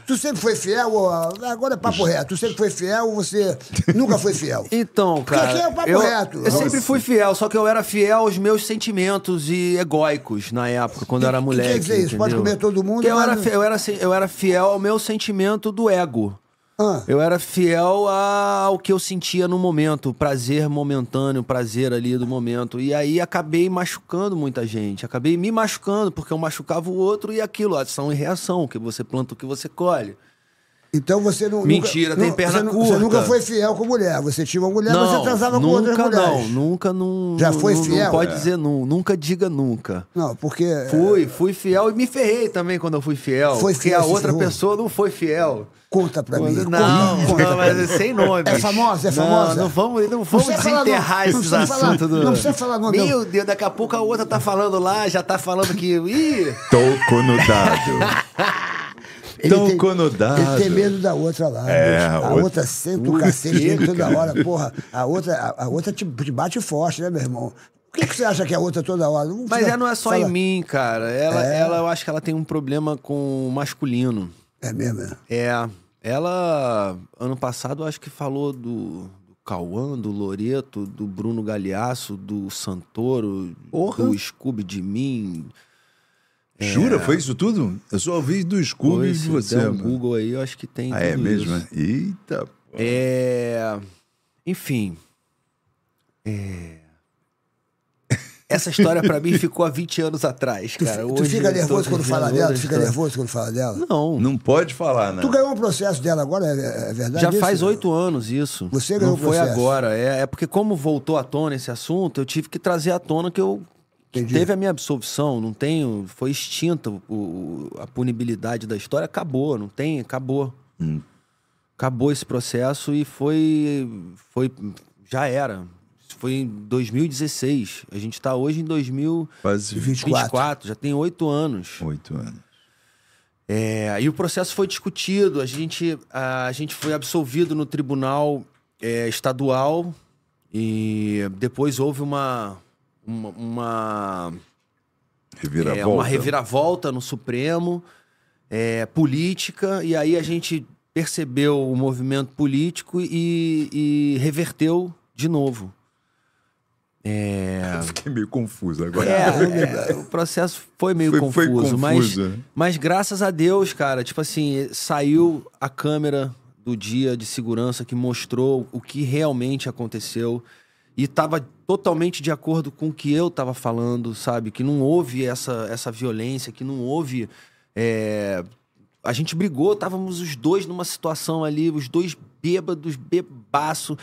Tu sempre foi fiel, ou, agora é papo reto. Tu sempre foi fiel ou você nunca foi fiel? Então, cara. aqui é o papo eu, reto. Eu sempre fui fiel, só que eu era fiel aos meus sentimentos e egóicos na época, quando eu era moleque. quer dizer isso? Pode comer todo mundo, Que eu, era, eu, era, eu era fiel ao meu sentimento do ego. Ah. Eu era fiel ao que eu sentia no momento, o prazer momentâneo, o prazer ali do momento. E aí acabei machucando muita gente. Acabei me machucando, porque eu machucava o outro e aquilo, ação e reação, que você planta o que você colhe. Então você não. Mentira, nunca, tem não- perna você, curta. Você nunca foi fiel com mulher. Você tinha uma mulher, você transava com nunca outras não, nunca não. Já foi não, fiel? Não pode É. dizer nu, nunca diga nunca. Não, porque. Fui, fui fiel e me ferrei também quando eu fui fiel. Foi porque fiel, a outra pessoa não foi fiel. Conta pra mim. Não, conta, não, mas mim. sem nome. É famosa, é famosa? Não, não vamos, não vamos falar desenterrar não esses precisa falar- assuntos. do... não precisa falar nome, Meu Deus, daqui a pouco a outra tá falando lá, já tá falando que. Ih! Toco no dado. Tão tem, conodado. Ele tem medo da outra lá. É, a outra- outra senta o cacete dele toda hora. Porra, a outra, a, a outra te, te bate forte, né, meu irmão? Por que, que você acha que a outra toda hora? Não Mas é, não é só fala- em mim, cara. Ela, É. ela, eu acho que ela tem um problema com o masculino. É mesmo, é. É. Ela, ano passado, acho que falou do, Cauã, do Loreto, do Bruno Galhaço, do Santoro, Porra. do Scooby de mim. Jura? Foi isso tudo? Eu só ouvi do Scooby de você. um mano. Google aí, eu acho que tem Ah, é mesmo? isso. é? Eita. pô. É... Enfim. É... Essa história pra mim ficou há 20 anos atrás, Tu, cara. tu Hoje fica nervoso quando fala dela? Tu fica nervoso quando fala dela? Não. Não pode falar, né? Tu ganhou um processo dela agora, é, é verdade? Já isso? faz oito anos isso. Você ganhou Não foi processo. agora. É, é porque como voltou à tona esse assunto, eu tive que trazer à tona que eu Entendi. teve a minha absolvição. Não tenho, foi extinta o- o- a punibilidade da história. Acabou, não tem, acabou. Hum. Acabou esse processo e foi, foi, já era. Foi em 2016. A gente tá hoje em 2024. Quase 24. já tem oito anos. oito anos. É, aí o processo foi discutido, a gente, a, a gente foi absolvido no tribunal é, estadual e depois houve uma, uma, uma, Reviravolta. é, uma reviravolta no Supremo, é, política, e aí a gente percebeu o movimento político e, e reverteu de novo. É, Fiquei meio confuso agora. é, é, o processo foi meio Foi- foi confuso, mas, confuso, né? mas graças a Deus, cara, tipo assim, saiu a câmera do dia de segurança que mostrou o que realmente aconteceu e estava totalmente de acordo com o que eu estava falando, sabe? Que não houve essa, essa violência, que não houve. é, A gente brigou, estávamos os dois numa situação ali, os dois bêbados, bebaço.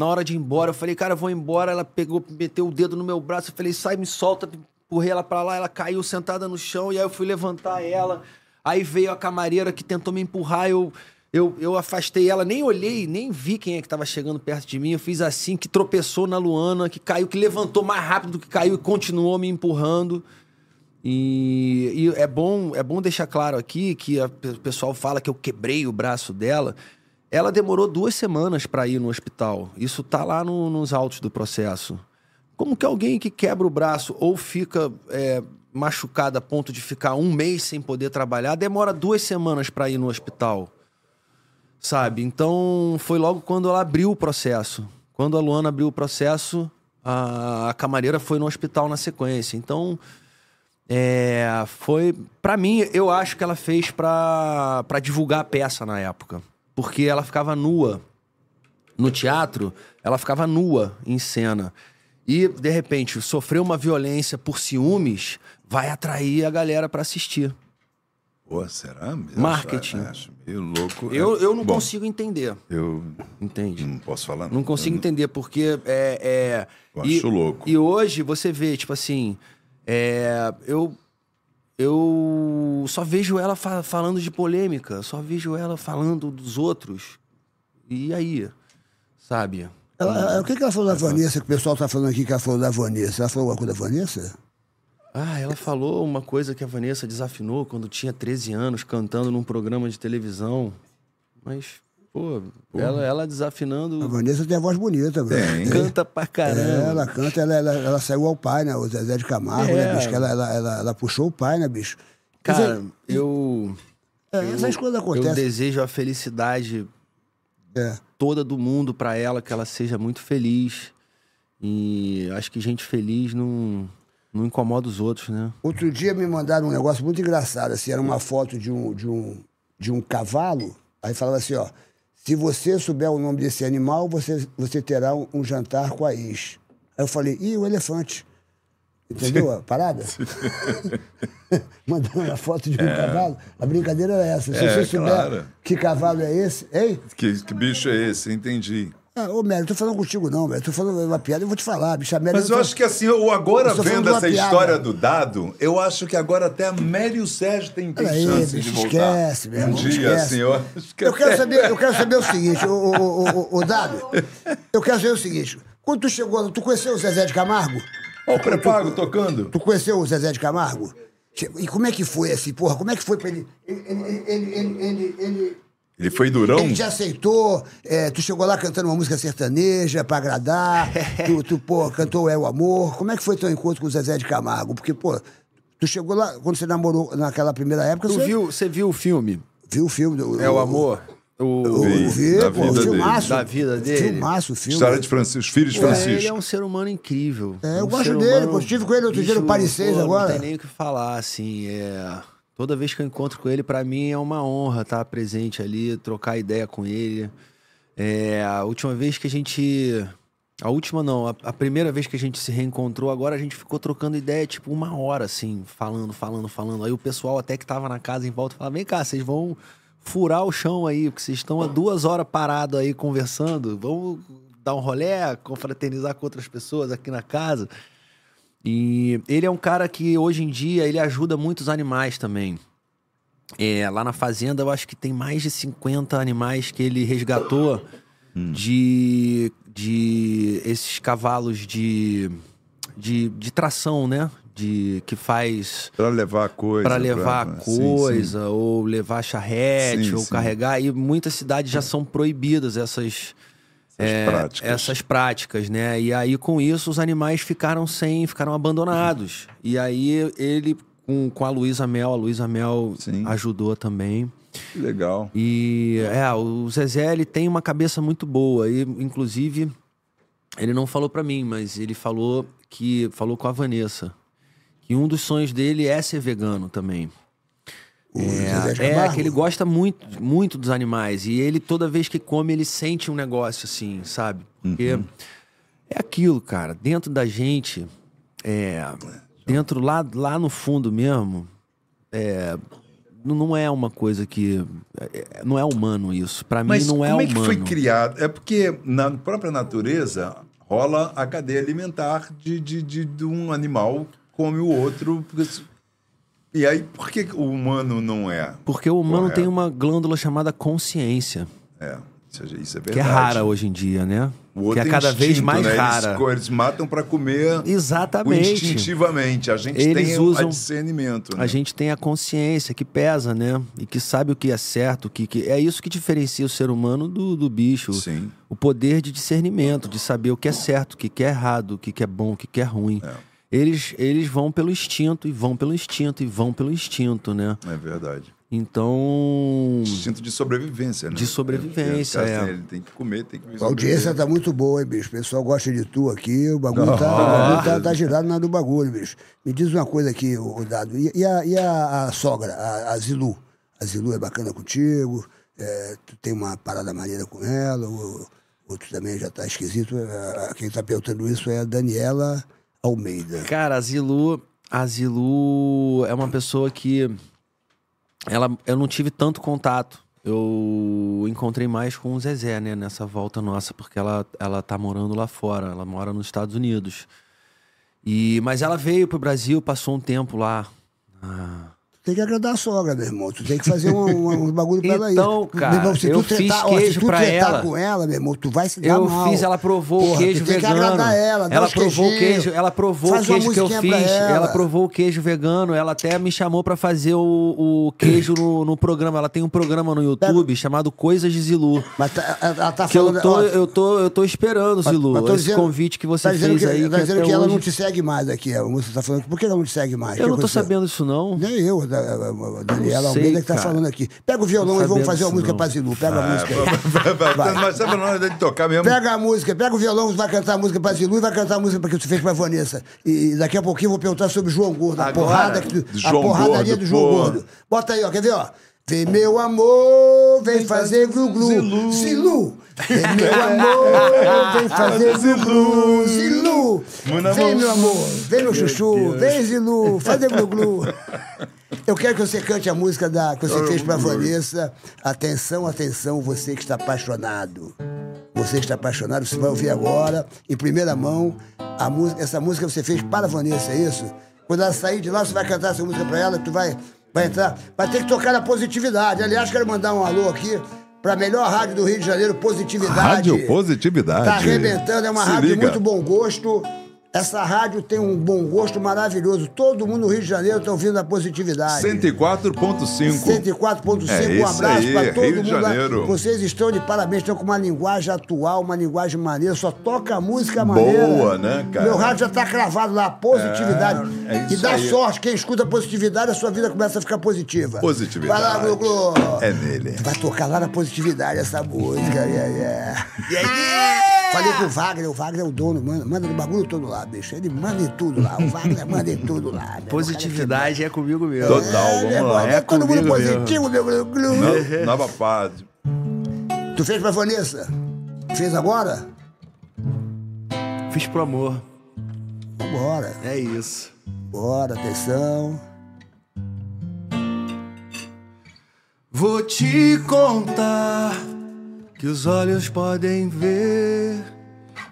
Na hora de ir embora, eu falei, cara, eu vou embora. Ela pegou, meteu o dedo no meu braço. Eu falei, sai, me solta. Empurrei ela pra lá, ela caiu sentada no chão. E aí eu fui levantar ela. Aí veio a camareira que tentou me empurrar. Eu, eu, eu afastei ela, nem olhei, nem vi quem é que tava chegando perto de mim. Eu fiz assim, que tropeçou na Luana, que caiu, que levantou mais rápido do que caiu e continuou me empurrando. E, e é bom é bom deixar claro aqui que a- o pessoal fala que eu quebrei o braço dela. Ela demorou duas semanas para ir no hospital. Isso tá lá no- nos autos do processo. Como que alguém que quebra o braço ou fica é, machucado a ponto de ficar um mês sem poder trabalhar, demora duas semanas para ir no hospital? Sabe? Então foi logo quando ela abriu o processo. Quando a Luana abriu o processo, a, a camareira foi no hospital na sequência. Então é, foi. Pra mim, eu acho que ela fez pra divulgar a peça na época. Porque ela ficava nua. No teatro, ela ficava nua em cena. E, de repente, sofreu uma violência por ciúmes, vai atrair a galera pra assistir. Pô, será? Eu Marketing. Acho, acho meio louco. Eu, É, eu não bom, consigo entender, Eu entende? não posso falar. Não consigo entender, porque é. é Eu e, acho louco. E hoje você vê, tipo assim. é, eu. Eu só vejo ela fa- falando de polêmica, só vejo ela falando dos outros. E aí? Sabe? Ela- ela- o que, que ela falou da Vanessa, que o pessoal tá falando aqui que ela falou da Vanessa? Ela falou alguma coisa da Vanessa? Ah, ela falou uma coisa que a Vanessa desafinou quando tinha 13 anos, cantando num programa de televisão. Mas, pô, ela, ela A desafinando, Vanessa tem a voz bonita, velho. Tem. canta pra caramba. É, ela canta, ela, ela, ela saiu ao pai, né? O Zezé de Camargo, É. né, bicho? Que ela, ela, ela, ela puxou o pai, né, bicho? Cara, eu. é, essas coisas Eu acontecem. desejo a felicidade É. toda do mundo pra ela, que ela seja muito feliz. E acho que gente feliz não, não incomoda os outros, né? Outro dia me mandaram um negócio muito engraçado, assim, era uma foto de um, de um, de um cavalo, aí falava assim, ó, se você souber o nome desse animal, você, você terá um, um jantar com a ex. Aí eu falei, ih, o elefante. Entendeu a parada? Mandando a foto de um cavalo. A brincadeira era essa. Se É, você souber claro. que cavalo é esse, hein? Que, que bicho é esse? Entendi. Ah, ô, Mério, eu tô falando contigo não, Mério. Tô falando uma piada, eu vou te falar, bicho. Mas eu tá- acho que assim, o agora vendo essa piada. história do dado, eu acho que agora até a Mary e o Sérgio têm, têm Peraí, chance bicho, de voltar. esquece, meu um irmão, dia, esquece. assim, eu acho que Eu quero saber, eu quero saber o seguinte, o, o, o, o, Dado, eu quero saber o seguinte. Quando tu chegou, tu conheceu o Zezé de Camargo? Ó, o pré-pago tocando. Tu conheceu o Zezé de Camargo? E como é que foi assim, porra? Como é que foi pra ele. Ele, ele, ele, ele, foi durão? ele te aceitou, é, tu chegou lá cantando uma música sertaneja pra agradar, tu, tu, pô, cantou É o Amor. Como é que foi teu encontro com o Zezé de Camargo? Porque, pô, tu chegou lá, quando você namorou naquela primeira época, Tu você viu, você viu o filme? viu o filme do. É o Amor? O, O, Vi, o, vi, da pô, vida o filmaço. dele. Da vida dele. Filmaço, o filme. História de Francisco, os filhos de Pô, Francisco. ele é um ser humano incrível. É, eu um gosto dele, pô, estive com ele outro dia no Bicho, Paris 6 pô, agora. Não tem nem o que falar, assim. É... Toda vez que eu encontro com ele, pra mim é uma honra estar presente ali, trocar ideia com ele. É, a última vez que a gente. A última não, a, a primeira vez que a gente se reencontrou, agora a gente ficou trocando ideia, tipo, uma hora, assim, falando, falando, falando. Aí o pessoal até que tava na casa em volta falava: vem cá, vocês vão furar o chão aí, porque vocês estão há duas horas parados aí conversando. Vamos dar um rolé, confraternizar com outras pessoas aqui na casa. E ele é um cara que hoje em dia ele ajuda muitos animais também. É, lá na fazenda eu acho que tem mais de 50 animais que ele resgatou de, de esses cavalos de, de, de tração, né? De, que faz Pra levar coisa. para levar pra- sim, sim. coisa ou levar charrete Sim, ou sim. carregar e muitas cidades já são proibidas essas Essas práticas. essas práticas, né? E aí, com isso, os animais ficaram sem, ficaram abandonados. E aí, ele, com, com a Luísa Mel, a Luísa Mel Sim. ajudou também. Que Legal. E, é, o Zezé, ele tem uma cabeça muito boa. E, inclusive, ele não falou pra mim, mas ele falou que, falou com a Vanessa, que um dos sonhos dele é ser vegano também. De É, Camargo. que ele gosta muito, muito dos animais. E ele, toda vez que come, ele sente um negócio assim, sabe? Porque é aquilo, cara. Dentro da gente, é, dentro lá, lá no fundo mesmo, é, não é uma coisa que. é- não é humano isso. Pra mim, não é como é humano. que foi criado? É porque na própria natureza rola a cadeia alimentar de, de, de, de um animal come o outro. porque E aí, por que o humano não é? Porque o humano Correto. tem uma glândula chamada consciência, É, isso é, isso é verdade. que é rara hoje em dia, né? O outro que é cada vez instinto, mais né? rara. Eles, eles matam para comer Exatamente. instintivamente. A gente Eles tem usam- o discernimento. né? A gente tem a consciência que pesa, né? E que sabe o que é certo, o que, que... é isso que diferencia o ser humano do, do bicho. Sim. O poder de discernimento, de saber o que é certo, o que, é errado, o que, é bom, o que, que é ruim. Eles, eles vão pelo instinto e vão pelo instinto e vão pelo instinto, né? É verdade. Então, Instinto de sobrevivência, né? De sobrevivência, Ele, é. ele tem que comer, tem que A audiência tá muito boa, hein, bicho? O pessoal gosta de tu aqui, o bagulho, tá, o bagulho tá, tá girado na do bagulho, bicho. Me diz uma coisa aqui, o Dado. E, e a, e a- a sogra, a, a Zilu? A Zilu é bacana contigo? É, tu tem uma parada maneira com ela? O outro também já tá esquisito. É, Quem tá perguntando isso é a Daniela Almeida. cara, a Zilu, a Zilu é uma pessoa que ela, eu não tive tanto contato. Eu encontrei mais com o Zezé, né, nessa volta nossa, porque ela, ela tá morando lá fora, ela mora nos Estados Unidos. E, mas ela veio pro Brasil, passou um tempo lá. Ah, Tem que agradar a sogra, meu irmão. Tu tem que fazer um, um, um bagulho pra ela aí. Então, cara, irmão, se eu tu fiz tretar, ó, se queijo tu pra ela. com ela, meu irmão, tu vai se dar Eu mal. fiz, ela provou Porra, o queijo tem vegano. que agradar ela, ela provou o queijo, ela provou o queijo que eu fiz. Ela. ela. provou o queijo vegano. Ela até me chamou pra fazer o, o queijo no, no programa. Ela tem um programa no YouTube chamado Coisas de Zilu. Mas tá- ela, tá Que eu falando... tô, ó, eu tô, eu tô esperando, Zilu. mas tô esse dizendo- convite que você tá fez que, aí. Tá dizendo que ela não te segue mais aqui. Moça tá falando, por que ela não te segue mais? Eu não tô sabendo isso, não. Nem eu, a, a- a Daniela Almeida que tá cara. falando aqui. Pega o violão e vamos fazer uma música pra Zilu. Pega a música aí. Vai. Mas sabe na hora de tocar mesmo? Pega a música, pega o violão, vai cantar a música pra Zilu e vai cantar a música que tu fez pra Vanessa. E daqui a pouquinho eu vou perguntar sobre o João Gordo, a Agora? porrada que tu, a porradaria Gordo, do João pô. Gordo. Bota aí, ó, quer ver, ó? Vem meu amor, vem fazer glu-glu. Zilu. Zilu. Vem meu amor, vem fazer glu-glu. Zilu. A Vem meu amor, vem meu chuchu, vem Zilu, fazer glu-glu. Eu quero que você cante a música da, que você fez pra Vanessa. Atenção, atenção, você que está apaixonado. Você que está apaixonado, você vai ouvir agora, em primeira mão, a música, essa música você fez para a Vanessa, é isso? Quando ela sair de lá, você vai cantar essa música para ela, tu vai, vai entrar. Vai ter que tocar na positividade. Aliás, quero mandar um alô aqui para a melhor rádio do Rio de Janeiro, Positividade. Rádio Positividade. Tá arrebentando, é uma Se rádio de liga. muito bom gosto. Essa rádio tem um bom gosto maravilhoso. Todo mundo no Rio de Janeiro está ouvindo a positividade. 104.5. 104.5, É um abraço para todo Rio de mundo. lá. Janeiro. Vocês estão de parabéns, estão com uma linguagem atual, uma linguagem maneira, só toca música maneira. Boa, né, cara? Meu rádio já está cravado lá, positividade. É, é e dá aí. sorte, quem escuta positividade, a sua vida começa a ficar positiva. Positividade. Vai lá, Glu-Glu. É nele. Vai tocar lá na positividade essa música. Yeah, yeah. Falei com o Wagner, o Wagner é o dono, manda, manda no bagulho todo lá, bicho. Ele manda em tudo lá. O Wagner manda em tudo lá. meu. Positividade é comigo mesmo. Total, É, vamos lá. irmão, é todo mundo positivo, meu. No- Nova fase. Tu fez pra Vanessa? Fez agora? Fiz pro amor. Vambora. É isso. Bora, atenção. Vou te contar que os olhos podem ver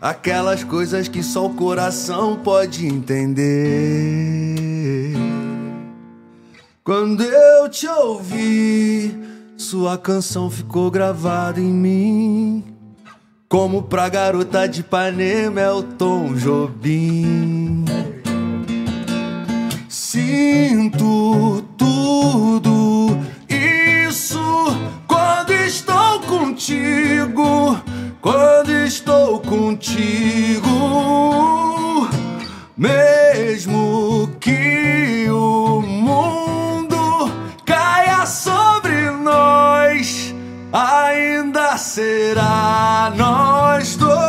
aquelas coisas que só o coração pode entender. Quando eu te ouvi, sua canção ficou gravada em mim. Como pra garota de Ipanema é o Tom Jobim. Sinto tudo isso quando estou contigo, quando estou contigo. Mesmo que o mundo caia sobre nós, ainda será nós dois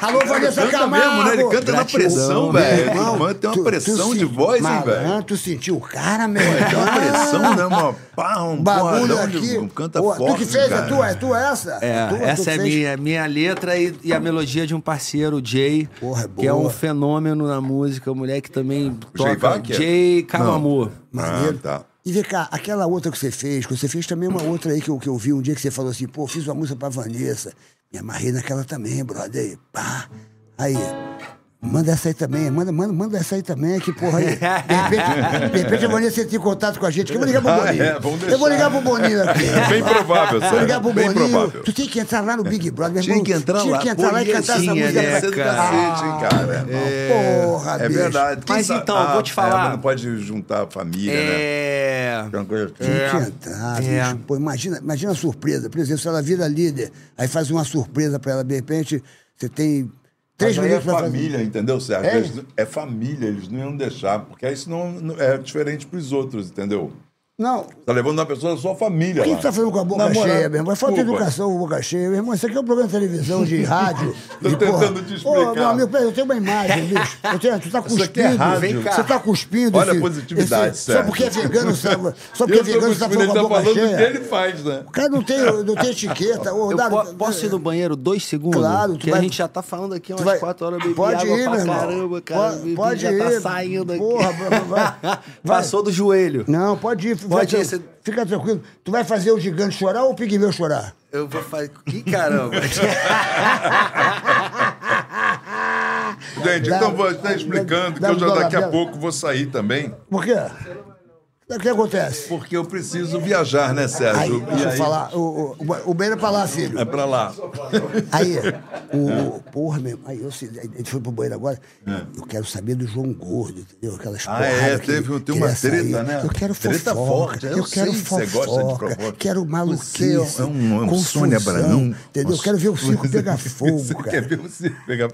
Alô, Vanessa Canta Camargo. mesmo, né? Ele canta na Gratidão, pressão, meu velho. Irmão, Mano, tem uma tu- pressão tu de voz, hein, velho? Tu sentiu o cara, meu Tem uma irmão? pressão, né? Uma pá, um Bagulho aqui. um canta Pô, forte, Tu que fez, cara. é tua, é tua essa? É, tua, tu essa que é fez? minha, minha letra e, e a melodia de um parceiro, o Jay, Porra, é que é um fenômeno na música, o moleque também Jay toca. Jay Camamor. Maneiro. Ah, tá. E vem cá, aquela outra que você fez, que você fez também uma outra aí que eu, que eu vi um dia que você falou assim, pô, fiz uma música pra Vanessa. Me amarrei naquela também, brother. Aí, pá. Aí, manda essa aí também, manda, manda, manda essa aí também, que porra aí. De repente, de repente a entra em contato com a gente. que Eu vou ligar pro Ah, Boninho. é, vamos eu vou ligar pro Boninho aqui. É bem provável, Vou ligar pro. Bem Boninho. provável. Tu tem que entrar lá no Big Brother, meu Tinha irmão. que entrar Tinha lá. que entrar lá e cantar essa tinha, música. né, pra- cara? cacete, hein, cara. Porra, É bicho. verdade. Quem Mas então, Ah, vou te falar. É, não pode juntar a família, né? É. É uma coisa. Tinha que entrar, É. bicho. Pô, imagina, imagina a surpresa. Por exemplo, se ela vira líder, aí faz uma surpresa pra ela, de repente, você tem três Mas aí é família, fazer. entendeu, Sérgio? É? É família, eles não iam deixar, porque aí isso não, não- é diferente pros outros, entendeu? Não. Tá levando uma pessoa da sua família Por que lá. tu tá falando com a boca Na moral, cheia, meu irmão? É falta de educação com a boca cheia. Meu irmão, isso aqui é um programa de televisão, de rádio. Tô de, tentando te Ô, explicar. meu amigo, peraí, eu tenho uma imagem, bicho. Eu tenho, tu tá Isso aqui é cuspindo. rádio. Vem cá. Você tá cuspindo. Olha a esse- positividade, esse- Só porque é vegano, sabe? Só porque é Eu vegano, você tá cuspindo, falando com a ele tá boca falando o que ele faz, né? O cara não tem, não tem etiqueta. Ô, Eu Dado, po- posso ir no banheiro dois segundos? Claro, tu que vai- a gente já tá falando aqui umas vai- quatro horas, bebi pode água ir, pra meu irmão. caramba, cara. Pode- pode já ir. tá saindo aqui. Porra. Passou do joelho. Não, pode ir. Pode vai- ir, você- Fica tranquilo. Tu vai fazer o gigante chorar ou o pigmeu chorar? Eu vou fazer. Que caramba. Gente, Dá- então vou estar explicando dá que eu um já daqui a pouco vou sair também, Por quê? O que acontece? porque eu preciso viajar, né, Aí, Sérgio? deixa E eu aí- falar. O, o, o banheiro é pra lá, filho. É pra lá. Aí, o. Porra, meu. Aí eu, ele foi pro banheiro agora. Eu quero saber do João Gordo, entendeu? Aquelas É. Ah, é, teve- uma queria sair. treta, né? Eu quero Treta fofoca. forte, eu Eu, quero sei que fofoca. você gosta de fofoca. Quero maluquice. Você é um- é um Sônia Abraão. Entendeu? Eu quero ver o circo pegar fogo, Você cara. quer ver o circo pegar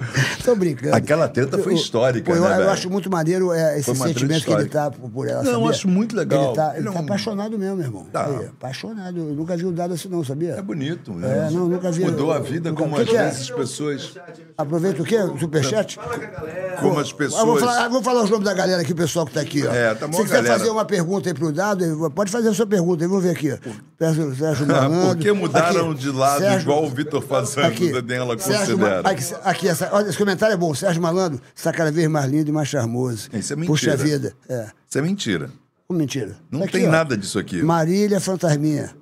Tô brincando. Aquela treta foi Eu- histórica, eu, né, eu velho? acho muito maneiro é, esse treta sentimento que ele tá por ela. Não, eu acho muito legal. Ele tá, ele Ele é tá um- apaixonado mesmo, meu irmão. Tá. Aí, apaixonado. Eu nunca vi um dado assim, não, sabia? É bonito, né? É, não, nunca vi. Mudou a vida Nunca- como que às que é? vezes as pessoas. Aproveita o quê? O superchat? Como as Ah, vou, pessoas. falar, vou falar os nomes da galera aqui, o pessoal que tá aqui. Ó. É, tá bom, Se quiser galera. fazer uma pergunta aí pro Dado, pode fazer a sua pergunta aí, vamos ver aqui. Sérgio, Sérgio Malandro. Por que mudaram Aqui, de lado Sérgio- igual o Vitor Fazano Aqui, da Dela Sérgio Ma- considera? Aqui, aqui, essa, olha, esse comentário é bom. Sérgio Malandro está cada vez mais lindo e mais charmoso. Isso é Puxa mentira. vida. É. Isso é mentira. Como mentira. Não Aqui, tem ó. nada disso aqui. Marília Fantasminha.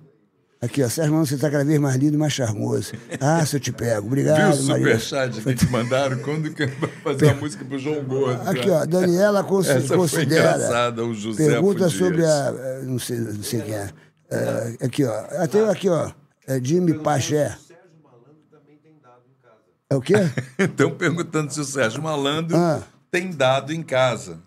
Aqui, ó. Sérgio Malandro, você está cada vez mais lindo e mais charmoso. Ah, se eu te pego. Viu Obrigado, o Marília. superchat que te mandaram? Quando que vai fazer a música pro João Gordo? Aqui, ó, Daniela consi- Essa foi considera. engraçada, o José Pergunta Dias. sobre a. eh, Não sei, não sei quem é. É, Aqui, ó. Até aqui, ó. É Jimmy Paché. É o quê? Estão perguntando se o Sérgio Malandro Ah. tem dado em casa.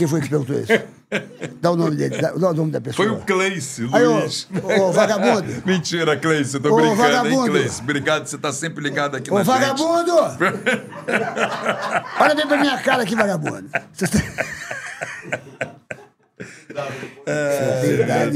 Quem foi que perguntou isso? Dá o nome dele, dá, dá o nome da pessoa. Foi o Cleice, Aí, ô, Luiz. ô, vagabundo. Mentira, Cleice, eu tô Ô, brincando, hein, vagabundo. Cleice? Obrigado, você tá sempre ligado aqui Ô, na vagabundo! Olha bem pra minha cara aqui, vagabundo. Você tá- Meu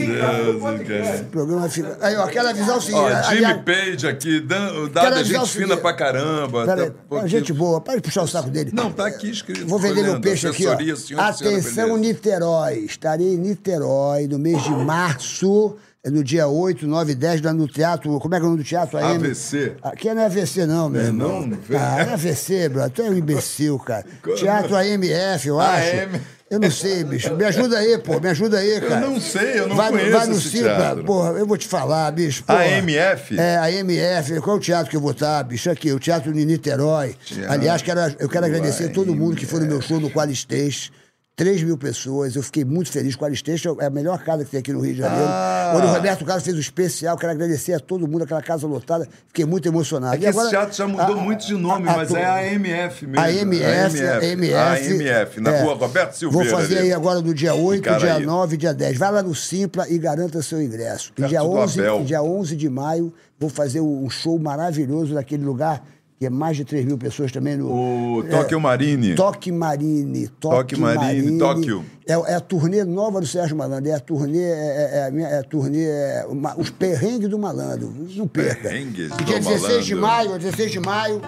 Deus, cara. O programa fica. Aí, ó, quero avisar o seguinte. Ó, aliás- Jimmy Page aqui, dan- é o gente fina pra caramba. Pera tá- aí, porque- gente boa, para de puxar o saco dele. Não, tá aqui escrito. Vou vender meu peixe aqui, ó. Atenção. Niterói. Estarei em Niterói no mês de março, é no dia 8, 9 e 10, lá no teatro. Como é que é o nome do teatro? AM? AVC. Aqui não é AVC, não, meu É, irmão. não? Não Ah, é AVC, bro. Tu é um imbecil, cara. Como? Teatro AMF, eu acho. AM. Eu não sei, bicho. Me ajuda aí, pô. Me ajuda aí, cara. não sei, eu não vai, conheço Vai no esse Simpla. teatro. Porra, eu vou te falar, bicho. porra. AMF? É, a MF, qual é o teatro que eu vou estar, bicho? Aqui, o Teatro de Niterói. Teatro Aliás, quero, eu quero agradecer a todo mundo que foi no meu AMF. show no Qualistês. 3 mil pessoas, eu fiquei muito feliz. Qualistês é a melhor casa que tem aqui no Rio de Janeiro. Ah. Onde o Roberto Carlos fez o especial, quero agradecer a todo mundo, aquela casa lotada. Fiquei muito emocionado. É que E agora, esse teatro já mudou a- muito de nome, a- a- mas é a AMF mesmo. a MF, a MF. A MF, na é. rua Roberto Silveira. Vou fazer ali. aí agora no dia 8, Icaraí. dia 9 e dia 10. Vai lá no Simpla e garanta seu ingresso. E dia do 11, Abel. e dia 11 de maio, vou fazer um show maravilhoso naquele lugar, que é mais de 3 mil pessoas também. No, O Tóquio Marine. Toque Marine. Toque Marine, Tóquio. É, é a turnê nova do Sérgio Malandro. É a turnê, é, é- é a minha- é turnê, é uma- os perrengues do malandro. Não perca. Perrengues E dia do 16 de Malandro. maio, 16 de maio,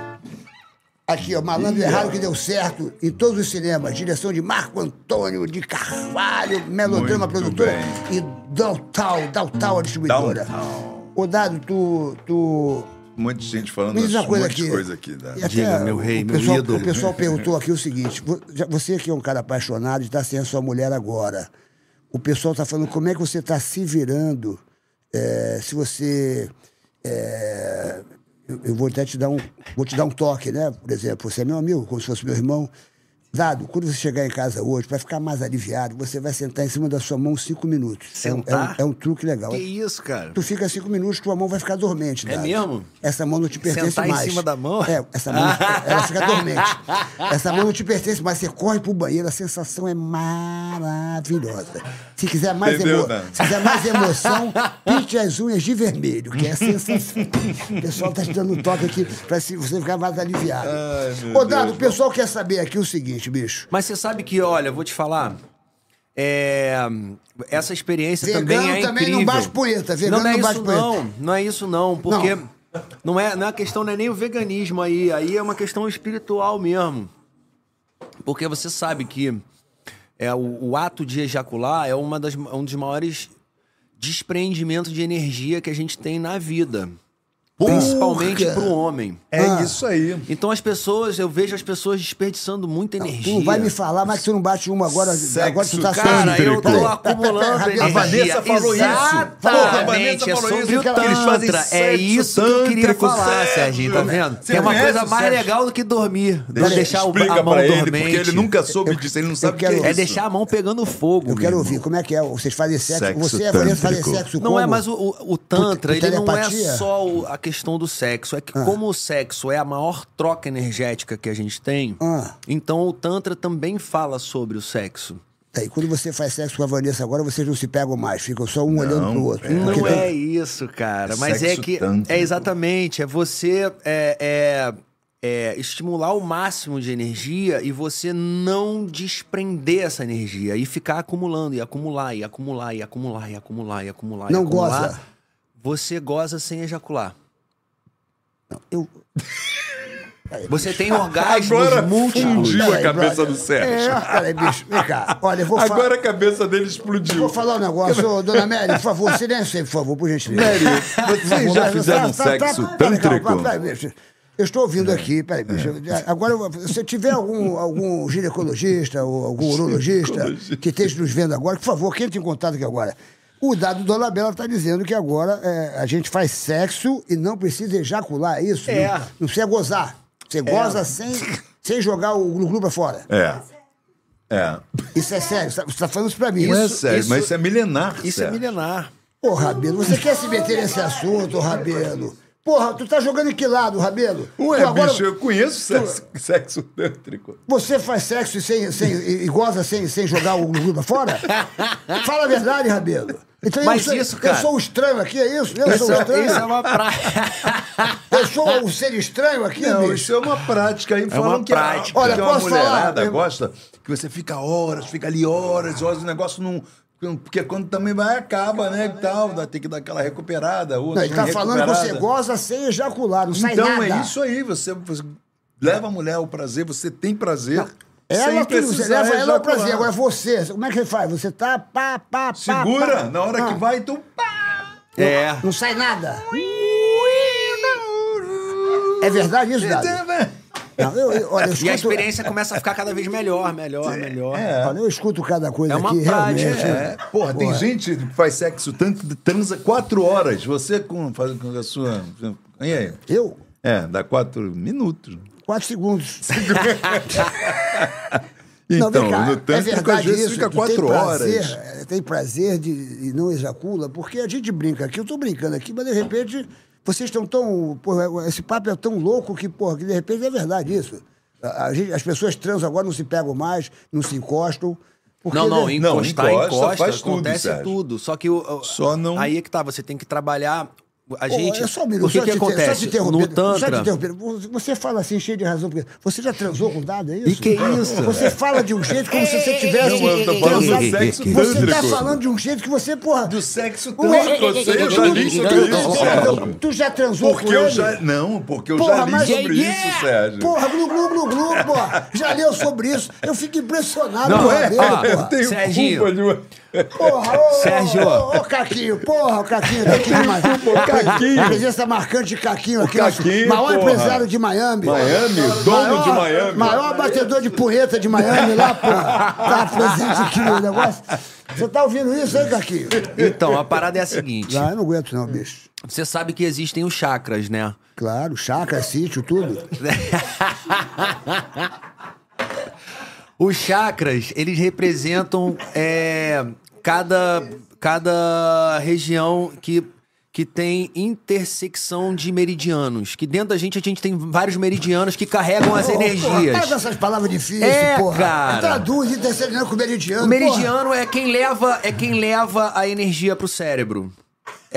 aqui, ó, Malandro Errado que deu certo em todos os cinemas. Direção de Marco Antônio de Carvalho, melodrama Muito produtor bem. e Daltal, Daltal a distribuidora. Downtown. Ô, Dado, tu, tu Um monte de gente falando diz uma um coisa monte de aqui. coisa aqui. Né? Até Diga, meu rei, o meu pessoal, ídolo. O pessoal perguntou aqui o seguinte: você que é um cara apaixonado e está sem a sua mulher agora, o pessoal está falando como é que você está se virando é, se você. é, eu, eu vou até te dar um. Vou te dar um toque, né? Por exemplo, você é meu amigo, como se fosse meu irmão. Dado, quando você chegar em casa hoje, para ficar mais aliviado, você vai sentar em cima da sua mão cinco minutos. É um- É um, Sentar? é um truque legal. Que isso, cara? Tu fica cinco minutos, tua mão vai ficar dormente. É mesmo? Essa mão não te pertence Sentar em mais. cima da mão? É, essa mão ela fica dormente. Essa mão não te pertence mais. Você corre pro banheiro, a sensação é maravilhosa. Se quiser mais, Entendeu, emo... Se quiser mais emoção, pinte as unhas de vermelho, que é a sensação. O pessoal tá te dando um toque aqui pra se- você ficar mais aliviado. Ai, Ô, Dado, Deus, o pessoal quer saber aqui o seguinte, bicho. Mas você sabe que, olha, eu vou te falar. é, essa experiência Vegano também é também incrível. não bate punheta, vegano não, não é não isso punheta. não, não é isso não, porque não, é, não é a questão não é nem o veganismo aí, aí é uma questão espiritual mesmo. Porque você sabe que é o, o ato de ejacular é uma das, um dos maiores despreendimentos de energia que a gente tem na vida, principalmente Porra! pro homem. É Ah. isso aí. Então as pessoas, eu vejo as pessoas desperdiçando muita energia. Tu não vai me falar, mas que tu não bate uma agora. agora tu tá Cara, eu tô acumulando energia. peraí, Vanessa falou isso. Exatamente, Porra, a Vanessa é falou sobre isso, o que eles fazem tantra. É sexo isso que eu queria falar. Serginho, tá vendo? Você é uma coisa o mais Sérgio? legal do que dormir. Não Deixa- deixar o, a mão pra ele, dormente. porque ele nunca soube disso, ele não sabe o que é isso. É deixar a mão pegando fogo. Eu quero ouvir, como é que é? Vocês fazem sexo? Sexo você e a Vanessa fazem tântrico. sexo Não é, mas o, o, o Tantra, ele não é só o- a questão do sexo. É que como o sexo é a maior troca energética que a gente tem, Ah. então o Tantra também fala sobre o sexo. Tá, e quando você faz sexo com a Vanessa agora, vocês não se pegam mais, ficam só um olhando pro outro. Não Porque é isso, cara. Mas é que. tântrico. É exatamente. É você. É, é, é, estimular o máximo de energia e você não desprender essa energia e ficar acumulando, e acumular, e acumular, e acumular, e acumular, e acumular. e Não acumular, goza. Você goza sem ejacular. Eu, Você tem orgasmos Agora múltiplos. fundiu a cabeça brother. do Sérgio. É, peraí, bicho. Vem cá. Olha, eu vou falar. Agora a cabeça dele explodiu. Vou falar um negócio, Ô, dona Mary, por favor, silêncio aí, por favor, por gentileza. Mary, vocês já fizeram sexo tântrico? calma, peraí, bicho. Eu estou ouvindo aqui, peraí, bicho. Agora, se tiver algum, algum ginecologista ou algum urologista que esteja nos vendo agora, por favor, que entre em contato aqui agora. O dado do Dona Bela está dizendo que agora é, a gente faz sexo e não precisa ejacular, é isso? É. Não, não precisa gozar. Você goza sem, sem jogar o glu-glu pra fora. É. É. Isso é sério, você está falando isso pra mim. Não é Isso- sério, isso- mas isso é milenar. Isso é Sérgio. milenar. Ô, Rabelo, você quer se meter nesse assunto, Rabelo? Porra, tu tá jogando em que lado, Rabelo? Ué, Tu agora- bicho, eu conheço sexo, sexo tântrico. Você faz sexo e, sem, sem, e goza sem, sem jogar o glu pra fora? Fala a verdade, Rabelo. Então Mas eu sou, isso, cara- Eu sou o estranho aqui, é isso? Eu Isso, sou o estranho? isso é uma praia. Eu sou o ser estranho aqui, Não, bicho? isso é uma prática. Aí falam uma que a- prática. Olha, que uma posso falar? mulherada Eu- gosta que você fica horas, fica ali horas, horas, o negócio não... Porque quando também vai, acaba, né, e tal, dá- tem que dar aquela recuperada. Outra Não, ele tá falando que você recuperada. goza sem ejacular, não sai Então nada. é isso aí, você, você leva a mulher ao prazer, você tem prazer. Ela, tudo, você leva ela ao ejacular. prazer. Agora você, como é que você faz? Você tá pá, pá, pá. Segura, pá. na hora Ah, que vai, tu. pá! É. Não sai nada. É verdade isso, Dado? Não, eu, eu- olha, eu E a escuto, experiência começa a ficar cada vez melhor, melhor, melhor. olha, eu escuto cada coisa É uma aqui, prática, realmente. É, porra, tem gente que faz sexo tanto, transa quatro horas. Você com, faz com a sua. E aí? Eu, É, dá quatro minutos. quatro segundos. Então, não, vem cá, no é tântrico, às verdade vezes isso, fica quatro tem prazer, horas. é, Tem prazer de, e não ejacula, porque a gente brinca aqui, eu tô brincando aqui, mas de repente vocês estão tão. Porra, esse papo é tão louco que, porra, que de repente é verdade isso. A- a gente- as pessoas transam agora, não se pegam mais, não se encostam. porque Não, não, de- Não, encostar, encosta, encosta, faz tudo, acontece Sérgio. tudo. Só que o, o- Só não- aí é que tá, você tem que trabalhar. A gente. é só um minuto, o que, só que te inter- só te acontece? interromper, No Só te Tantra. Você fala assim, cheio de razão, porque você já transou com dado, é isso? E que isso? Você fala de um jeito como se você tivesse. Não, eu tô falando do sexo Você tá tântrico. falando de um jeito que você, porra. Do sexo tântrico, eu já li sobre isso, Sérgio. Tu já transou Porque com eu ele? já. Não, porque eu Porra, já li mas- sobre Yeah! isso, Sérgio. Porra, glu, glu, glu, glu, porra. Já leu sobre isso. Eu fico impressionado Não, com é, Eu tenho culpa de uma. Porra, ô, Sérgio. Ô, ô, Caquinho, porra, o Caquinho tá aqui demais. Caquinho. A presença marcante de Caquinho aqui. Caquinho, maior porra. empresário de Miami. Miami, dono de Miami. Maior batedor de punheta de Miami lá, porra. Tá presente aqui no negócio. Você tá ouvindo isso, hein, Caquinho? Então, a parada é a seguinte: Não, eu não aguento não, bicho. você sabe que existem os chakras, né? Claro, chácara, sítio, tudo. Os chakras, eles representam é, cada, cada região que, que tem intersecção de meridianos. Que dentro da gente, a gente tem vários meridianos que carregam as Porra, energias. essas palavras difíceis, É, porra. cara. Traduz intercedendo com meridiano. O meridiano é quem leva é quem leva a energia pro cérebro.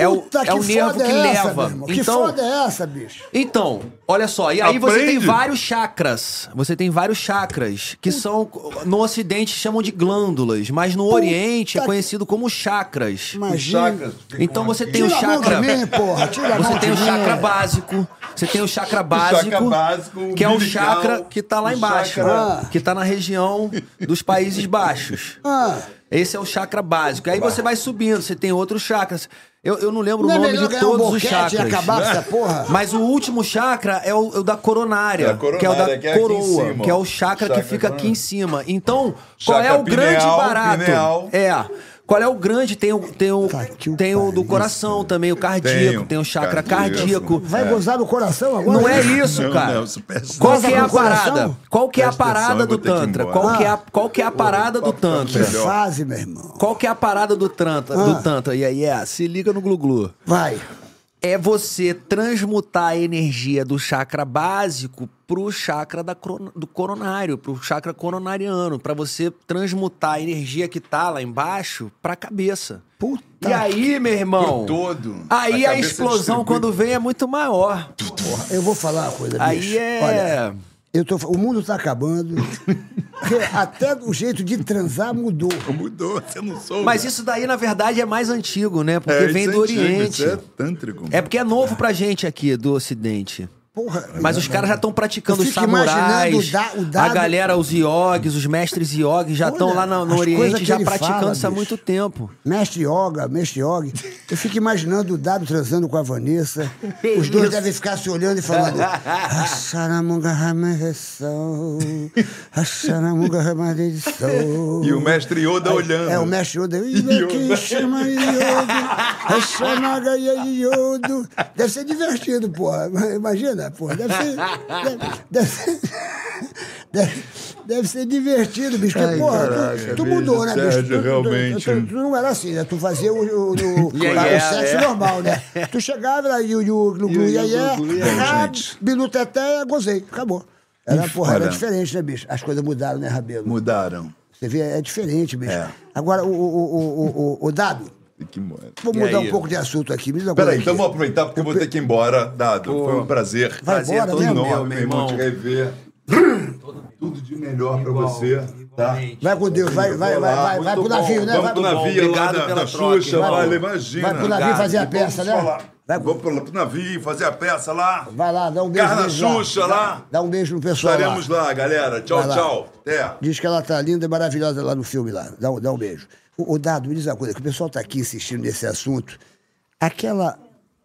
É o, Puta, é o nervo que é essa, leva. irmão? Que então, foda é essa, bicho? Então, olha só, e aí você tem Aprende. vários chakras. Você tem vários chakras que são no ocidente chamam de glândulas, mas no oriente é conhecido como chakras. Imagina. chakras. Então você tem o Tira a mão chakra de mim, porra. Tira a mão você tem o chakra mim. básico, você tem o chakra básico, básico, que é o chakra que tá lá o embaixo, chakra- que tá na região dos Países Baixos. Ah, Esse é o chakra básico. Aí você vai subindo, você tem outros chakras. Eu, eu não lembro Não é o nome melhor de ganhar um todos os chakras. acabar essa porra? Mas o último chakra é o, é o da coronária, É coronária, que é o da que é coroa, que é o chakra, Chakra que fica aqui em cima. Então, qual é o grande pineal, barato? pineal. É. Qual é o grande? Tem o, tem o, Tá que tem o do coração também, o cardíaco, Tem tem, o chakra cardíaco. cardíaco. vai gozar no coração agora? Não é isso, Não, cara. não, isso presta Qual que é a parada? Qual que é a parada do que tantra? Qual que é a, qual que é a parada do Que tantra? melhor. fase, meu irmão. Qual que é a parada do tantra? Ah. Do tantra? E aí, é, se liga no glu-glu. Vai. É você transmutar a energia do chakra básico pro chakra da do coronário, pro chakra coronariano, pra você transmutar a energia que tá lá embaixo pra cabeça. Puta e aí, meu irmão, Por todo. aí A a, explosão distribui. quando vem é muito maior. Porra, eu vou falar uma coisa, bicho. Aí é. Olha, eu tô, o mundo tá acabando. Até o jeito de transar mudou. Mudou, você não soube. Mas isso daí, na verdade, é mais antigo, né? Porque É, vem isso do é antigo, Oriente. Isso é tântrico. É porque é novo pra gente aqui, do Ocidente. Porra. Mas os caras já estão praticando os samurais. o da- o dado- A galera, os iogues, os mestres iogues já estão lá no, no Oriente já praticando fala, isso há bicho. muito tempo. Mestre Yoga, Mestre Yoga. Eu fico imaginando o Dado transando com a Vanessa. Os dois devem ficar se olhando e falando. E o mestre Yoda olhando. É, o mestre Yoda. Yoda. Deve ser divertido, porra. Imagina, porra. Deve ser. Deve, deve ser. Deve, deve ser divertido, bicho. Porque, Ai, porra, tu- caraca, tu, mudou, bicho, né, bicho? Sérgio, Tu- tu- realmente. Tu, tu não era assim, né? Tu fazia o, o, o, o iê, sexo é. normal, né? Tu chegava lá e o glu, iê, ah, gozei. Acabou. Era, porra, era diferente, né, bicho? As coisas mudaram, né, Rabelo? Mudaram. Você vê, é diferente, bicho. É. Agora, o, o, o, o, o, o Dado, Que vou E mudar aí? um pouco de assunto aqui. Me Peraí, então vamos aproveitar porque eu vou ter que ir embora, Dado. Foi um prazer. Vai Prazer embora todo mesmo? meu, enorme, meu meu irmão, irmão. te rever. Tudo de melhor pra você, tá? Vai com Deus, vai, vai, vai, vai, vai pro navio, né? Vamos Vai pro pro- navio lá Obrigado da, pela da Xuxa, vale, imagina. Vai pro navio Obrigado. fazer a peça, né? Vai, Vamos pro, pro navio fazer a peça lá. vai lá, dá um beijo. Carna. Xuxa lá. Dá um beijo no pessoal lá. Estaremos lá, galera. Tchau, Vai tchau. Até. Diz que ela tá linda e maravilhosa lá no filme lá. Dá, um- dá um beijo. O, o Dado, me diz uma coisa, que o pessoal tá aqui insistindo nesse assunto. Aquela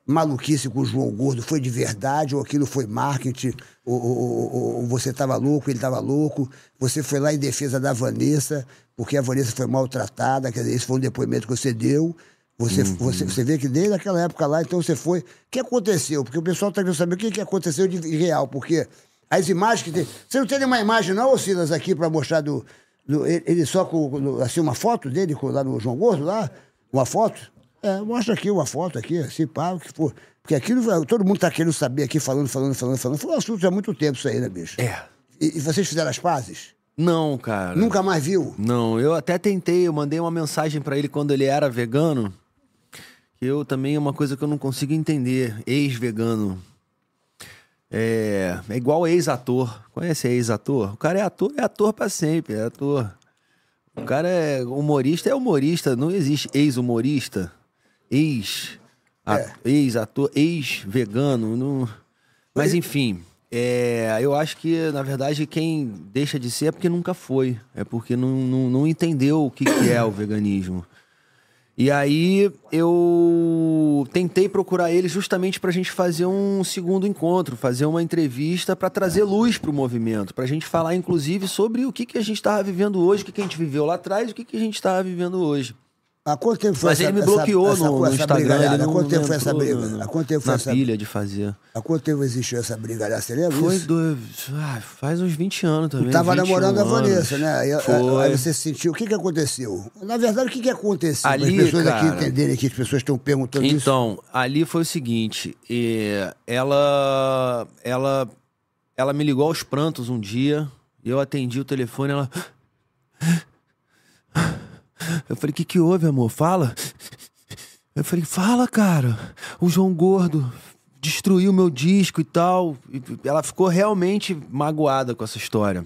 maluquice com o João Gordo foi de verdade ou aquilo foi marketing? Ou, ou- ou- você tava louco, ele tava louco? Você foi lá em defesa da Vanessa, porque a Vanessa foi maltratada, quer dizer, esse foi um depoimento que você deu. Você, você, você vê que desde aquela época lá, então você foi. O que aconteceu? Porque o pessoal está querendo saber o que, que aconteceu de real, porque as imagens que tem. Você não tem nenhuma imagem, não, Silas, aqui para mostrar do- ele- só com. Assim, uma foto dele lá no João Gordo, lá? Uma foto? É, mostra aqui uma foto aqui, assim, pá, o que for. Porque aquilo, todo mundo tá querendo saber aqui, falando, falando, falando, falando. Foi um assunto há muito tempo isso aí, né, bicho? É. E, e vocês fizeram as pazes? Não, cara. Nunca mais viu? Não, eu até tentei, eu mandei uma mensagem pra ele quando ele era vegano. Que eu também é uma coisa que eu não consigo entender. Ex-vegano. É, é igual ex-ator. Conhece ex-ator? O cara é ator, é ator pra sempre, é ator. O cara é humorista, é humorista. Não existe ex-humorista, ex, a- ex-ator, ex-vegano. Não... Mas enfim, é, eu acho que, na verdade, quem deixa de ser é porque nunca foi. É porque não, não, não entendeu o que, que é o veganismo. E aí eu tentei procurar ele justamente para a gente fazer um segundo encontro, fazer uma entrevista para trazer luz para o movimento, para a gente falar inclusive sobre o que, que a gente estava vivendo hoje, o que, que a gente viveu lá atrás e o que, que a gente estava vivendo hoje. Há quanto tempo foi Mas essa ele me bloqueou essa, no, no essa Instagram. brigalhada? Ele Há não quanto tempo foi essa briga? no- Há quanto tempo foi na essa pilha de fazer. Há quanto tempo existiu essa brigalhada? Você lembra Foi disso? do, ah, faz uns 20 anos também. Tu tava 21 namorando a. Vanessa, né? Aí, Foi. aí você se sentiu. O que, que aconteceu? Na verdade, o que, que aconteceu? Ali, as pessoas aqui cara- entenderem que as pessoas estão perguntando isso. Então, ali foi o seguinte, ela, ela, ela me ligou aos prantos um dia, eu atendi o telefone, ela... Eu falei, o que que houve, amor? Fala. Eu falei, fala, cara. O João Gordo destruiu meu disco e tal. E ela ficou realmente magoada com essa história.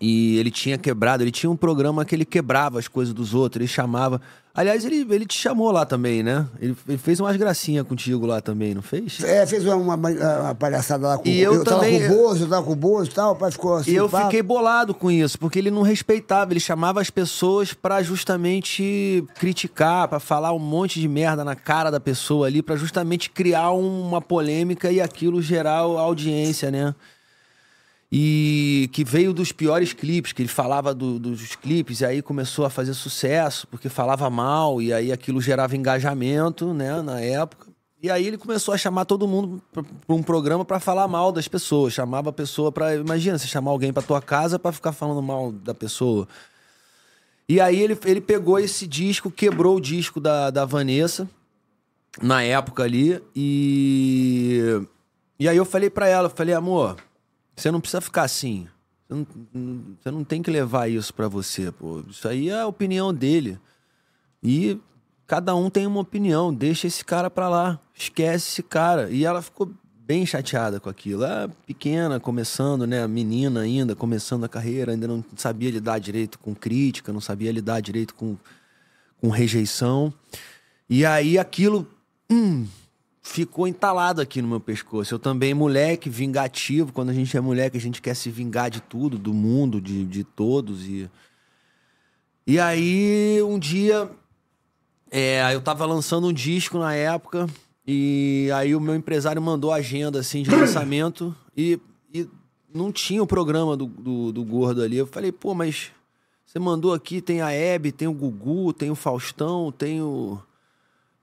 E ele tinha quebrado, ele tinha um programa que ele quebrava as coisas dos outros, ele chamava. Aliás, ele, ele te chamou lá também, né? Ele, ele fez umas gracinhas contigo lá também, não fez? É, fez uma, uma, uma palhaçada lá com E eu também- tava com o Bozo, eu tava com o Bozo e tal, o pai ficou assim. E eu pá. fiquei bolado com isso, porque ele não respeitava, ele chamava as pessoas pra justamente criticar, pra falar um monte de merda na cara da pessoa ali, pra justamente criar uma polêmica e aquilo gerar audiência, né? E que veio dos piores clipes, que ele falava do- dos clipes, e aí começou a fazer sucesso, porque falava mal, e aí aquilo gerava engajamento, né, na época. E aí ele começou a chamar todo mundo pra um programa pra falar mal das pessoas. Chamava a pessoa pra. Imagina, você chamar alguém pra tua casa pra ficar falando mal da pessoa. E aí ele, ele pegou esse disco, quebrou o disco da, da Vanessa, na época ali, e. E aí eu falei pra ela, eu falei, amor, você não precisa ficar assim. Você não, você não tem que levar isso pra você, pô. Isso aí é a opinião dele. E cada um tem uma opinião. Deixa esse cara pra lá. Esquece esse cara. E ela ficou bem chateada com aquilo. Ela pequena, começando, né? Menina ainda, começando a carreira, ainda não sabia lidar direito com crítica, não sabia lidar direito com, com rejeição. E aí aquilo hum, ficou entalado aqui no meu pescoço. Eu também, moleque, vingativo. Quando a gente é moleque, a gente quer se vingar de tudo, do mundo, de, de todos. E, e aí, um dia, é, eu tava lançando um disco na época. E aí o meu empresário mandou a agenda assim de lançamento e, e não tinha o programa do, do, do, Gordo ali. Eu falei, pô, mas você mandou aqui, tem a Hebe, tem o Gugu, tem o Faustão, tem o...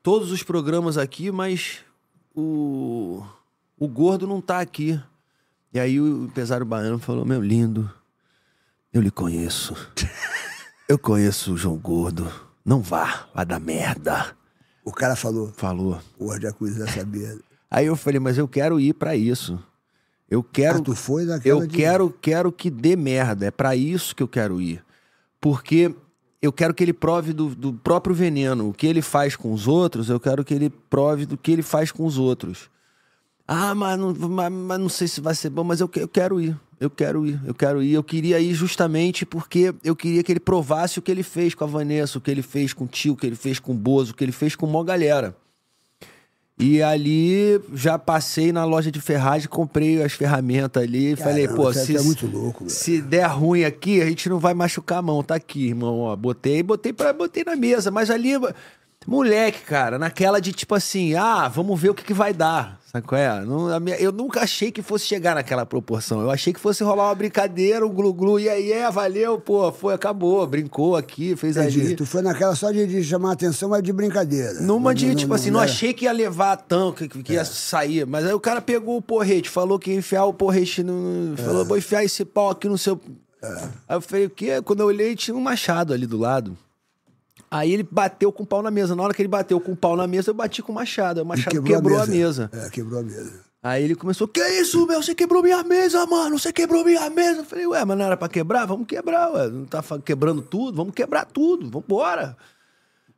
todos os programas aqui, mas o, o Gordo não tá aqui. E aí o empresário baiano falou, meu lindo, eu lhe conheço. Eu conheço o João Gordo. Não vá, vai dar merda. O cara falou. Falou. Porra, já coisa sabia. Aí eu falei, mas eu quero ir para isso. Eu quero. Ah, tu foi naquela Eu de... quero, quero que dê merda. É para isso que eu quero ir. Porque eu quero que ele prove do, do, próprio veneno. O que ele faz com os outros, eu quero que ele prove do que ele faz com os outros. Ah, mas não, mas, mas não sei se vai ser bom, mas eu, eu quero ir. Eu quero ir, eu quero ir. Eu queria ir justamente porque eu queria que ele provasse o que ele fez com a Vanessa, o que ele fez com o tio, o que ele fez com o Bozo, o que ele fez com uma galera. E ali já passei na loja de ferragem, comprei as ferramentas ali e falei, pô, se, é muito louco, se der ruim aqui, a gente não vai machucar a mão. Tá aqui, irmão. Ó, botei, botei, pra, botei na mesa. Mas ali, moleque, cara, naquela de tipo assim, ah, vamos ver o que, que vai dar. Sabe qual é? Não, minha, eu nunca achei que fosse chegar naquela proporção. Eu achei que fosse rolar uma brincadeira, um glu-glu, e aí, é, valeu, pô, foi, acabou, brincou aqui, fez Entendi. ali. Tu foi naquela só de, de chamar a atenção, mas de brincadeira. Numa de, não, tipo não, assim, não, achei que ia levar tão, que, que é. ia sair. Mas aí o cara pegou o porrete, falou que ia enfiar o porrete no. É. Falou, vou enfiar esse pau aqui no seu. É. Aí eu falei, o quê? Quando eu olhei, tinha um machado ali do lado. Aí ele bateu com o pau na mesa. Na hora que ele bateu com o pau na mesa, eu bati com o machado. O machado quebrou, quebrou, a mesa. A mesa. É, quebrou a mesa. Aí ele começou, que isso, meu? Você quebrou minha mesa, mano. Você quebrou minha mesa. Eu falei, ué, mas não era pra quebrar? Vamos quebrar, ué. Não tá quebrando tudo? Vamos quebrar tudo. Vambora.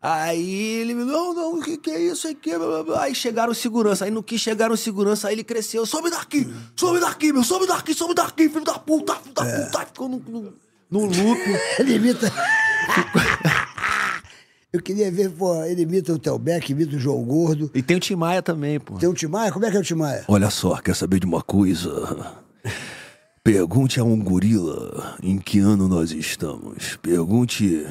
Aí ele, não, não, o que, que é isso aqui? Aí chegaram segurança. Aí no que chegaram segurança, aí ele cresceu. Sobe daqui, sobe daqui, meu, sobe daqui, sobe daqui, filho da puta, filho da é. puta. Ficou no, no, no loop. ele imita. Eu queria ver, pô, ele imita o Telbeck, imita o João Gordo. E tem o Timaya também, pô. Tem o Timaya? Como é que é o Timaya? Olha só, quer saber de uma coisa? Pergunte a um gorila em que ano nós estamos. Pergunte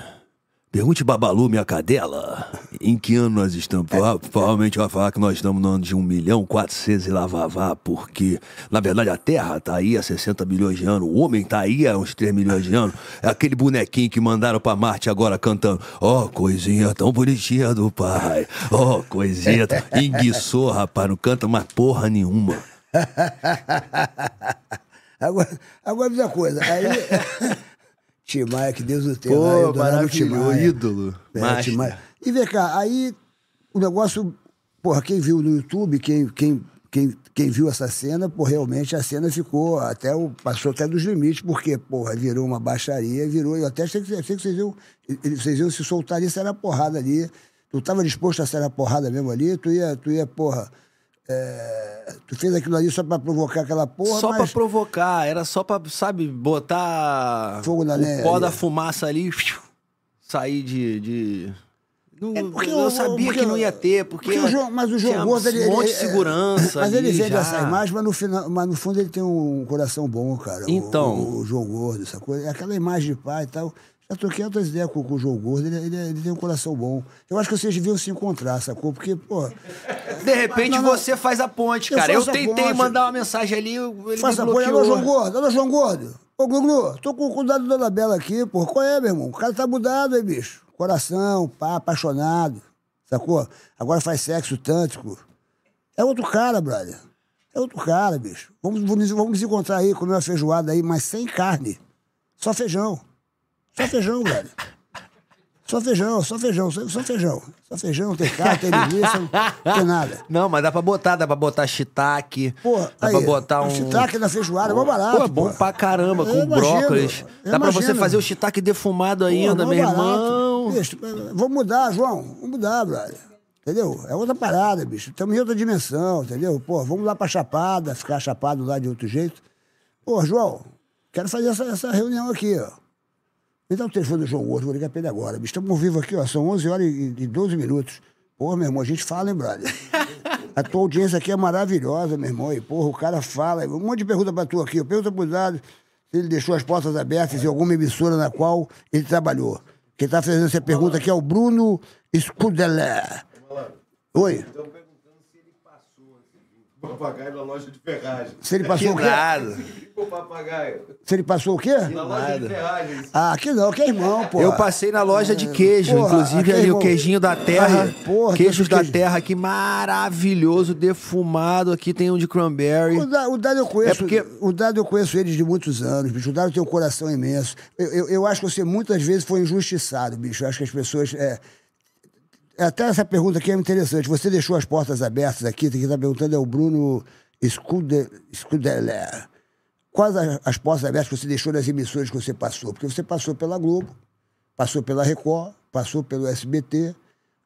Pergunte Babalu, minha cadela, em que ano nós estamos? Provavelmente vai falar que nós estamos no ano de 1 milhão 400 e lá vá, porque, na verdade, a Terra tá aí há 60 milhões de anos, o homem tá aí há uns 3 milhões de anos. É aquele bonequinho que mandaram pra Marte agora cantando, ó, oh, coisinha tão bonitinha do pai, ó, oh, coisinha, enguiçou, rapaz, não canta mais porra nenhuma. agora, agora diz a coisa, aí... Timaya, que Deus o tenha. Pô, maravilhoso, ídolo. É, Timaya. E vem cá, aí o negócio, porra, quem viu no YouTube, quem, quem, quem, quem viu essa cena, pô, realmente a cena ficou até, o, passou até dos limites, porque, porra, virou uma baixaria, virou, eu até achei que, achei que vocês, iam, vocês iam se soltar ali, era porrada ali. Tu tava disposto a ser a porrada mesmo ali, tu ia, tu ia, porra é, tu fez aquilo ali só pra provocar aquela porra, Só mas... pra provocar, era só pra, sabe, botar Fogo na o pó da fumaça ali, sair de... de... Não, é eu, eu sabia porque, que não ia ter, porque, porque o João, mas o João Gordo ele, um monte de segurança. Mas ele vende essa imagem, mas no, final, mas no fundo ele tem um coração bom, cara. Então. O, o, João Gordo, essa coisa. Aquela imagem de pai e tal. Já troquei outras ideias com, com o João Gordo, ele, ele, ele, tem um coração bom. Eu acho que vocês deviam se encontrar, sacou? Porque, pô. De repente não, não, você faz a ponte, cara. Eu, eu tentei mandar uma mensagem ali, ele Faça a ponte. Alô, João Gordo, alô, João Gordo. Ô, Glu, tô com o cuidado da Dona Bela aqui, pô. Qual é, meu irmão? O cara tá mudado aí, bicho. Coração, pá, apaixonado, sacou? Agora faz sexo tântrico. É outro cara, brother. É outro cara, bicho. Vamos, vamos, vamos nos encontrar aí, comer uma feijoada aí, mas sem carne. Só feijão. Só feijão, velho. Só feijão, só feijão, só, só feijão. Só feijão, tem carne, tem linguiça, não tem nada. Não, mas dá pra botar, dá pra botar shiitake. Porra, dá aí, pra botar um. Shiitake na feijoada, é mó barato. Pô, é bom pra caramba, com brócolis. Dá pra você fazer o shiitake defumado ainda, meu barato. irmão. Bicho, vamos mudar, João. Vamos mudar, brother. Entendeu? É outra parada, bicho. Estamos em outra dimensão, entendeu? Pô, vamos lá pra Chapada, ficar chapado lá de outro jeito. Pô, João, quero fazer essa, essa reunião aqui, ó. Me dá o telefone do João Gordo, vou ligar pra ele agora. Estamos ao vivo aqui, ó. São 11 horas e e 12 minutos. Porra, meu irmão, a gente fala, hein, brother? A tua audiência aqui é maravilhosa, meu irmão. E, porra, o cara fala. Um monte de pergunta pra tu aqui. Pergunta pro Dado se ele deixou as portas abertas em alguma emissora na qual ele trabalhou. Quem tá fazendo essa pergunta aqui é o Bruno Scudeler. Oi. Papagaio na loja de ferragem. Se ele passou o quê? nada. O papagaio. Se ele passou o quê? Na loja de ferragens. Ah, aqui não, que é irmão, pô. Eu passei na loja de queijo, Porra, inclusive aquele ali o queijinho da terra. Aí, porra, queijos da queijo. terra aqui, maravilhoso, defumado. Aqui tem um de cranberry. O Da- O Dado eu conheço. É porque- O Dado eu conheço eles de muitos anos, bicho. O Dado tem um coração imenso. Eu, eu, eu acho que você muitas vezes foi injustiçado, bicho. Eu acho que as pessoas. É... Até essa pergunta aqui é interessante. Você deixou as portas abertas aqui, quem está perguntando é o Bruno Scude- Scudeler. Quais as, as portas abertas que você deixou nas emissoras que você passou? Porque você passou pela Globo, passou pela Record, passou pelo SBT.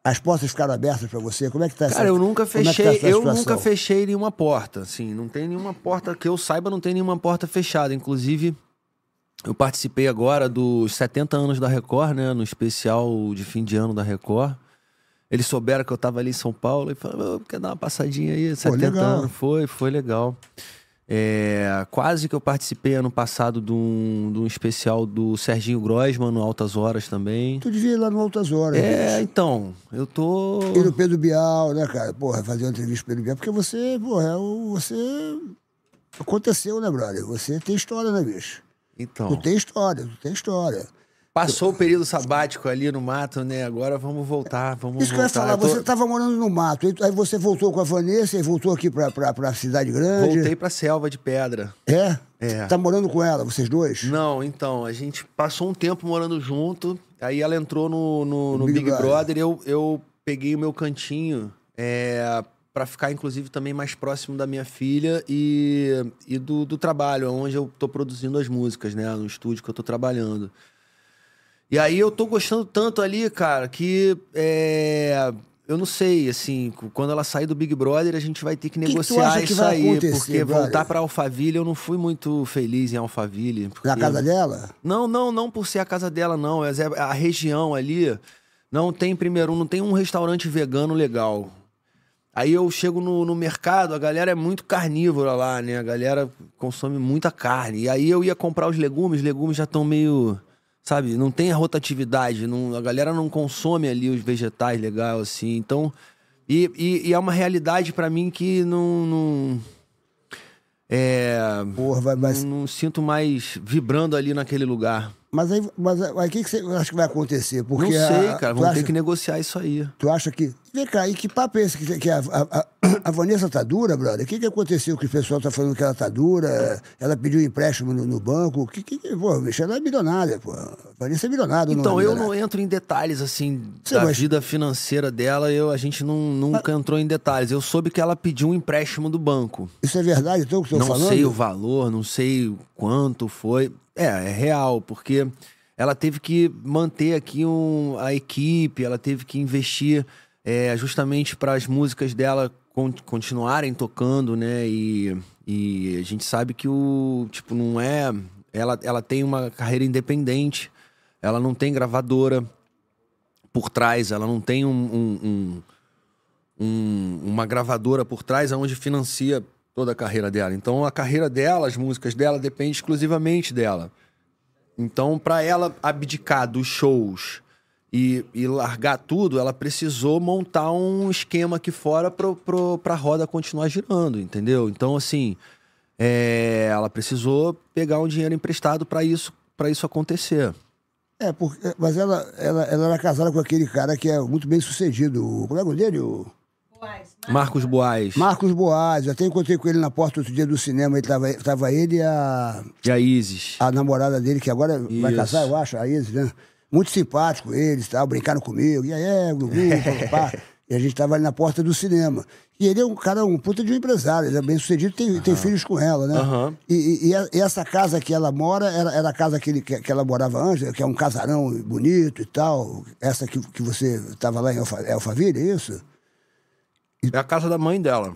As portas ficaram abertas para você? Como é que tá essa Cara, eu nunca é tá fechei, essa eu situação? nunca fechei nenhuma porta, assim, não tem nenhuma porta que eu saiba, não tem nenhuma porta fechada. Inclusive, eu participei agora dos 70 anos da Record, né, no especial de fim de ano da Record. Eles souberam que eu tava ali em São Paulo e falaram, "Ô, quer dar uma passadinha aí, 70 legal. anos. Foi, foi legal. É, quase que eu participei ano passado de um, de um especial do Serginho Grossman, no Altas Horas também. Tu devia ir lá no Altas Horas. É, bicho. então, eu tô... E no Pedro Bial, né, cara? Porra, fazer uma entrevista com Pedro Bial. Porque você, porra, é o- você. Aconteceu, né, brother? Você tem história, né, bicho? Então... Tu tem história, tu tem história. Passou o período sabático ali no mato, né? Agora vamos voltar, vamos Isso que eu ia voltar. falar, Eu tô- você tava morando no mato, aí- você voltou com a Vanessa e voltou aqui pra, pra, pra cidade grande. Voltei pra selva de pedra. É? É. Tá morando com ela, vocês dois? Não, então, a gente passou um tempo morando junto, aí ela entrou no, no, no Big Big, Brother. Eu, eu peguei o meu cantinho é, para ficar, inclusive, também mais próximo da minha filha e, e do, do trabalho, onde eu tô produzindo as músicas, né? No estúdio que eu tô trabalhando. E aí eu tô gostando tanto ali, cara, que é, eu não sei, assim, quando ela sair do Big Brother, a gente vai ter que negociar que isso aí. porque brother? voltar pra Alphaville, eu não fui muito feliz em Alphaville. Na porque- casa dela? Não, não, não por ser a casa dela, não. Mas é a região ali não tem, primeiro, não tem um restaurante vegano legal. Aí eu chego no, no mercado, a galera é muito carnívora lá, né? A galera consome muita carne. E aí eu ia comprar os legumes, os legumes já estão meio. Sabe, não tem a rotatividade, não, a galera não consome ali os vegetais legal, assim. Então. E, e- e é uma realidade pra mim que não. não é. Porra, vai, vai, Não, não sinto mais vibrando ali naquele lugar. Mas aí, mas aí, o que, que você acha que vai acontecer? Porque não sei, a- cara. Vamos acha- ter que negociar isso aí. Tu acha que. Vem cá, e que papo é esse que, que a, a, a- Vanessa tá dura, brother? O que, que aconteceu que o pessoal tá falando que ela tá dura? Ela pediu empréstimo no, no banco? Que, que, pô, bicho, ela é milionária, pô. A Vanessa é milionária, Então, não é eu não entro em detalhes, assim, Sim, da mas- vida financeira dela. Eu, a gente não, nunca entrou em detalhes. Eu soube que ela pediu um empréstimo do banco. Isso é verdade, então, o que eu tô não falando? sei o valor, não sei quanto foi. É, é real, porque ela teve que manter aqui um, a equipe, ela teve que investir é, justamente para as músicas dela con- continuarem tocando, né? E, e a gente sabe que o tipo não é, ela, ela tem uma carreira independente, ela não tem gravadora por trás, ela não tem um- um- um um- uma gravadora por trás onde financia toda a carreira dela. Então a carreira dela, as músicas dela depende exclusivamente dela. Então para ela abdicar dos shows e, e largar tudo, ela precisou montar um esquema aqui fora pro, pra roda continuar girando, entendeu? Então assim, é, ela precisou pegar um dinheiro emprestado para isso para isso acontecer. É, porque, mas ela, ela, ela era casada com aquele cara que é muito bem sucedido. É o nome dele? O Marcos Boaz Marcos Boaz. Até encontrei com ele na porta outro dia do cinema. Ele tava, tava ele e a, e a Isis. a namorada dele, que agora vai Isso. casar, eu acho, a Isis, né? Muito simpático eles, tal, brincaram comigo. E aí, é, Gugu, papapá. E a gente tava ali na porta do cinema. E ele é um cara, um puta de um empresário, ele é bem sucedido, tem, tem filhos com ela, né? Aham. E, e- e essa casa que ela mora, era, era a casa que, ele, que, que ela morava antes, que é um casarão bonito e tal. Essa que, que você tava lá em Alfa, Alphaville, é isso? É a casa da mãe dela.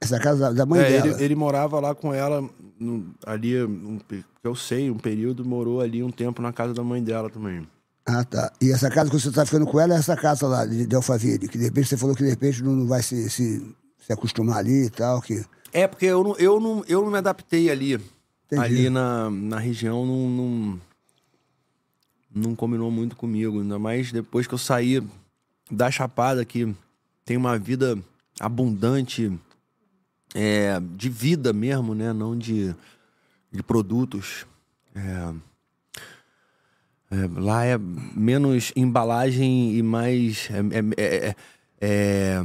Essa é casa da, mãe É, dela. ele, ele morava lá com ela no- ali, um, eu sei, um período, morou ali um tempo na casa da mãe dela também. Ah, tá. E essa casa que você tá ficando com ela é essa casa lá de, de Alphaville, que de repente você falou que de repente não, não vai se, se, se acostumar ali e tal, que... É, porque eu não, eu não, eu não me adaptei ali. Entendi. Ali na, na região não, não, não combinou muito comigo. Ainda mais depois que eu saí da Chapada, que tem uma vida abundante é, de vida mesmo, né? Não de, de produtos. É, é, lá é menos embalagem e mais. é- é- é- é,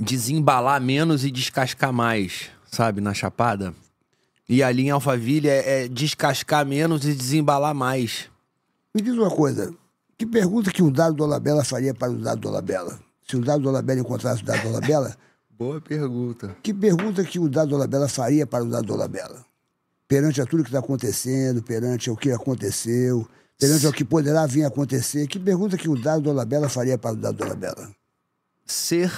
desembalar menos e descascar mais, sabe, na Chapada. E ali em Alphaville é, é descascar menos e desembalar mais. Me diz uma coisa, que pergunta que o Dado Dolabella faria para o Dado Dolabella? Se o Dado Dolabella encontrasse o Dado Dolabella, Boa pergunta. que pergunta que o Dado Dolabella faria para o Dado Dolabella? Perante a tudo que está acontecendo, perante o que aconteceu, perante o que poderá vir a acontecer, que pergunta que o Dado Dolabella faria para o Dado Dolabella? Ser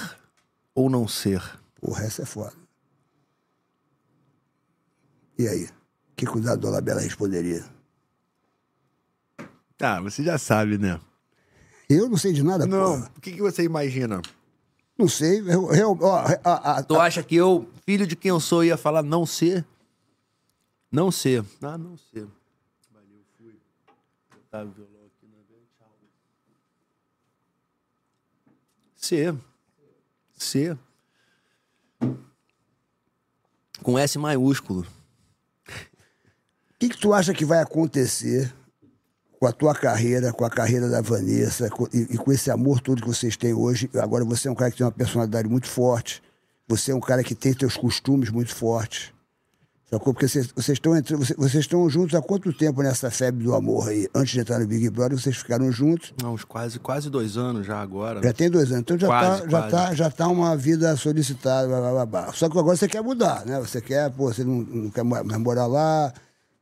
ou não ser? Porra, essa é foda. E aí? O que, que o Dado Dolabella responderia? Ah, você já sabe, né? Eu não sei de nada, Não, porra. o que, que você imagina? Não sei. Eu, eu- ó, a- a- Tu acha que eu, filho de quem eu sou, ia falar não ser? Não ser. Ah, não ser. Valeu, fui. Botar o violão aqui na vez, tchau. Ser. Ser. Com S maiúsculo. O que, que tu acha que vai acontecer com a tua carreira, com a carreira da Vanessa com- e, e com esse amor todo que vocês têm hoje? Agora você é um cara que tem uma personalidade muito forte, você é um cara que tem seus costumes muito fortes. Sacou? Porque vocês, vocês, estão entre- vocês, vocês estão juntos há quanto tempo nessa febre do amor aí? Antes de entrar no Big Brother, vocês ficaram juntos. Não, uns quase, quase dois anos já agora. Já tem dois anos. Então já, Quase, tá, já, tá, já tá uma vida solicitada. Blá, blá, blá, blá. Só que agora você quer mudar, né? Você quer, pô, você não, não quer mais morar lá.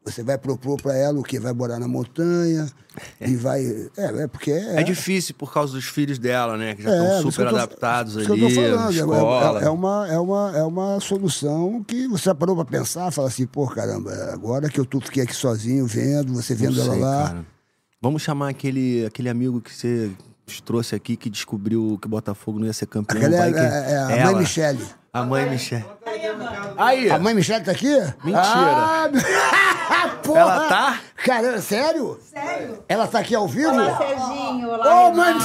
Você vai propor pra ela o quê? Vai morar na montanha e vai. É, é porque. É, É difícil por causa dos filhos dela, né? Que já é, estão que super tô- adaptados ali. que eu tô falando. É- escola. É, é uma, é, uma, é uma solução que você parou pra pensar, fala assim, pô, caramba, agora que eu tô, fiquei aqui sozinho vendo, você vendo ela lá. cara. Vamos chamar aquele, aquele amigo que você trouxe aqui que descobriu que o Botafogo não ia ser campeão. Aquela é, vai que- é- é a Ela. mãe Michele. A mãe Michelle. Aí, A mãe Michele tá aqui? Mentira. Ah, porra! Ela tá? Caramba, sério? Sério? Ela tá aqui ao vivo? Olá, Serginho. Olá, Ô, mãe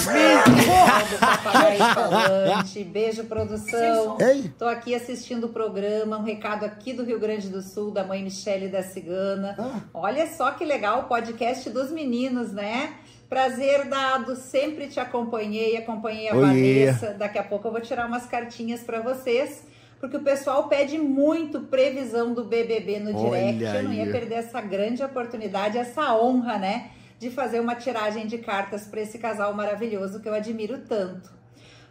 Falante. Beijo, produção. Ei. Tô aqui assistindo o programa. Um recado aqui do Rio Grande do Sul, da mãe Michele da Cigana. Ah. Olha só que legal o podcast dos meninos, né? Prazer dado, sempre te acompanhei, acompanhei a Oiê. Vanessa. Daqui a pouco eu vou tirar umas cartinhas pra vocês, porque o pessoal pede muito previsão do BBB no Olha direct. Eu não ia aí. perder essa grande oportunidade, essa honra, né? De fazer uma tiragem de cartas para esse casal maravilhoso que eu admiro tanto.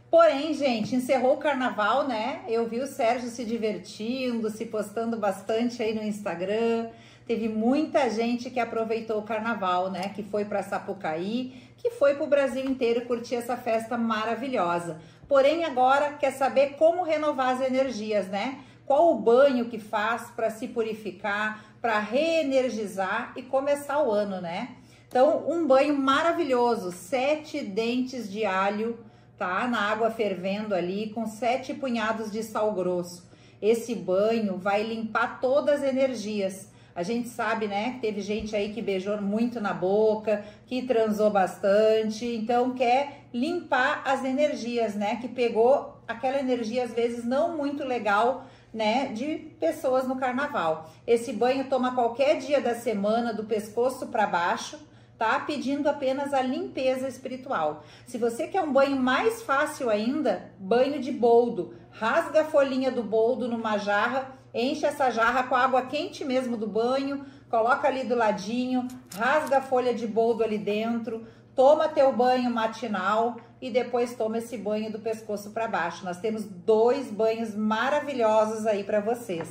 Porém, gente, encerrou o carnaval, né? Eu vi o Sérgio se divertindo, se postando bastante aí no Instagram. Teve muita gente que aproveitou o carnaval, né? Que foi para Sapucaí, que foi para o Brasil inteiro curtir essa festa maravilhosa. Porém, agora quer saber como renovar as energias, né? Qual o banho que faz para se purificar, para reenergizar e começar o ano, né? Então, um banho maravilhoso, sete dentes de alho, tá? Na água fervendo ali, com sete punhados de sal grosso. Esse banho vai limpar todas as energias. A gente sabe, né, que teve gente aí que beijou muito na boca, que transou bastante, então quer limpar as energias, né, que pegou aquela energia às vezes não muito legal, né, de pessoas no carnaval. Esse banho toma qualquer dia da semana, do pescoço para baixo, tá? Pedindo apenas a limpeza espiritual. Se você quer um banho mais fácil ainda, banho de boldo. Rasga a folhinha do boldo numa jarra, enche essa jarra com água quente mesmo do banho, coloca ali do ladinho, rasga a folha de boldo ali dentro, toma teu banho matinal e depois toma esse banho do pescoço para baixo. Nós temos dois banhos maravilhosos aí para vocês.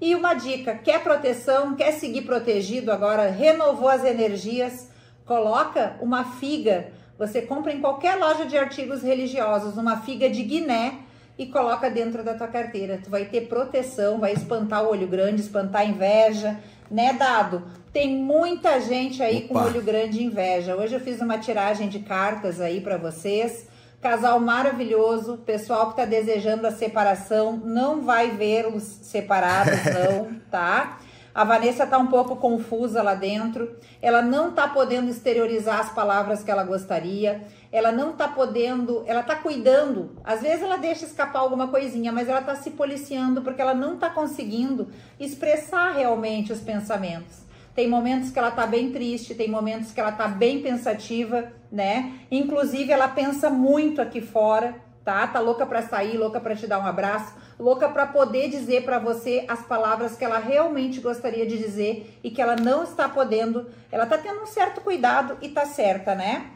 E uma dica, quer proteção, quer seguir protegido agora, renovou as energias, coloca uma figa Você compra em qualquer loja de artigos religiosos uma figa de Guiné e coloca dentro da tua carteira. Tu vai ter proteção, vai espantar o olho grande, espantar a inveja, né, Dado? Tem muita gente aí com Opa. olho grande e inveja. Hoje eu fiz uma tiragem de cartas aí para vocês. Casal maravilhoso, pessoal que tá desejando a separação, não vai vê-los separados, não, tá? A Vanessa tá um pouco confusa lá dentro. Ela não tá podendo exteriorizar as palavras que ela gostaria. Ela não tá podendo, ela tá cuidando. Às vezes ela deixa escapar alguma coisinha, mas ela tá se policiando porque ela não tá conseguindo expressar realmente os pensamentos. Tem momentos que ela tá bem triste, tem momentos que ela tá bem pensativa, né? Inclusive ela pensa muito aqui fora, tá? Tá louca para sair, louca para te dar um abraço, louca para poder dizer para você as palavras que ela realmente gostaria de dizer e que ela não está podendo. Ela tá tendo um certo cuidado e tá certa, né?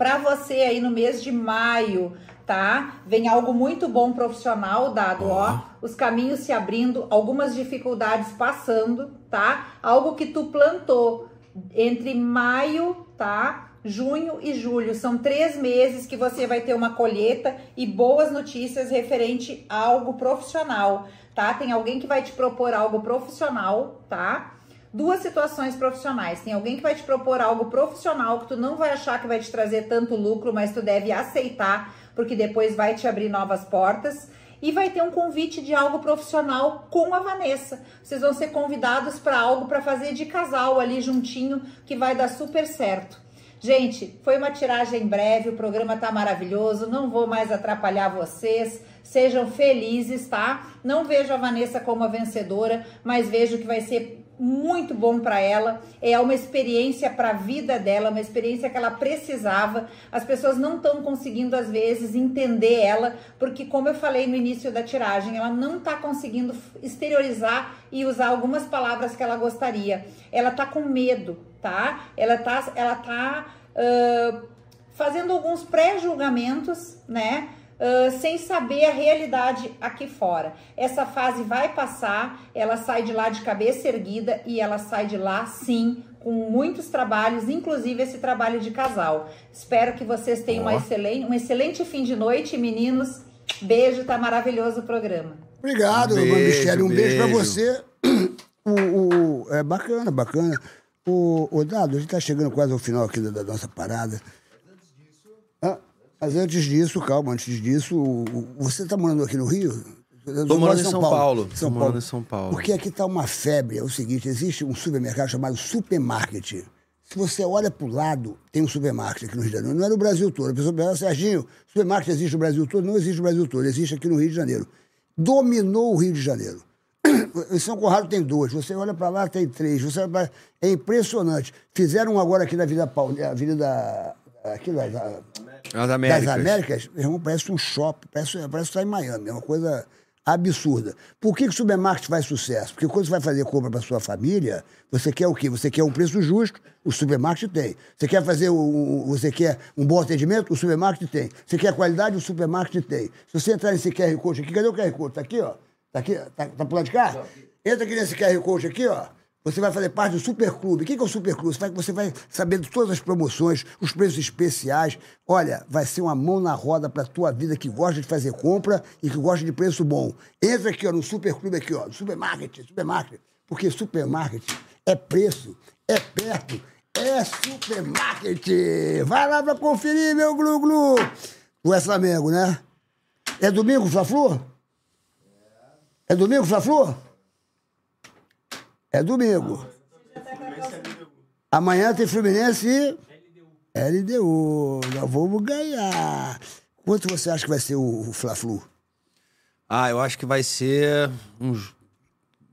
Para você aí no mês de maio, tá? Vem algo muito bom profissional dado, ó. Os caminhos se abrindo, algumas dificuldades passando, tá? Algo que tu plantou entre maio, tá? Junho e julho são três meses que você vai ter uma colheita e boas notícias referente a algo profissional, tá? Tem alguém que vai te propor algo profissional, tá? Duas situações profissionais. Tem alguém que vai te propor algo profissional que tu não vai achar que vai te trazer tanto lucro, mas tu deve aceitar, porque depois vai te abrir novas portas. E vai ter um convite de algo profissional com a Vanessa. Vocês vão ser convidados para algo para fazer de casal ali juntinho, que vai dar super certo. Gente, foi uma tiragem breve, o programa tá maravilhoso, não vou mais atrapalhar vocês. Sejam felizes, tá? Não vejo a Vanessa como a vencedora, mas vejo que vai ser muito bom para ela. É uma experiência para a vida dela, uma experiência que ela precisava. As pessoas não estão conseguindo às vezes entender ela, porque como eu falei no início da tiragem, ela não está conseguindo exteriorizar e usar algumas palavras que ela gostaria. Ela tá com medo, tá? Ela tá, ela tá uh, fazendo alguns pré-julgamentos, né? Uh, sem saber a realidade aqui fora. Essa fase vai passar, ela sai de lá de cabeça erguida e ela sai de lá sim com muitos trabalhos, inclusive esse trabalho de casal. Espero que vocês tenham uma excelente, um excelente fim de noite, meninos. Beijo, tá maravilhoso o programa. Obrigado, Beijo, Michele. Um beijo, pra beijo. você. O, o- é bacana, bacana. O, o Dado, a gente tá chegando quase ao final aqui da, da nossa parada. Mas antes disso, calma, antes disso, você tá morando aqui no Rio? Tô morando em São Paulo. Tô morando em São Paulo. Porque aqui tá uma febre. É o seguinte: existe um supermercado chamado Supermarket. Se você olha para o lado, tem um supermarket aqui no Rio de Janeiro. Não é no Brasil todo. A pessoa pensa, Serginho, supermarket existe no Brasil todo? Não existe no Brasil todo, existe aqui no Rio de Janeiro. Dominou o Rio de Janeiro. Em São Conrado tem dois, você olha para lá, tem três. Você pra- É impressionante. Fizeram um agora aqui na Avenida Paulista, Avenida. Aqui da, da, As Américas. das Américas, meu irmão, parece um shopping, parece, parece estar em Miami, é uma coisa absurda. Por que, que o supermarket faz sucesso? Porque quando você vai fazer compra para sua família, você quer o quê? Você quer um preço justo, o supermarket tem. Você quer fazer um, você quer um bom atendimento, o supermarket tem. Você quer qualidade, o supermarket tem. Se você entrar nesse QR Code aqui, cadê o QR Code? Tá aqui, ó. Tá aqui, tá, tá pro lado de cá? Entra aqui nesse QR Code aqui, ó. Você vai fazer parte do Superclube. O que é o Superclube? Você vai, você vai saber de todas as promoções, os preços especiais. Olha, vai ser uma mão na roda para tua vida que gosta de fazer compra e que gosta de preço bom. Entra aqui, ó, no Superclube aqui, ó, no Supermarket, Supermarket. Porque Supermarket é preço, é perto, é Supermarket. Vai lá para conferir, meu glu-glu. É Flamengo, né? É domingo, Fla-Flu? É domingo, Fla-Flu? É domingo. Amanhã tem Fluminense e LDU. Nós vamos ganhar. Quanto você acha que vai ser o, o Fla-Flu? Ah, eu acho que vai ser uns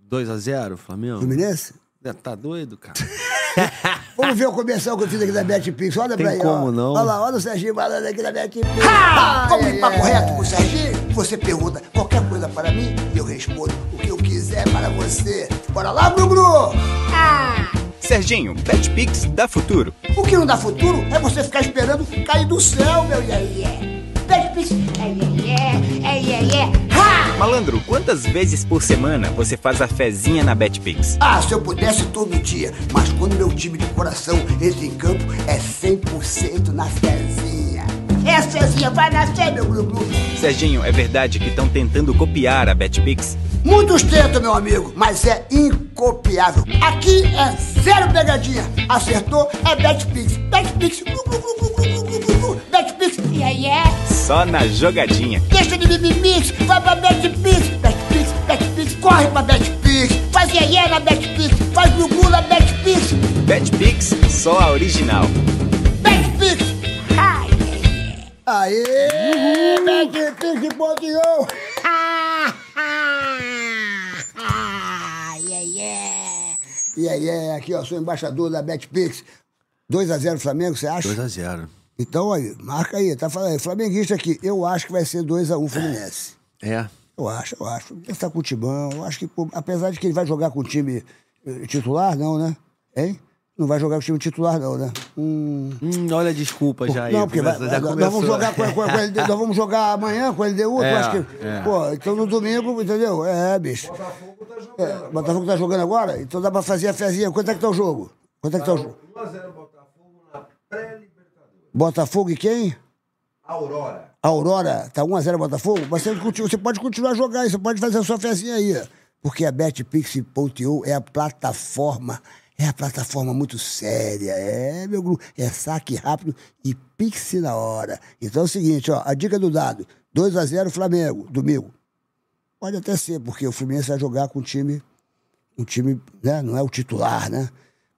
2x0, Flamengo. Fluminense? É, Tá doido, cara? Vamos ver o comercial que eu fiz aqui da BetPix. Olha Tem pra aí. como ó. não. Olha lá, olha o Serginho falando aqui da BetPix. Ah, vamos de papo reto com o Serginho? Você pergunta qualquer coisa para mim e eu respondo o que eu quiser para você. Bora lá, Bruno! Serginho, BetPix dá futuro. O que não dá futuro é você ficar esperando cair do céu, meu iê, iê. Betpix, é, ha! Malandro, quantas vezes por semana você faz a fezinha na BetPix? Ah, se eu pudesse todo dia, mas quando meu time de coração entra em campo, é 100% na fezinha. É, Cezinha, vai nascer, meu glu-glu. Serginho, é verdade que estão tentando copiar a Betpix? Muitos tentam, meu amigo, mas é incopiável. Aqui é zero pegadinha. Acertou, é Betpix. Betpix, glu-glu-glu-glu-glu-glu-glu. Betpix, e aí é? Só na jogadinha. Deixa de mimimix, vai pra Betpix. Betpix, Betpix, corre pra Betpix. Faz iê na Betpix, faz glu-glu na Betpix. Betpix, só a original. Aê, Betpix ponteou. ai, é. E aí, é, aqui, ó, sou embaixador da Betpix. 2x0 Flamengo, você acha? 2x0. Então, aí, marca aí, tá falando aí. Flamenguista aqui, eu acho que vai ser 2x1 Fluminense. É. Eu acho, eu acho. Ele tá com o Timão, eu acho que, pô, apesar de que ele vai jogar com o time eh, titular, não, né? Hein? Não vai jogar com o time titular, não, né? Hum. Hum, olha a desculpa já aí. não, porque vai, já nós, começou. vamos jogar com, com, com a LD, nós vamos jogar amanhã com a LDU, É, acha que. é. Pô, então no domingo, entendeu? É, bicho. Botafogo tá jogando. Botafogo tá jogando agora? Então dá pra fazer a fezinha. Quanto é que tá o jogo? Quanto é que tá o jogo? 1x0 Botafogo na pré-Libertadores. Botafogo e quem? Aurora. Aurora, tá 1x0 Botafogo, mas você, continua- você pode continuar a jogar aí, você pode fazer a sua fezinha aí. Porque a BetPix.io é a plataforma, é a plataforma muito séria, é, meu grupo, é saque rápido e Pix na hora. Então é o seguinte, ó, a dica do dado, 2x0 Flamengo, domingo. Pode até ser, porque o Fluminense vai jogar com um time, um time, né, não é o titular, né?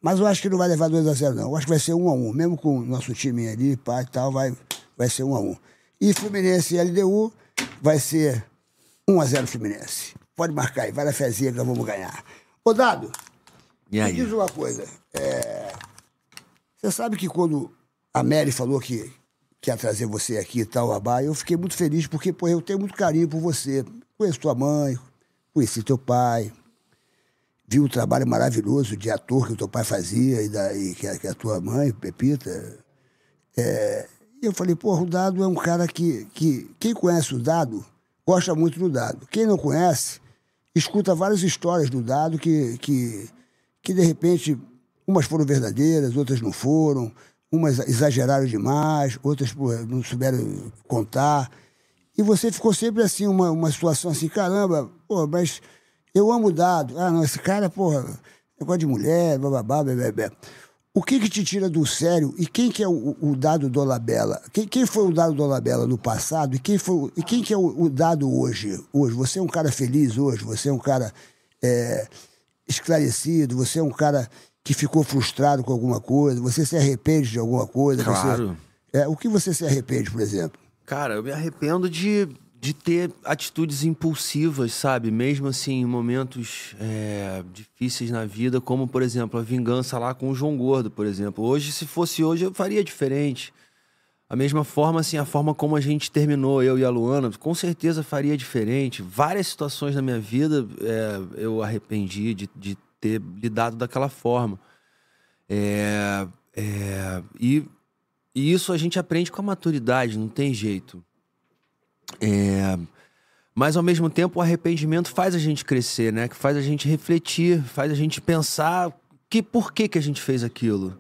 Mas eu acho que não vai levar 2x0, não. Eu acho que vai ser 1x1. Mesmo com o nosso time ali, pá e tal, vai, vai ser 1x1. E Fluminense e LDU vai ser 1x0 Fluminense. Pode marcar aí, vai na fezinha que nós vamos ganhar. Ô, Dado, E me aí? diz uma coisa. é, Você sabe que quando a Mary falou que, que ia trazer você aqui e tal, Abá, eu fiquei muito feliz porque, pô, eu tenho muito carinho por você. Conheço tua mãe, conheci teu pai, vi o trabalho maravilhoso de ator que o teu pai fazia e, da, e que, a, que a tua mãe, Pepita. É, e eu falei, pô, o Dado é um cara que, que. Quem conhece o Dado gosta muito do Dado. Quem não conhece, escuta várias histórias do Dado que, que, que de repente, umas foram verdadeiras, outras não foram, umas exageraram demais, outras não souberam contar. E você ficou sempre assim, uma, uma situação assim, caramba, pô, mas eu amo Dado. Ah, não, esse cara, porra, negócio de mulher, bababá, bebê. O que que te tira do sério? E quem que é o, o Dado Dolabella? Quem, quem foi o Dado Dolabella no passado? E quem, foi, e quem que é o, o Dado hoje? hoje? Você é um cara feliz hoje? Você é um cara é, esclarecido? Você é um cara que ficou frustrado com alguma coisa? Você se arrepende de alguma coisa? Você- Claro. é, o que você se arrepende, por exemplo? Cara, eu me arrependo de, de ter atitudes impulsivas, sabe? Mesmo assim, em momentos é, difíceis na vida, como, por exemplo, a vingança lá com o João Gordo, por exemplo. Hoje, se fosse hoje, eu faria diferente. A mesma forma, assim, a forma como a gente terminou, eu e a Luana, com certeza faria diferente. Várias situações na minha vida é, eu arrependi de, de ter lidado daquela forma. É, é, e, e isso a gente aprende com a maturidade, não tem jeito. É, mas ao mesmo tempo o arrependimento faz a gente crescer, né? Que faz a gente refletir, faz a gente pensar que por que, que a gente fez aquilo.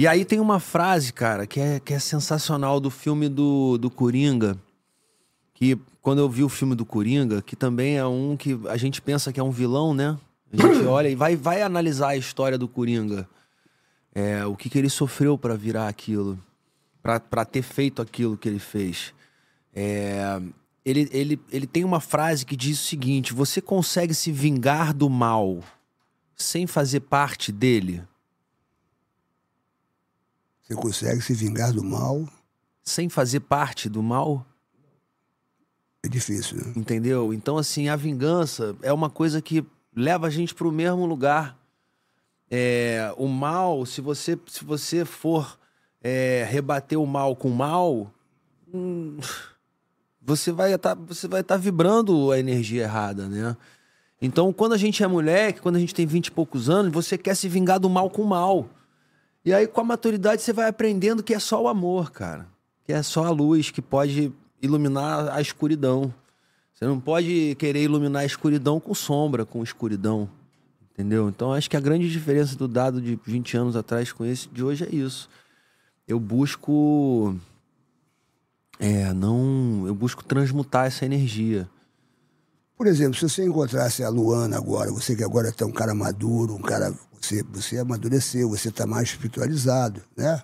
E aí tem uma frase, cara, que é, que é sensacional do filme do, do Coringa. Que quando eu vi o filme do Coringa, que também é um que a gente pensa que é um vilão, né? A gente olha e vai, vai analisar a história do Coringa. É, o que, que ele sofreu para virar aquilo, para ter feito aquilo que ele fez. É, ele, ele, ele tem uma frase que diz o seguinte: você consegue se vingar do mal sem fazer parte dele? Você consegue se vingar do mal? Sem fazer parte do mal? É difícil, né? Entendeu? Então, assim, a vingança é uma coisa que leva a gente para o mesmo lugar. É, o mal, se você, se você for é, rebater o mal com o mal, hum, você vai estar você vai estar vibrando a energia errada, né? Então, quando a gente é moleque, quando a gente tem 20 e poucos anos, você quer se vingar do mal com o mal. E aí, com a maturidade, você vai aprendendo que é só o amor, cara. que é só a luz que pode iluminar a escuridão. Você não pode querer iluminar a escuridão com sombra, com escuridão. Entendeu? Então acho que a grande diferença do dado de 20 anos atrás com esse de hoje é isso. Eu busco. É, não. Eu busco transmutar essa energia. Por exemplo, se você encontrasse a Luana agora, você que agora está um cara maduro, um cara. Você, você amadureceu, você está mais espiritualizado, né?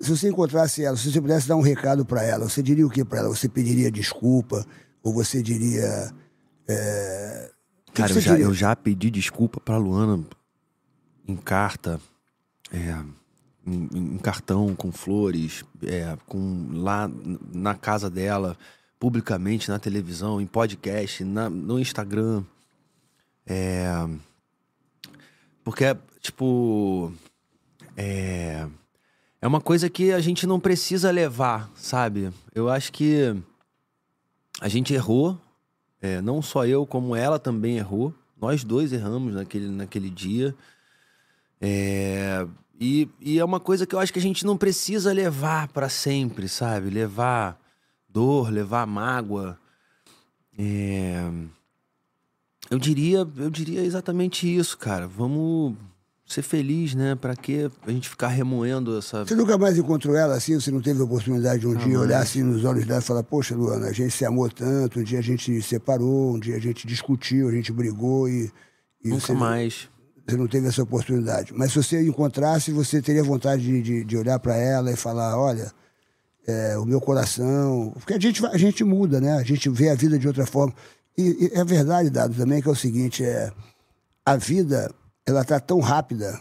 Se você encontrasse ela, se você pudesse dar um recado para ela, você diria o que para ela? Você pediria desculpa? Ou você diria. é, Cara, eu já, eu já pedi desculpa pra Luana em carta, é, em, em cartão, com flores, é, com, lá na casa dela, publicamente, na televisão, em podcast, na- no Instagram. É, porque, tipo, é, é uma coisa que a gente não precisa levar, sabe? Eu acho que a gente errou, é, não só eu, como ela também errou. Nós dois erramos naquele, naquele dia. É, e, e é uma coisa que eu acho que a gente não precisa levar pra sempre, sabe? Levar dor, levar mágoa. É, eu diria, eu diria exatamente isso, cara. Vamos ser feliz, né? Pra que a gente ficar remoendo essa. Você nunca mais encontrou ela assim? Você não teve a oportunidade de um dia olhar assim nos olhos dela e falar: Poxa, Luana, a gente se amou tanto, um dia a gente se separou, um dia a gente discutiu, a gente brigou e. e Nunca você, mais. Você não teve essa oportunidade. Mas se você encontrasse, você teria vontade de, de, de olhar para ela e falar: Olha, é, o meu coração. Porque a gente, a gente muda, né? A gente vê a vida de outra forma. E, e é verdade, Dado, também, que é o seguinte: é, a vida, ela tá tão rápida.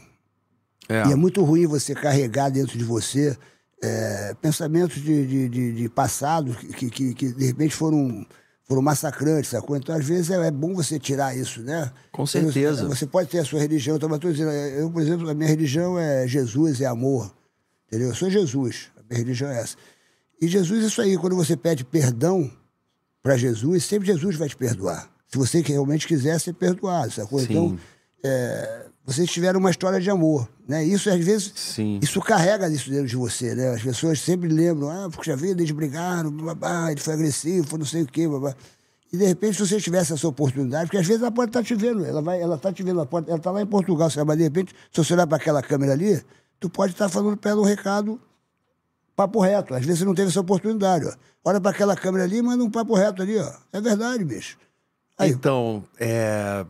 É. E é muito ruim você carregar dentro de você é, pensamentos de, de, de, de passado que, que, que, de repente foram, foram massacrantes, sacou? Então, às vezes, é, é bom você tirar isso, né? Com certeza. Você pode ter a sua religião, eu estou dizendo, eu, por exemplo, a minha religião é Jesus, é amor. Entendeu? Eu sou Jesus, a minha religião é essa. E Jesus, é isso aí, quando você pede perdão para Jesus, sempre Jesus vai te perdoar. Se você realmente quiser ser perdoado, sacou? Sim. Então, é, vocês tiveram uma história de amor, né? Isso, às vezes, Sim. isso carrega isso dentro de você, né? As pessoas sempre lembram, ah, puxa vida, eles brigaram, babá, ele foi agressivo, foi não sei o quê, babá. E de repente, se você tivesse essa oportunidade, porque às vezes ela pode estar te vendo, ela vai, ela está te vendo, ela pode- ela está lá em Portugal, sabe? mas de repente, se você olhar para aquela câmera ali, tu pode estar falando para ela um recado papo reto. Às vezes você não teve essa oportunidade, ó. Olha para aquela câmera ali e manda um papo reto ali, ó. É verdade, bicho. Aí, Então, é,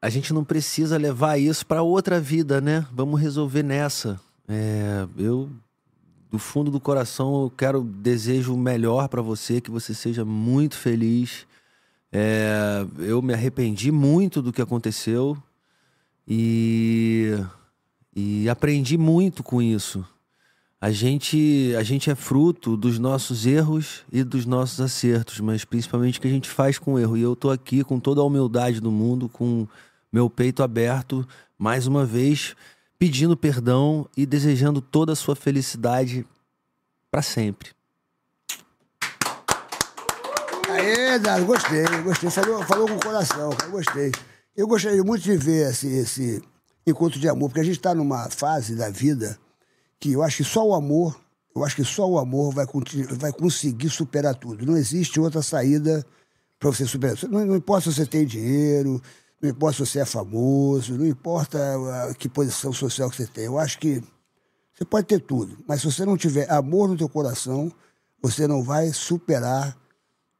a gente não precisa levar isso pra outra vida, né? Vamos resolver nessa. É, eu, do fundo do coração, eu quero, desejo o melhor pra você, que você seja muito feliz. É, eu me arrependi muito do que aconteceu e, e aprendi muito com isso. A gente, a gente é fruto dos nossos erros e dos nossos acertos, mas principalmente o que a gente faz com o erro. E eu tô aqui com toda a humildade do mundo, com meu peito aberto, mais uma vez, pedindo perdão e desejando toda a sua felicidade para sempre. Aê, Dado, gostei, gostei. Falou, falou com o coração, cara, gostei. Eu gostaria muito de ver esse, esse encontro de amor, porque a gente está numa fase da vida que eu acho que só o amor, eu acho que só o amor vai, vai conseguir superar tudo. Não existe outra saída para você superar. Não, não importa se você tem dinheiro, não importa se você é famoso, não importa ah, que posição social que você tem. Eu acho que você pode ter tudo, mas se você não tiver amor no teu coração, você não vai superar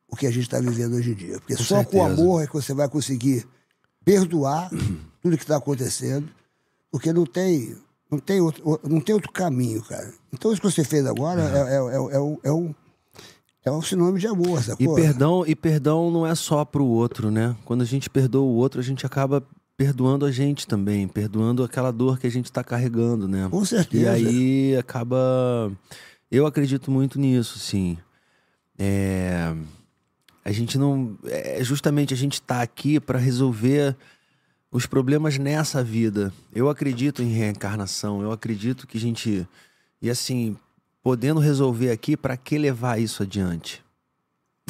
o que a gente está vivendo hoje em dia. Porque Com só com certeza. amor é que você vai conseguir perdoar tudo que está acontecendo, porque não tem, não, tem outro, não tem outro caminho, cara. Então isso que você fez agora é, é, é, é, um- é um, é um sinônimo de amor, E perdão, e perdão não é só pro outro, né? Quando a gente perdoa o outro, a gente acaba perdoando a gente também, perdoando aquela dor que a gente tá carregando, né? Com certeza. E aí acaba. Eu acredito muito nisso, sim. É... A gente não. É justamente a gente tá aqui para resolver os problemas nessa vida. Eu acredito em reencarnação, eu acredito que a gente. E assim, podendo resolver aqui, para que levar isso adiante?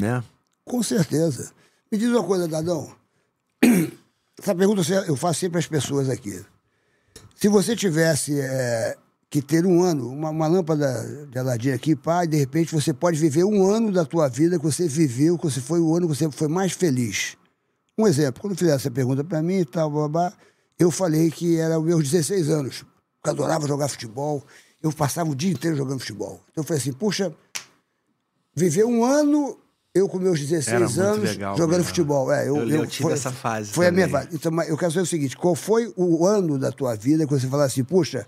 Né? Com certeza. Me diz uma coisa, Dadão. Essa pergunta eu faço sempre às pessoas aqui. Se você tivesse é, que ter um ano, uma, uma lâmpada de Aladim aqui, pá, e de repente você pode viver um ano da tua vida que você viveu, que você foi o ano que você foi mais feliz. Um exemplo, quando fizeram essa pergunta para mim e tal, babá, eu falei que era os meus 16 anos. Eu adorava jogar futebol, eu passava o dia inteiro jogando futebol. Então eu falei assim, puxa, viver um ano eu com meus 16 Era muito anos legal, jogando né? futebol. É, eu, Eu- eu tive essa fase Foi a minha também. fase. Então, mas eu quero saber o seguinte: qual foi o ano da tua vida que você fala assim, puxa,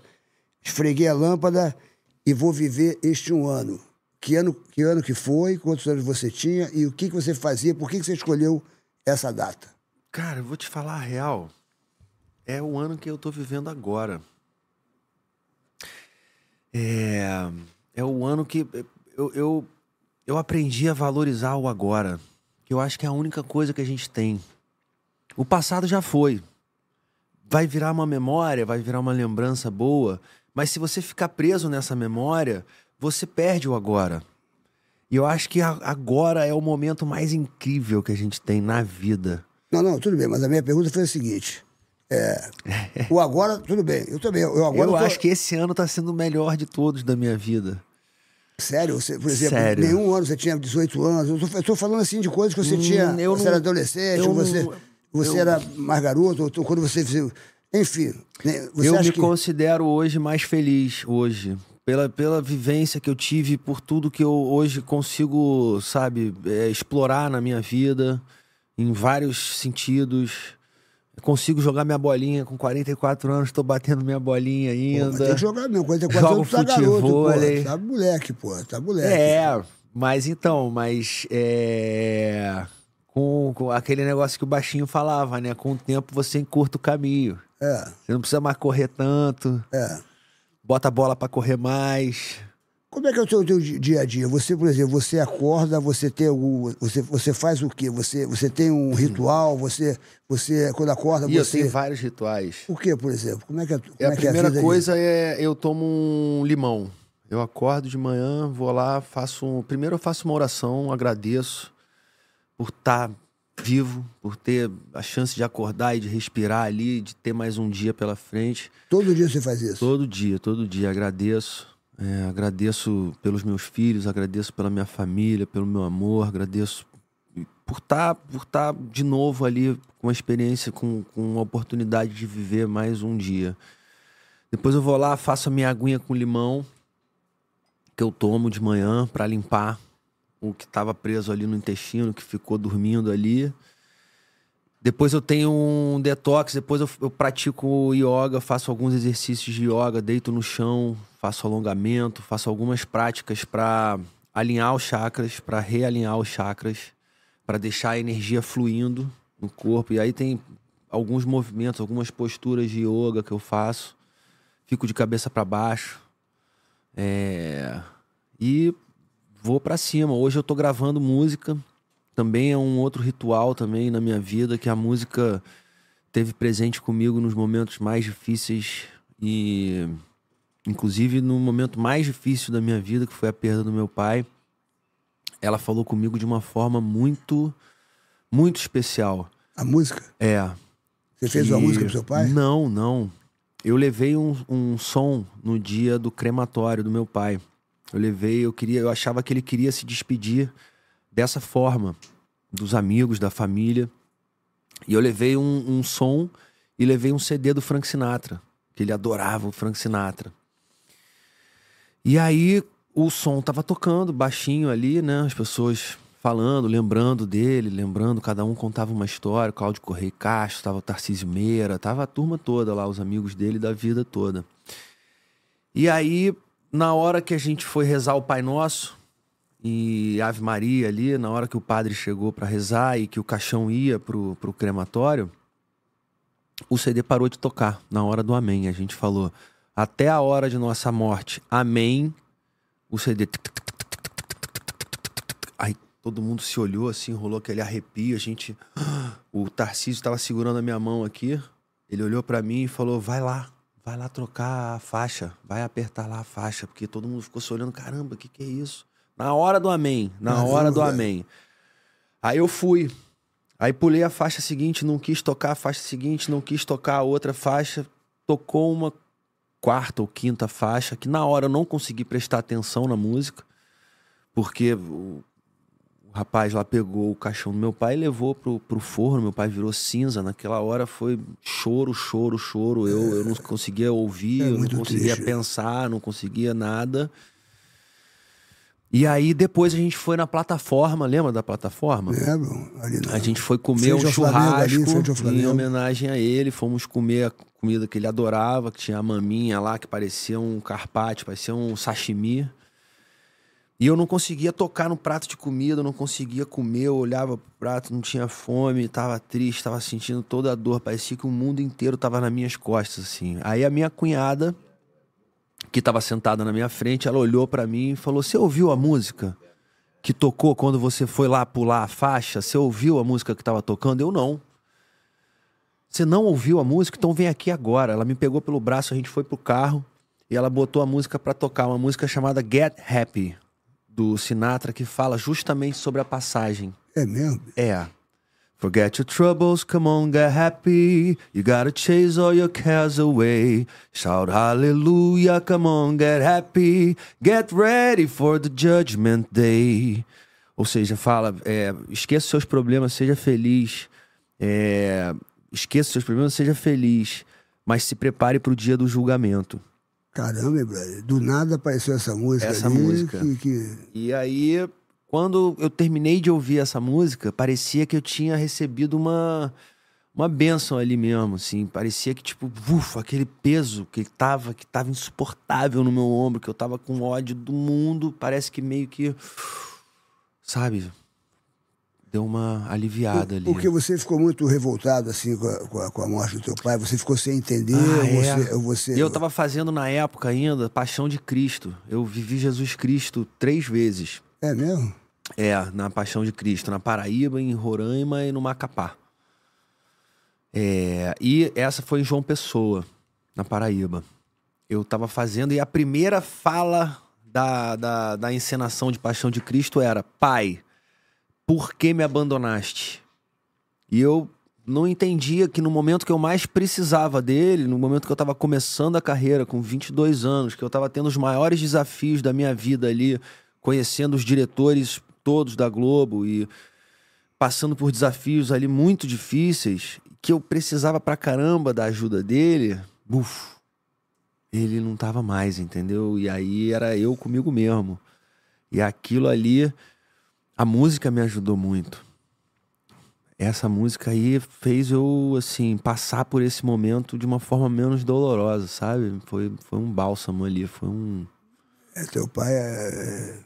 esfreguei a lâmpada e vou viver este um ano? Que ano que, ano que foi? Quantos anos você tinha? E o que, que você fazia? Por que, que você escolheu essa data? Cara, eu vou te falar a real. É o ano que eu tô vivendo agora. É, é o ano que eu, eu, eu aprendi a valorizar o agora. Que eu acho que é a única coisa que a gente tem. O passado já foi. Vai virar uma memória, vai virar uma lembrança boa. Mas se você ficar preso nessa memória, você perde o agora. E eu acho que agora é o momento mais incrível que a gente tem na vida. Não, não, tudo bem, mas a minha pergunta foi a seguinte. é, o agora, tudo bem. Eu também. Eu agora eu tô- acho que esse ano tá sendo o melhor de todos da minha vida. Sério, você, por exemplo, Sério. nenhum ano você tinha 18 anos. Eu tô, falando assim de coisas que você Hum, tinha. eu você não- era adolescente, você, não- você eu- era mais garoto, ou quando você. Enfim. né, Você eu me que... considero hoje mais feliz hoje. Pela, pela vivência que eu tive, por tudo que eu hoje consigo, sabe, é, explorar na minha vida, em vários sentidos. Eu consigo jogar minha bolinha com 44 anos, tô batendo minha bolinha Pô, ainda. tem que jogar mesmo. 44 Jogo anos, tá garoto, pô. Tá moleque, pô. Tá moleque. É, mas então, mas é. Com, com aquele negócio que o baixinho falava, né? Com o tempo você encurta o caminho. É, Você não precisa mais correr tanto, é. Bota a bola pra correr mais. Como é que é o teu, teu di- dia a dia? Você, por exemplo, você acorda, você tem algum. Você, você faz o quê? Você, você tem um ritual, você, você quando acorda, E eu você. tenho vários rituais. O que, por exemplo? Como é que é, como É, a é, é primeira aí? coisa é eu tomo um limão. Eu acordo de manhã, vou lá, faço um... Primeiro eu faço uma oração, agradeço por estar vivo, por ter a chance de acordar e de respirar ali, de ter mais um dia pela frente. Todo dia você faz isso? Todo dia, todo dia agradeço. É, agradeço pelos meus filhos, agradeço pela minha família, pelo meu amor, agradeço por estar por tá de novo ali com uma experiência, com, com uma oportunidade de viver mais um dia. Depois eu vou lá, faço a minha aguinha com limão, que eu tomo de manhã para limpar o que estava preso ali no intestino, que ficou dormindo ali. Depois eu tenho um detox, depois eu, eu pratico yoga, faço alguns exercícios de yoga, deito no chão, faço alongamento, faço algumas práticas para alinhar os chakras, para realinhar os chakras, para deixar a energia fluindo no corpo. E aí tem alguns movimentos, algumas posturas de yoga que eu faço. Fico de cabeça para baixo. É, E vou para cima. Hoje eu tô gravando música também é um outro ritual também na minha vida que a música teve presente comigo nos momentos mais difíceis e inclusive no momento mais difícil da minha vida que foi a perda do meu pai ela falou comigo de uma forma muito muito especial A música? é Você fez uma música pro seu pai? Não, não. Eu levei um, um som no dia do crematório do meu pai. Eu levei, eu queria, eu achava que ele queria se despedir dessa forma, dos amigos, da família. E eu levei um, um som e levei um CD do Frank Sinatra, que ele adorava o Frank Sinatra. E aí o som tava tocando baixinho ali, né? As pessoas falando, lembrando dele, lembrando, cada um contava uma história. Cláudio Correia Castro, tava Tarcísio Meira, tava a turma toda lá, os amigos dele da vida toda. E aí, na hora que a gente foi rezar o Pai Nosso e Ave Maria ali, na hora que o padre chegou para rezar e que o caixão ia pro, pro crematório, o CD parou de tocar na hora do Amém. A gente falou, até a hora de nossa morte, Amém. O CD. Aí todo mundo se olhou assim, rolou aquele arrepio. A gente. O Tarcísio estava segurando a minha mão aqui. Ele olhou para mim e falou: vai lá, vai lá trocar a faixa, vai apertar lá a faixa, porque todo mundo ficou se olhando: caramba, o que, que é isso? Na hora do Amém, na Caramba. hora do Amém. Aí eu fui. Aí pulei a faixa seguinte, não quis tocar a faixa seguinte, não quis tocar a outra faixa. Tocou uma quarta ou quinta faixa, que na hora eu não consegui prestar atenção na música, porque o, o rapaz lá pegou o caixão do meu pai e levou pro, pro forno, meu pai virou cinza. Naquela hora foi choro, choro, choro. Eu, eu não conseguia ouvir, É eu não conseguia triste. pensar, não conseguia nada. E aí depois a gente foi na plataforma, lembra da plataforma? Lembro? Ali na... A gente foi comer um Flamengo, ali, churrasco ao em homenagem a ele. Fomos comer a comida que ele adorava, que tinha a maminha lá, que parecia um carpaccio, parecia um sashimi. E eu não conseguia tocar no prato de comida, eu não conseguia comer, eu olhava pro prato, não tinha fome, tava triste, tava sentindo toda a dor, parecia que o mundo inteiro tava nas minhas costas, assim. Aí a minha cunhada, que tava sentada na minha frente, ela olhou pra mim e falou: Você ouviu a música que tocou quando você foi lá pular a faixa? Você ouviu a música que tava tocando? Eu não. Você não ouviu a música? Então vem aqui agora. Ela me pegou pelo braço, a gente foi pro carro e ela botou a música pra tocar, uma música chamada Get Happy, do Sinatra, que fala justamente sobre a passagem. É mesmo? É. Forget your troubles, come on, get happy. You gotta chase all your cares away. Shout hallelujah, come on, get happy. Get ready for the judgment day. Ou seja, fala, é, esqueça seus problemas, seja feliz. É, esqueça seus problemas, seja feliz. Mas se prepare para o dia do julgamento. Caramba, brother. Do nada apareceu essa música Essa ali, música. Que, que- E aí, quando eu terminei de ouvir essa música, parecia que eu tinha recebido uma uma benção ali mesmo, assim, parecia que tipo, ufa, aquele peso que tava que tava insuportável no meu ombro, que eu tava com ódio do mundo, parece que meio que sabe, deu uma aliviada ali. Porque você ficou muito revoltado, assim, com a, com a- morte do teu pai. Você ficou sem entender. Ah, ou é. você, você... Eu tava fazendo na época ainda Paixão de Cristo. Eu vivi Jesus Cristo três vezes. É mesmo? É, na Paixão de Cristo, na Paraíba, em Roraima e no Macapá. É, e essa foi em João Pessoa, na Paraíba. Eu tava fazendo, e a primeira fala da, da, da encenação de Paixão de Cristo era: Pai, por que me abandonaste? E eu não entendia que no momento que eu mais precisava dele, no momento que eu tava começando a carreira, com 22 anos, que eu tava tendo os maiores desafios da minha vida ali, conhecendo os diretores todos da Globo e passando por desafios ali muito difíceis, que eu precisava pra caramba da ajuda dele, buf, ele não tava mais, entendeu? E aí era eu comigo mesmo. E aquilo ali, a música me ajudou muito. Essa música aí fez eu, assim, passar por esse momento de uma forma menos dolorosa, sabe? Foi, foi um bálsamo ali, foi um... É, teu pai é...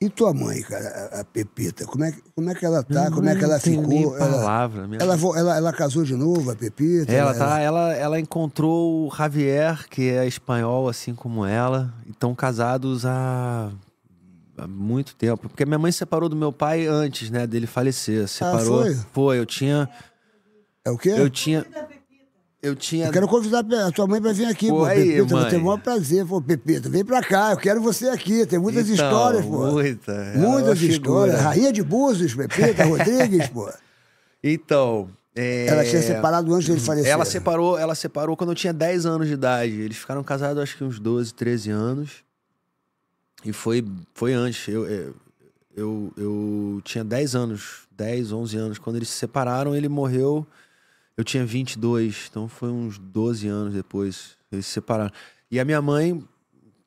E tua mãe, cara, a- Pepita? Como é, que- como é que ela tá? como é que ela nem ficou? Ela, palavra. minha ela, vo- ela, ela casou de novo, a Pepita? Ela, tá, ela, ela encontrou o Javier, que é espanhol, assim como ela, e estão casados há, há muito tempo. Porque minha mãe separou do meu pai antes, né, dele falecer. Separou. foi? Foi, eu tinha. É o quê? Eu tinha. Eu tinha. Eu quero convidar a tua mãe pra vir aqui, Pô, pô. aí, Pepita, vou ter o mãe. maior prazer. Pô, Pepita, vem pra cá, eu quero você aqui. Tem muitas Então, histórias, pô. muita. É Muitas uma figura. histórias. Rainha de Búzios, Pepita Rodrigues, pô. Então. é, Ela tinha separado antes dele falecer. Ela separou, ela separou quando eu tinha 10 anos de idade. Eles ficaram casados acho que uns 12, 13 anos. E foi, foi antes. Eu, eu, eu, eu tinha 10 anos, 10, 11 anos. Quando eles se separaram, ele morreu. Eu tinha 22, então foi uns 12 anos depois. Eles se separaram. E a minha mãe,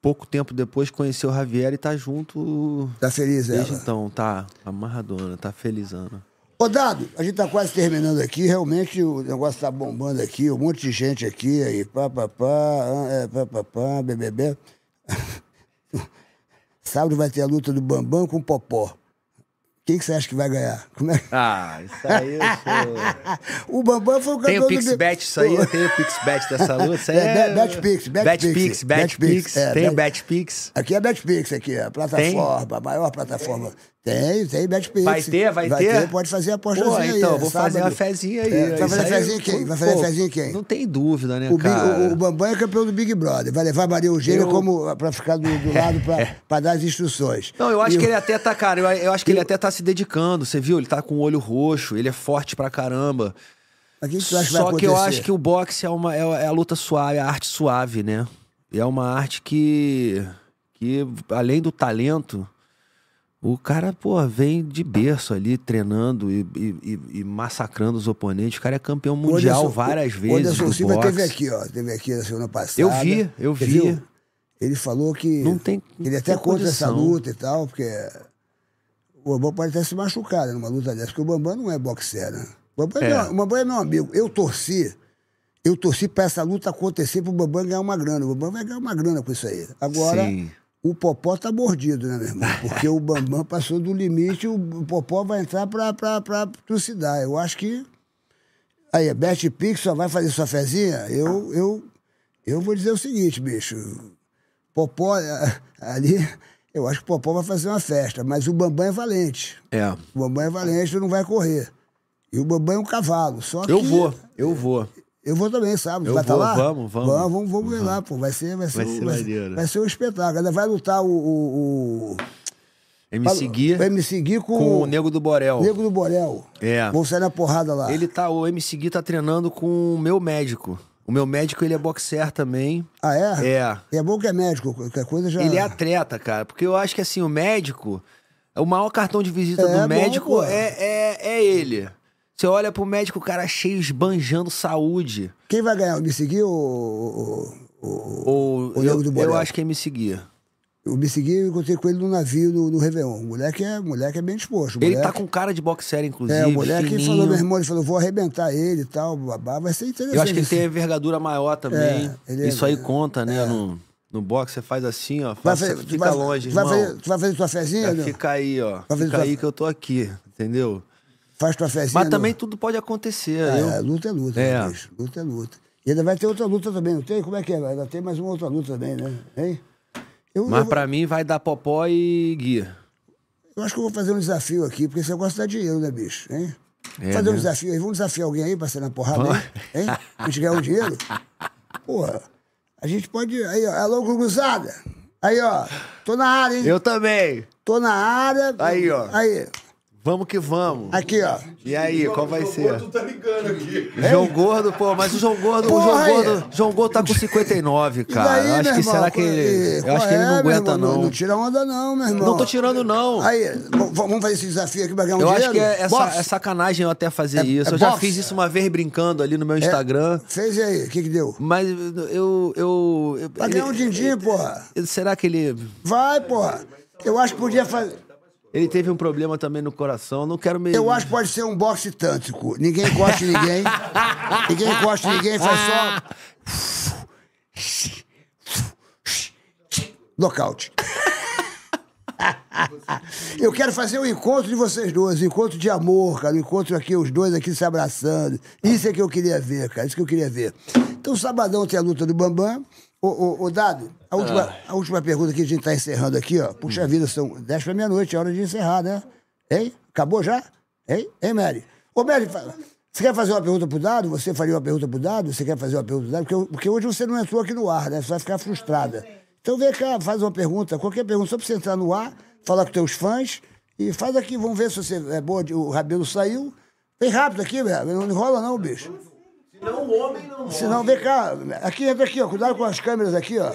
pouco tempo depois, conheceu o Javier e tá junto Tá feliz ela? desde então. Tá amarradona, tá felizana. Ô, Dado, a gente tá quase terminando aqui. Realmente o negócio tá bombando aqui. Um monte de gente aqui. Aí, pá, pá, pá, é, pá, pá, pá, BBB. Sábado vai ter a luta do Bambam com o Popó. Quem que você acha que vai ganhar? Como é? Ah, isso aí eu sou... O Bambam foi o Tem campeão o PixBet isso aí? Tem o PixBet dessa luta? Isso aí É, é... Bet- BetPix, BetPix, BetPix, é, Tem o Bet- BetPix. Aqui é BetPix, aqui, a plataforma, a maior plataforma. Tem, tem BetPix. Vai ter, vai ter? Pode fazer a apostazinha aí. então, é vou sábado. fazer uma fezinha aí. É, vai fazer aí, fezinha quem? Vai fazer pô, fezinha quem? Não tem dúvida, né, O, Big- cara? o- o Bambam é campeão do Big Brother. Vai levar Maria Eugênia Eu- como para ficar do, do lado para dar as instruções. Não, eu acho E que ele até tá, cara, eu, eu acho que ele até tá se dedicando, você viu? Ele tá com o olho roxo, ele é forte pra caramba. Que que tu acha que vai Só que eu acho que o boxe é, uma, é, é a luta suave, é a arte suave, né? E é uma arte que, que além do talento, o cara, pô, vem de berço ali, treinando e, e- e- massacrando os oponentes. O cara é campeão mundial Anderson- várias o vezes. Anderson do Silva boxe. teve aqui, ó. Teve aqui na semana passada. Eu vi, eu vi. viu? Ele falou que. Não tem- que Ele não até tem contra essa luta e tal, porque. O Bambam pode até se machucar né, numa luta dessa, porque o Bambam não é boxer, né? O Bambam é, É. meu, o Bambam é meu amigo. Eu torci. Eu torci pra essa luta acontecer pro Bambam ganhar uma grana. O Bambam vai ganhar uma grana com isso aí. Agora, Sim. O Popó tá mordido, né, meu irmão? Porque o Bambam passou do limite, o Popó vai entrar pra, pra, pra trucidar. Eu acho que. Aí, a Beth Pix só vai fazer sua fezinha? Eu, eu, eu vou dizer o seguinte, bicho. Popó, eh, ali, eu acho que o Popó vai fazer uma festa, mas o Bambam é valente. É. O Bambam é valente e não vai correr. E o Bambam é um cavalo. Só Eu que- vou, eu vou. Eu vou também, sabe? Eu vai estar vou, lá? vamos, vamos. Vamos, vamos, vamos ver lá, pô. Vai ser, vai ser, Vai um- ser vai, maneiro. vai ser um espetáculo. Ainda vai lutar o. o, o MC Gui Vai me seguir com, com o Nego do Borel. Nego do Borel. É. Vão sair na porrada lá. Ele tá, o MC Gui tá treinando com o meu médico. O meu médico, ele é boxer também. Ah, é? É. É bom que é médico, qualquer coisa já. Ele é atleta, cara. Porque eu acho que assim, o médico, o maior cartão de visita É, do bom, médico pô. é, é, é ele. Você olha pro médico, o cara cheio, esbanjando saúde. Quem vai ganhar? O me seguir ou. Ou O eu, do Borel. eu acho que é me seguir. o me seguir, eu encontrei com ele no navio no, no Réveillon. O moleque é, o moleque é bem disposto. Ele moleque- tá com cara de boxer, inclusive. É, o moleque fininho. falou, meu irmão, ele falou, vou arrebentar ele e tal, babá, vai ser interessante. Eu acho que ele tem envergadura maior também. É, é- Isso aí conta, né? No, no boxe, você faz assim, ó. Vai Faça, fazer- fica vai- longe, vai irmão. fazer- tu vai fazer tua fezinha? É, não? fica aí, ó. fazer Fica tua- aí que eu tô aqui, entendeu? Faz tua fezinha. Mas não? também tudo pode acontecer. Ah, eu... é, luta é luta, É. né, bicho? Luta é luta. E ainda vai ter outra luta também, não tem? Como é que é? Ainda tem mais uma outra luta também, né? Hein? Eu, Mas eu, pra mim vai dar Popó e Gui. eu acho que eu vou fazer um desafio aqui, porque esse negócio dá dinheiro, né, bicho? Hein? É, fazer um né? desafio aí. Vamos desafiar alguém aí pra ser na porrada aí? Hein? A gente ganhar um dinheiro? Porra, a gente pode. Aí, ó, alô, Guguzada. Aí, ó, tô na área, hein? Eu também. Tô na área. Aí, ó. Aí, Vamos que vamos. aqui, ó. E aí, qual vai ser? Tu tá ligando aqui. João Gordo, pô, mas o João Gordo, o João aí. Gordo, João Gordo tá com 59, E cara. daí, eu acho meu que irmão? será que ele, eu acho que ele não é, meu aguenta irmão? não. Não tira onda não, meu irmão. Não tô tirando não. Aí, vamos fazer esse desafio aqui pra ganhar um Eu dinheiro? acho que é, é, sa- Boxe. é sacanagem eu até fazer É- isso. é eu já boxe. fiz isso uma vez brincando ali no meu É, Instagram. Fez e aí, o que que deu? Mas eu. eu, eu Pra ganhar um din-din, porra. será que ele. Vai, porra. Eu acho que podia fazer... Ele teve um problema também no coração. Não quero me. Eu acho que pode ser um boxe tântrico. Ninguém encosta ninguém. ninguém encosta ninguém, faz só... Nocaute. Eu quero fazer um encontro de vocês dois, um encontro de amor, cara, um encontro aqui, os dois aqui se abraçando. Isso é que eu queria ver, cara, isso que eu queria ver. Então, sabadão tem a luta do Bambam. Ô, ô, ô, Dado, a última, a última pergunta que a gente tá encerrando aqui, ó. Puxa vida, são 10 pra meia-noite, é hora de encerrar, né? Hein? Acabou já? Hein? Hein, Mary? Ô, Mary, você quer fazer uma pergunta pro Dado? Você faria uma pergunta pro Dado? Você quer fazer uma pergunta pro Dado? Porque, porque hoje você não entrou aqui no ar, né? Você vai ficar frustrada. Então vem cá, faz uma pergunta, qualquer pergunta, só pra você entrar no ar, falar com teus fãs e faz aqui, vamos ver se você é boa. de- O Rabelo saiu. Vem rápido aqui, velho. Não enrola não, bicho. Senão o homem não Senão, vem cá. Aqui, entra aqui, ó. Cuidado com as câmeras aqui, ó.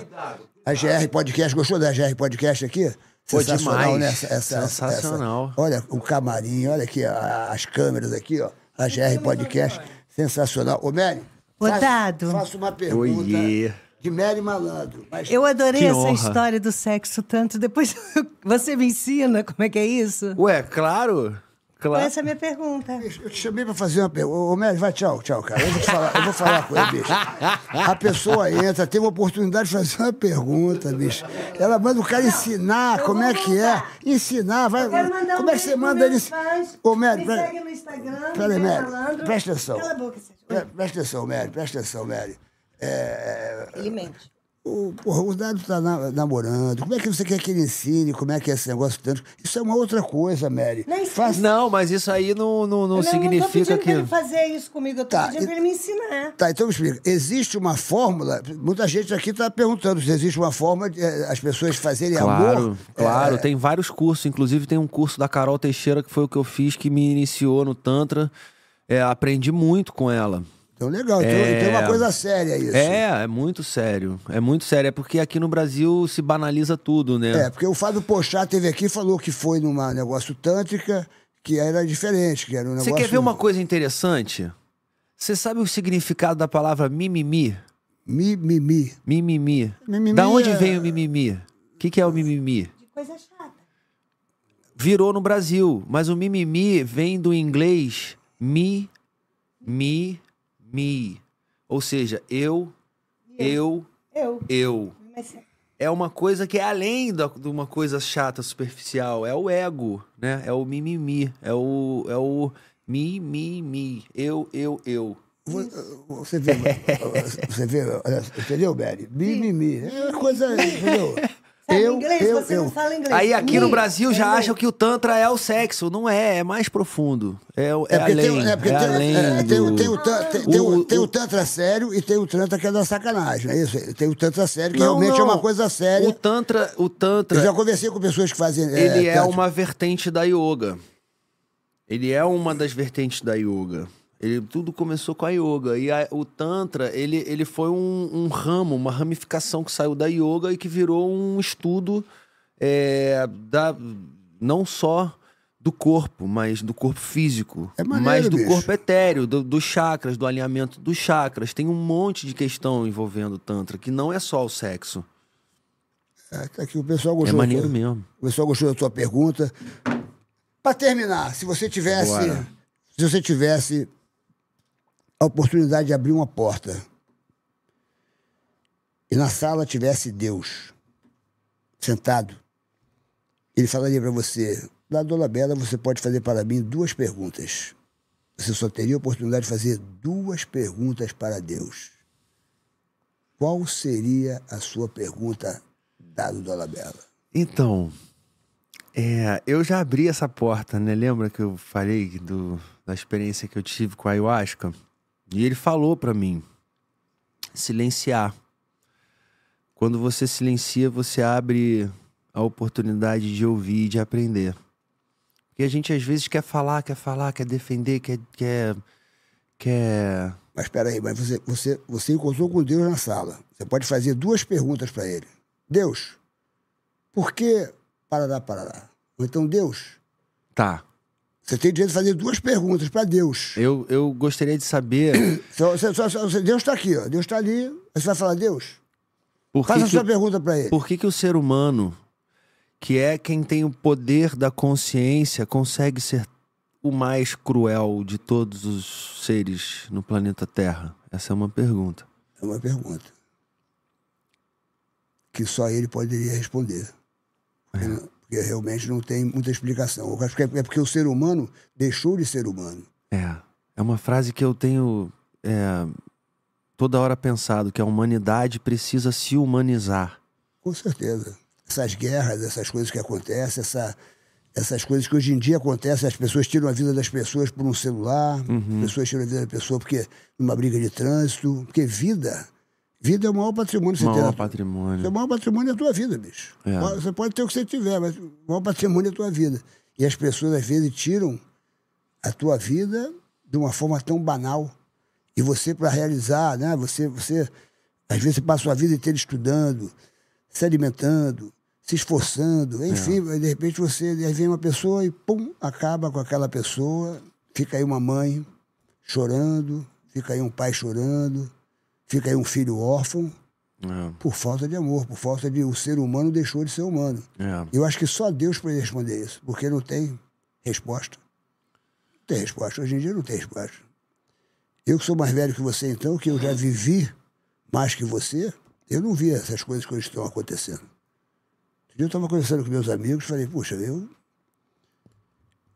A GR Podcast, gostou da GR Podcast aqui? Pô, Sensacional, demais. né? Essa- essa- Sensacional. essa- Olha o camarim, olha aqui a- as câmeras aqui, ó. A GR Podcast, sensacional. Ô, Mary, faça- Dado. faça uma pergunta Oiê. de Mary Malandro. Mas Eu adorei Que essa honra. história do sexo tanto. Depois você me ensina como é que é isso? Ué, claro. Claro. Essa é a minha pergunta. Eu te chamei pra fazer uma pergunta. Ô, Mary, vai, tchau, tchau, cara. Eu vou, te falar, eu vou falar com ele, bicho. A pessoa entra, tem uma oportunidade de fazer uma pergunta, bicho. Ela manda o cara ensinar como é que é. Ensinar, vai. Como é que você manda ele. Ô, Mary, Me segue no Instagram, Peraí, Malandro. presta atenção. Cala a boca, Sérgio. Pre- Presta atenção, Mary, presta atenção, Mary. É, Ele mente. O, porra, o Dado tá na- namorando. Como é que você quer que ele ensine? Como é que é esse negócio tanto? Isso é uma outra coisa, Mary. Não, isso- Faz- Não, mas isso aí não, não, não Eu não tô significa pedindo que. pra ele fazer isso comigo, eu tô Tá, pedindo e- pra ele me ensinar. Tá, então me explica. Existe uma fórmula, muita gente aqui está perguntando se existe uma forma de eh, as pessoas fazerem Claro, amor. claro. eh, Tem vários cursos. Inclusive, tem um curso da Carol Teixeira, que foi o que eu fiz, que me iniciou no Tantra. É, aprendi muito com ela. Então, legal. Então, É. então é uma coisa séria isso. É, é muito sério. É muito sério. É porque aqui no Brasil se banaliza tudo, né? É, porque o Fábio Pochá teve aqui e falou que foi num negócio tântrica, que era diferente, que era um Você negócio... quer ver uma coisa interessante? Você sabe o significado da palavra mimimi? Mimimi. Mimimi. Mimimi da onde é- vem o mimimi? O que, que é o mimimi? De coisa chata. Virou no Brasil, mas o mimimi vem do inglês mi, mi, mi. Ou seja, eu, eu, Eu. eu. Mas É uma coisa que é além da- de uma coisa chata, superficial. É o ego, né? É o mimimi. É o, é o mi, mi, mi. Eu, eu, eu. Você vê, você vê, entendeu, Beri? Mimimi. É uma coisa, entendeu? Sabe eu, inglês? eu, Você eu. não fala inglês. Aí aqui no Mi, Brasil já acham que o Tantra é o sexo. Não é, é mais profundo. É, o- é, É porque além. tem, é porque é tem, além é, do- tem, o, tem, o, O- tem o Tantra sério e tem o Tantra que é da sacanagem, é isso? Tem o Tantra sério, que Não, realmente é não. uma coisa séria. O Tantra, o tantra Eu já conversei com pessoas que fazem. ele é Tantra. uma vertente da yoga. Ele é uma das vertentes da yoga. Ele, tudo começou com a yoga. E a- o Tantra, ele, ele foi um, um ramo, uma ramificação que saiu da yoga e que virou um estudo é, da, não só do corpo, mas do corpo físico. É maneiro, mas do bicho. corpo etéreo, do- dos chakras, do alinhamento dos chakras. Tem um monte de questão envolvendo o Tantra, que não é só o sexo. É, tá aqui, o pessoal É gostou. maneiro da- mesmo. O pessoal gostou da tua pergunta. Para terminar, se você tivesse. Bora. Se você tivesse a oportunidade de abrir uma porta e na sala tivesse Deus sentado, ele falaria para você: da Dona Bela, você pode fazer para mim duas perguntas. Você só teria a oportunidade de fazer duas perguntas para Deus. Qual seria a sua pergunta, dado Dona Bela? Então, é, eu já abri essa porta, né? Lembra que eu falei do, da experiência que eu tive com a ayahuasca? E ele falou pra mim silenciar. Quando você silencia, você abre a oportunidade de ouvir e de aprender. Porque a gente às vezes quer falar, quer falar, quer defender, quer. quer, quer... Mas espera aí, mas você, você, você encontrou com Deus na sala. Você pode fazer duas perguntas para ele. Deus, por que parará, parará? Ou então, Deus, Tá. Você tem direito de fazer duas perguntas para Deus. Eu, eu gostaria de saber. Só- você- só- só- você- Deus está aqui, ó. Deus está ali. Aí Você vai falar, Deus, Por faça que a que sua pergunta para ele. Por que, que o ser humano, que é quem tem o poder da consciência, consegue ser o mais cruel de todos os seres no planeta Terra? Essa é uma pergunta. É uma pergunta. Que só ele poderia responder. Não- porque realmente não tem muita explicação. Eu acho que é é porque o ser humano deixou de ser humano. É. É uma frase que eu tenho é, toda hora pensado, que a humanidade precisa se humanizar. Com certeza. Essas guerras, essas coisas que acontecem, essa, essas coisas que hoje em dia acontecem, as pessoas tiram a vida das pessoas por um celular, Uhum. as pessoas tiram a vida da pessoa porque numa briga de trânsito, porque vida, vida é o maior patrimônio que você tem. Maior na- O patrimônio. maior patrimônio é a tua vida, bicho. É. Você pode ter o que você tiver, mas o maior patrimônio é a tua vida. E as pessoas, às vezes, tiram a tua vida de uma forma tão banal. E você, para realizar, né? Você, você, às vezes, você passa a vida inteira estudando, se alimentando, se esforçando, enfim, de repente você aí vem uma pessoa e pum, acaba com aquela pessoa, fica aí uma mãe chorando, fica aí um pai chorando, fica aí um filho órfão É, por falta de amor, por falta de o ser humano deixou de ser humano. é. Eu acho que só Deus pode responder isso, porque não tem resposta. Não tem resposta. Hoje em dia não tem resposta. Eu que sou mais velho que você, então, que eu já vivi mais que você, eu não vi essas coisas que hoje estão acontecendo. Outro dia eu estava conversando com meus amigos, falei, puxa, eu.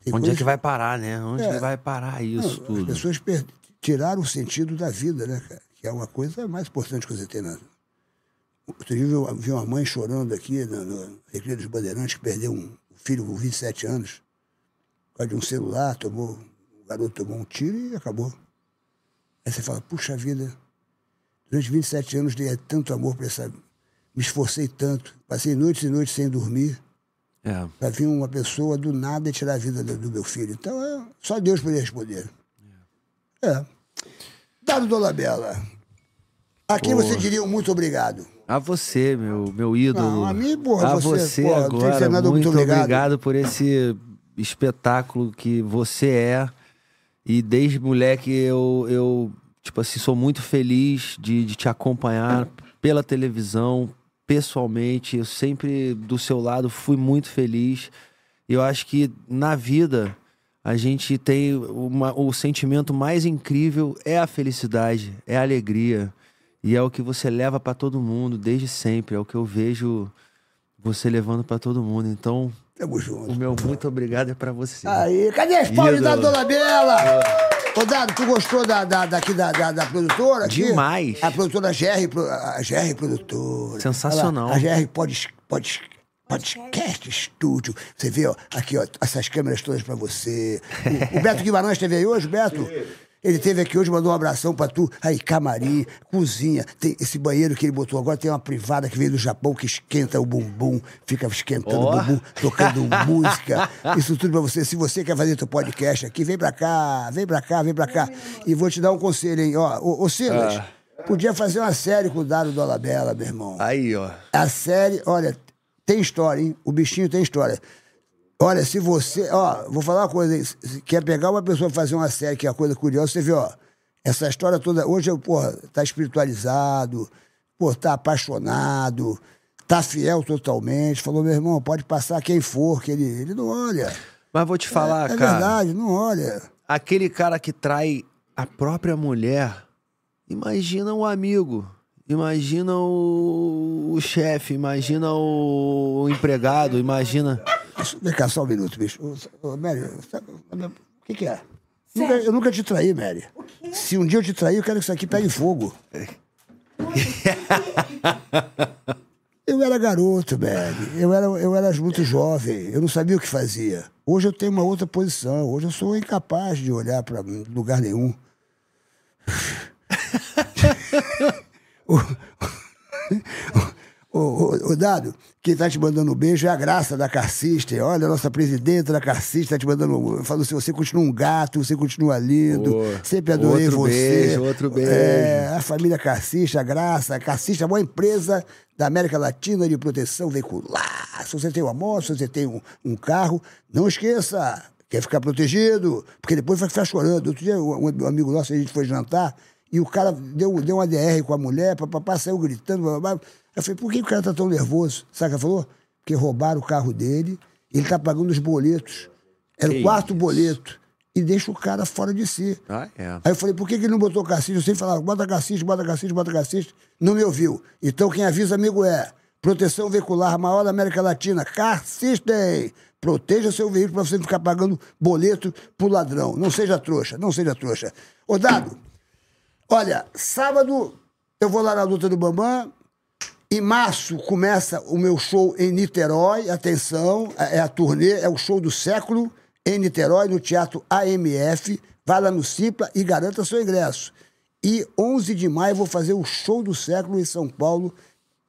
tem Onde é coisas- que vai parar, né? Onde É. que vai parar isso Não, As tudo? pessoas per- tiraram o sentido da vida, né, cara? Que é uma coisa mais importante que você tem na. Outro dia eu vi uma mãe chorando aqui no, no Recreio dos Bandeirantes, que perdeu um filho com 27 anos, por causa de um celular, tomou, o garoto tomou um tiro e acabou. Aí você fala, puxa vida, durante 27 anos dei tanto amor para essa. Me esforcei tanto, passei noites e noites sem dormir É. para vir uma pessoa do nada e tirar a vida do, do meu filho. Então, é, só Deus poderia responder. É. Dado Dolabella, a quem Pô. você diria um muito obrigado? A você, meu, meu ídolo. Não, a mim, porra, A você, você, porra, agora. muito muito obrigado. por esse espetáculo que você é. E desde moleque eu, eu tipo assim, sou muito feliz de, de te acompanhar pela televisão, pessoalmente. Eu sempre do seu lado fui muito feliz. Eu acho que na vida a gente tem uma- o sentimento mais incrível é a felicidade, é a alegria. E é o que você leva pra todo mundo desde sempre. É o que eu vejo você levando pra todo mundo. Então, Tamo junto. o meu muito obrigado é pra você. Aí, cadê as palmas da Dolabella? Ô, Dado, tu gostou da, da, daqui da, da, da produtora? aqui? Demais. A produtora GR, a GR Produtora. Sensacional. Lá, A GR Pod, Pod, Podcast Studio. Você vê, ó, aqui, ó, essas câmeras todas pra você. O, o Beto Guimarães esteve aí hoje, Beto? Ele esteve aqui hoje, mandou um abração pra tu. Aí, camarim, cozinha. Tem esse banheiro que ele botou agora, tem uma privada que veio do Japão que esquenta o bumbum, fica esquentando Ó. o bumbum, tocando música. Isso tudo pra você. Se você quer fazer teu podcast aqui, vem pra cá, vem pra cá, vem pra cá. E vou te dar um conselho, hein? Ó, ô, ô Silas, podia fazer uma série com o Dado Dolabella, meu irmão. Aí, ó. A série, olha, tem história, hein? O bichinho tem história. Olha, se você. Ó, vou falar uma coisa, hein? Se quer pegar uma pessoa e fazer uma série que é uma coisa curiosa, você vê, ó. Essa história toda. Hoje, porra, tá espiritualizado, pô, tá apaixonado, tá fiel totalmente. Falou, meu irmão, pode passar quem for, que ele, ele não olha. Mas vou te falar, é cara. verdade, não olha. Aquele cara que trai a própria mulher, imagina o amigo. Imagina o, o chefe, imagina o, empregado, imagina. Vem cá, só um minuto, bicho. Ô, ô, Mary, sabe- o que, que é? Nunca- eu nunca te traí, Mary. Se um dia eu te trair, eu quero que isso aqui pegue fogo. Eu era garoto, Mary. Eu era, eu era muito jovem. Eu não sabia o que fazia. Hoje eu tenho uma outra posição. Hoje eu sou incapaz de olhar para lugar nenhum. Ô, ô, ô, Dado, quem tá te mandando um beijo é a Graça da Carcista. Olha, a nossa presidenta da Carcista tá te mandando. Falou assim: você continua um gato, você continua lindo. Ô, sempre adorei outro você. beijo, outro beijo. É, a família Carcista, a Graça. A Carcista é a maior empresa da América Latina de proteção veicular. Se você tem uma moto, se você tem um, um carro, não esqueça. Quer ficar protegido, porque depois vai ficar chorando. Outro dia, um, um amigo nosso, a gente foi jantar, e o cara deu, deu uma DR com a mulher, papapá, saiu gritando, blá. Eu falei, por que o cara tá tão nervoso? Sabe o que ela falou? Porque roubaram o carro dele, ele tá pagando os boletos. Era o quarto isso? boleto. E deixa o cara fora de si. Ah, é. Aí eu falei, por que, que ele não botou caciste? Eu sempre falava, bota caciste, bota caciste, bota caciste. Não me ouviu. Então quem avisa, amigo, é Proteção Veicular, maior da América Latina. Carcistem! Proteja seu veículo para você não ficar pagando boleto pro ladrão. Não seja trouxa, não seja trouxa. Ô, Dado, olha, sábado eu vou lá na luta do Bambam. Em março começa o meu show em Niterói. Atenção, é a turnê, é o show do século em Niterói, no Teatro AMF. Vai lá no Simpla e garanta seu ingresso. E 11 de maio eu vou fazer o show do século em São Paulo,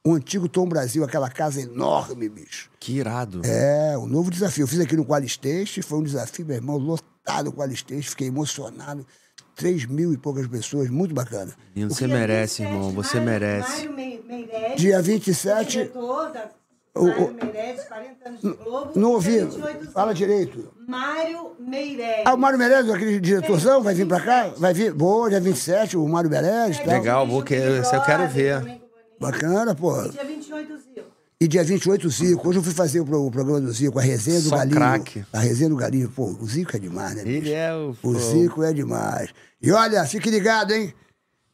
o antigo Tom Brasil, aquela casa enorme, bicho. Que irado. É, um novo desafio. Eu fiz aqui no Qualistage, foi um desafio, meu irmão, lotado o Qualistage, fiquei emocionado. 3 mil e poucas pessoas, muito bacana. Menino, você merece, irmão. Você merece. Mário Me- Meirelles, Dia 27, diretor da O- Mário Meirelles, 40 anos de Globo. não ouvi, 28 do fala direito. Mário Meirelles. Ah, o Mário Meirelles, aquele diretorzão, vai vir pra cá? Vai vir, boa, dia 27, o Mário Meirelles e tal. Legal, vou que- esse eu quero ver. Bacana, pô. Dia 28 Zico. E dia 28, o Zico. Hoje eu fui fazer o, pro- o programa do Zico, a resenha do Só Galinho. craque. A resenha do Galinho. Pô, o Zico é demais, né? Ele bicho? é o. O Zico é demais. E olha, fique ligado, hein?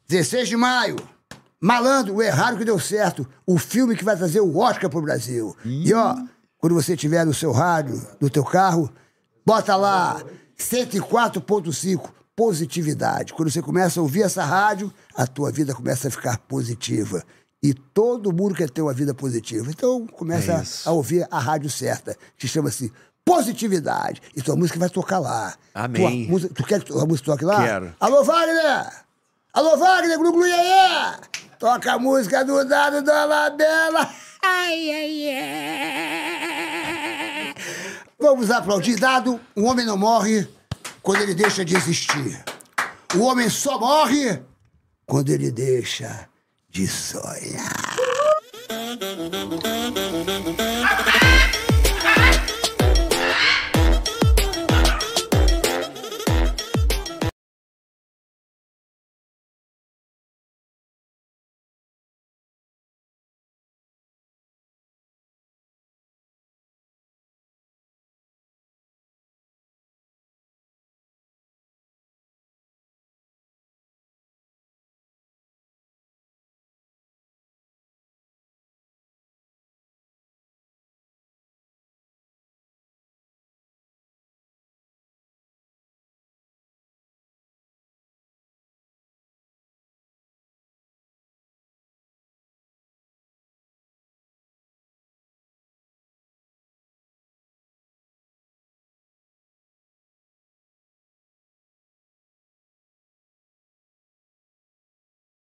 16 de maio. Malandro, o errado que deu certo. O filme que vai trazer o Oscar pro Brasil. E ó, quando você tiver no seu rádio, no teu carro, bota lá 104.5 positividade. Quando você começa a ouvir essa rádio, a tua vida começa a ficar positiva. E todo mundo quer ter uma vida positiva. Então começa É a ouvir a rádio certa, que chama-se Positividade. E tua música vai tocar lá. Amém. Tua música- tu quer que a música toque lá? Quero. Alô, Wagner! Alô, Wagner, glu, glu, iê! Toca a música do Dado da Labela. Ai, ai, ai. Vamos aplaudir, Dado. Um homem não morre quando ele deixa de existir. O homem só morre quando ele deixa de sonhar.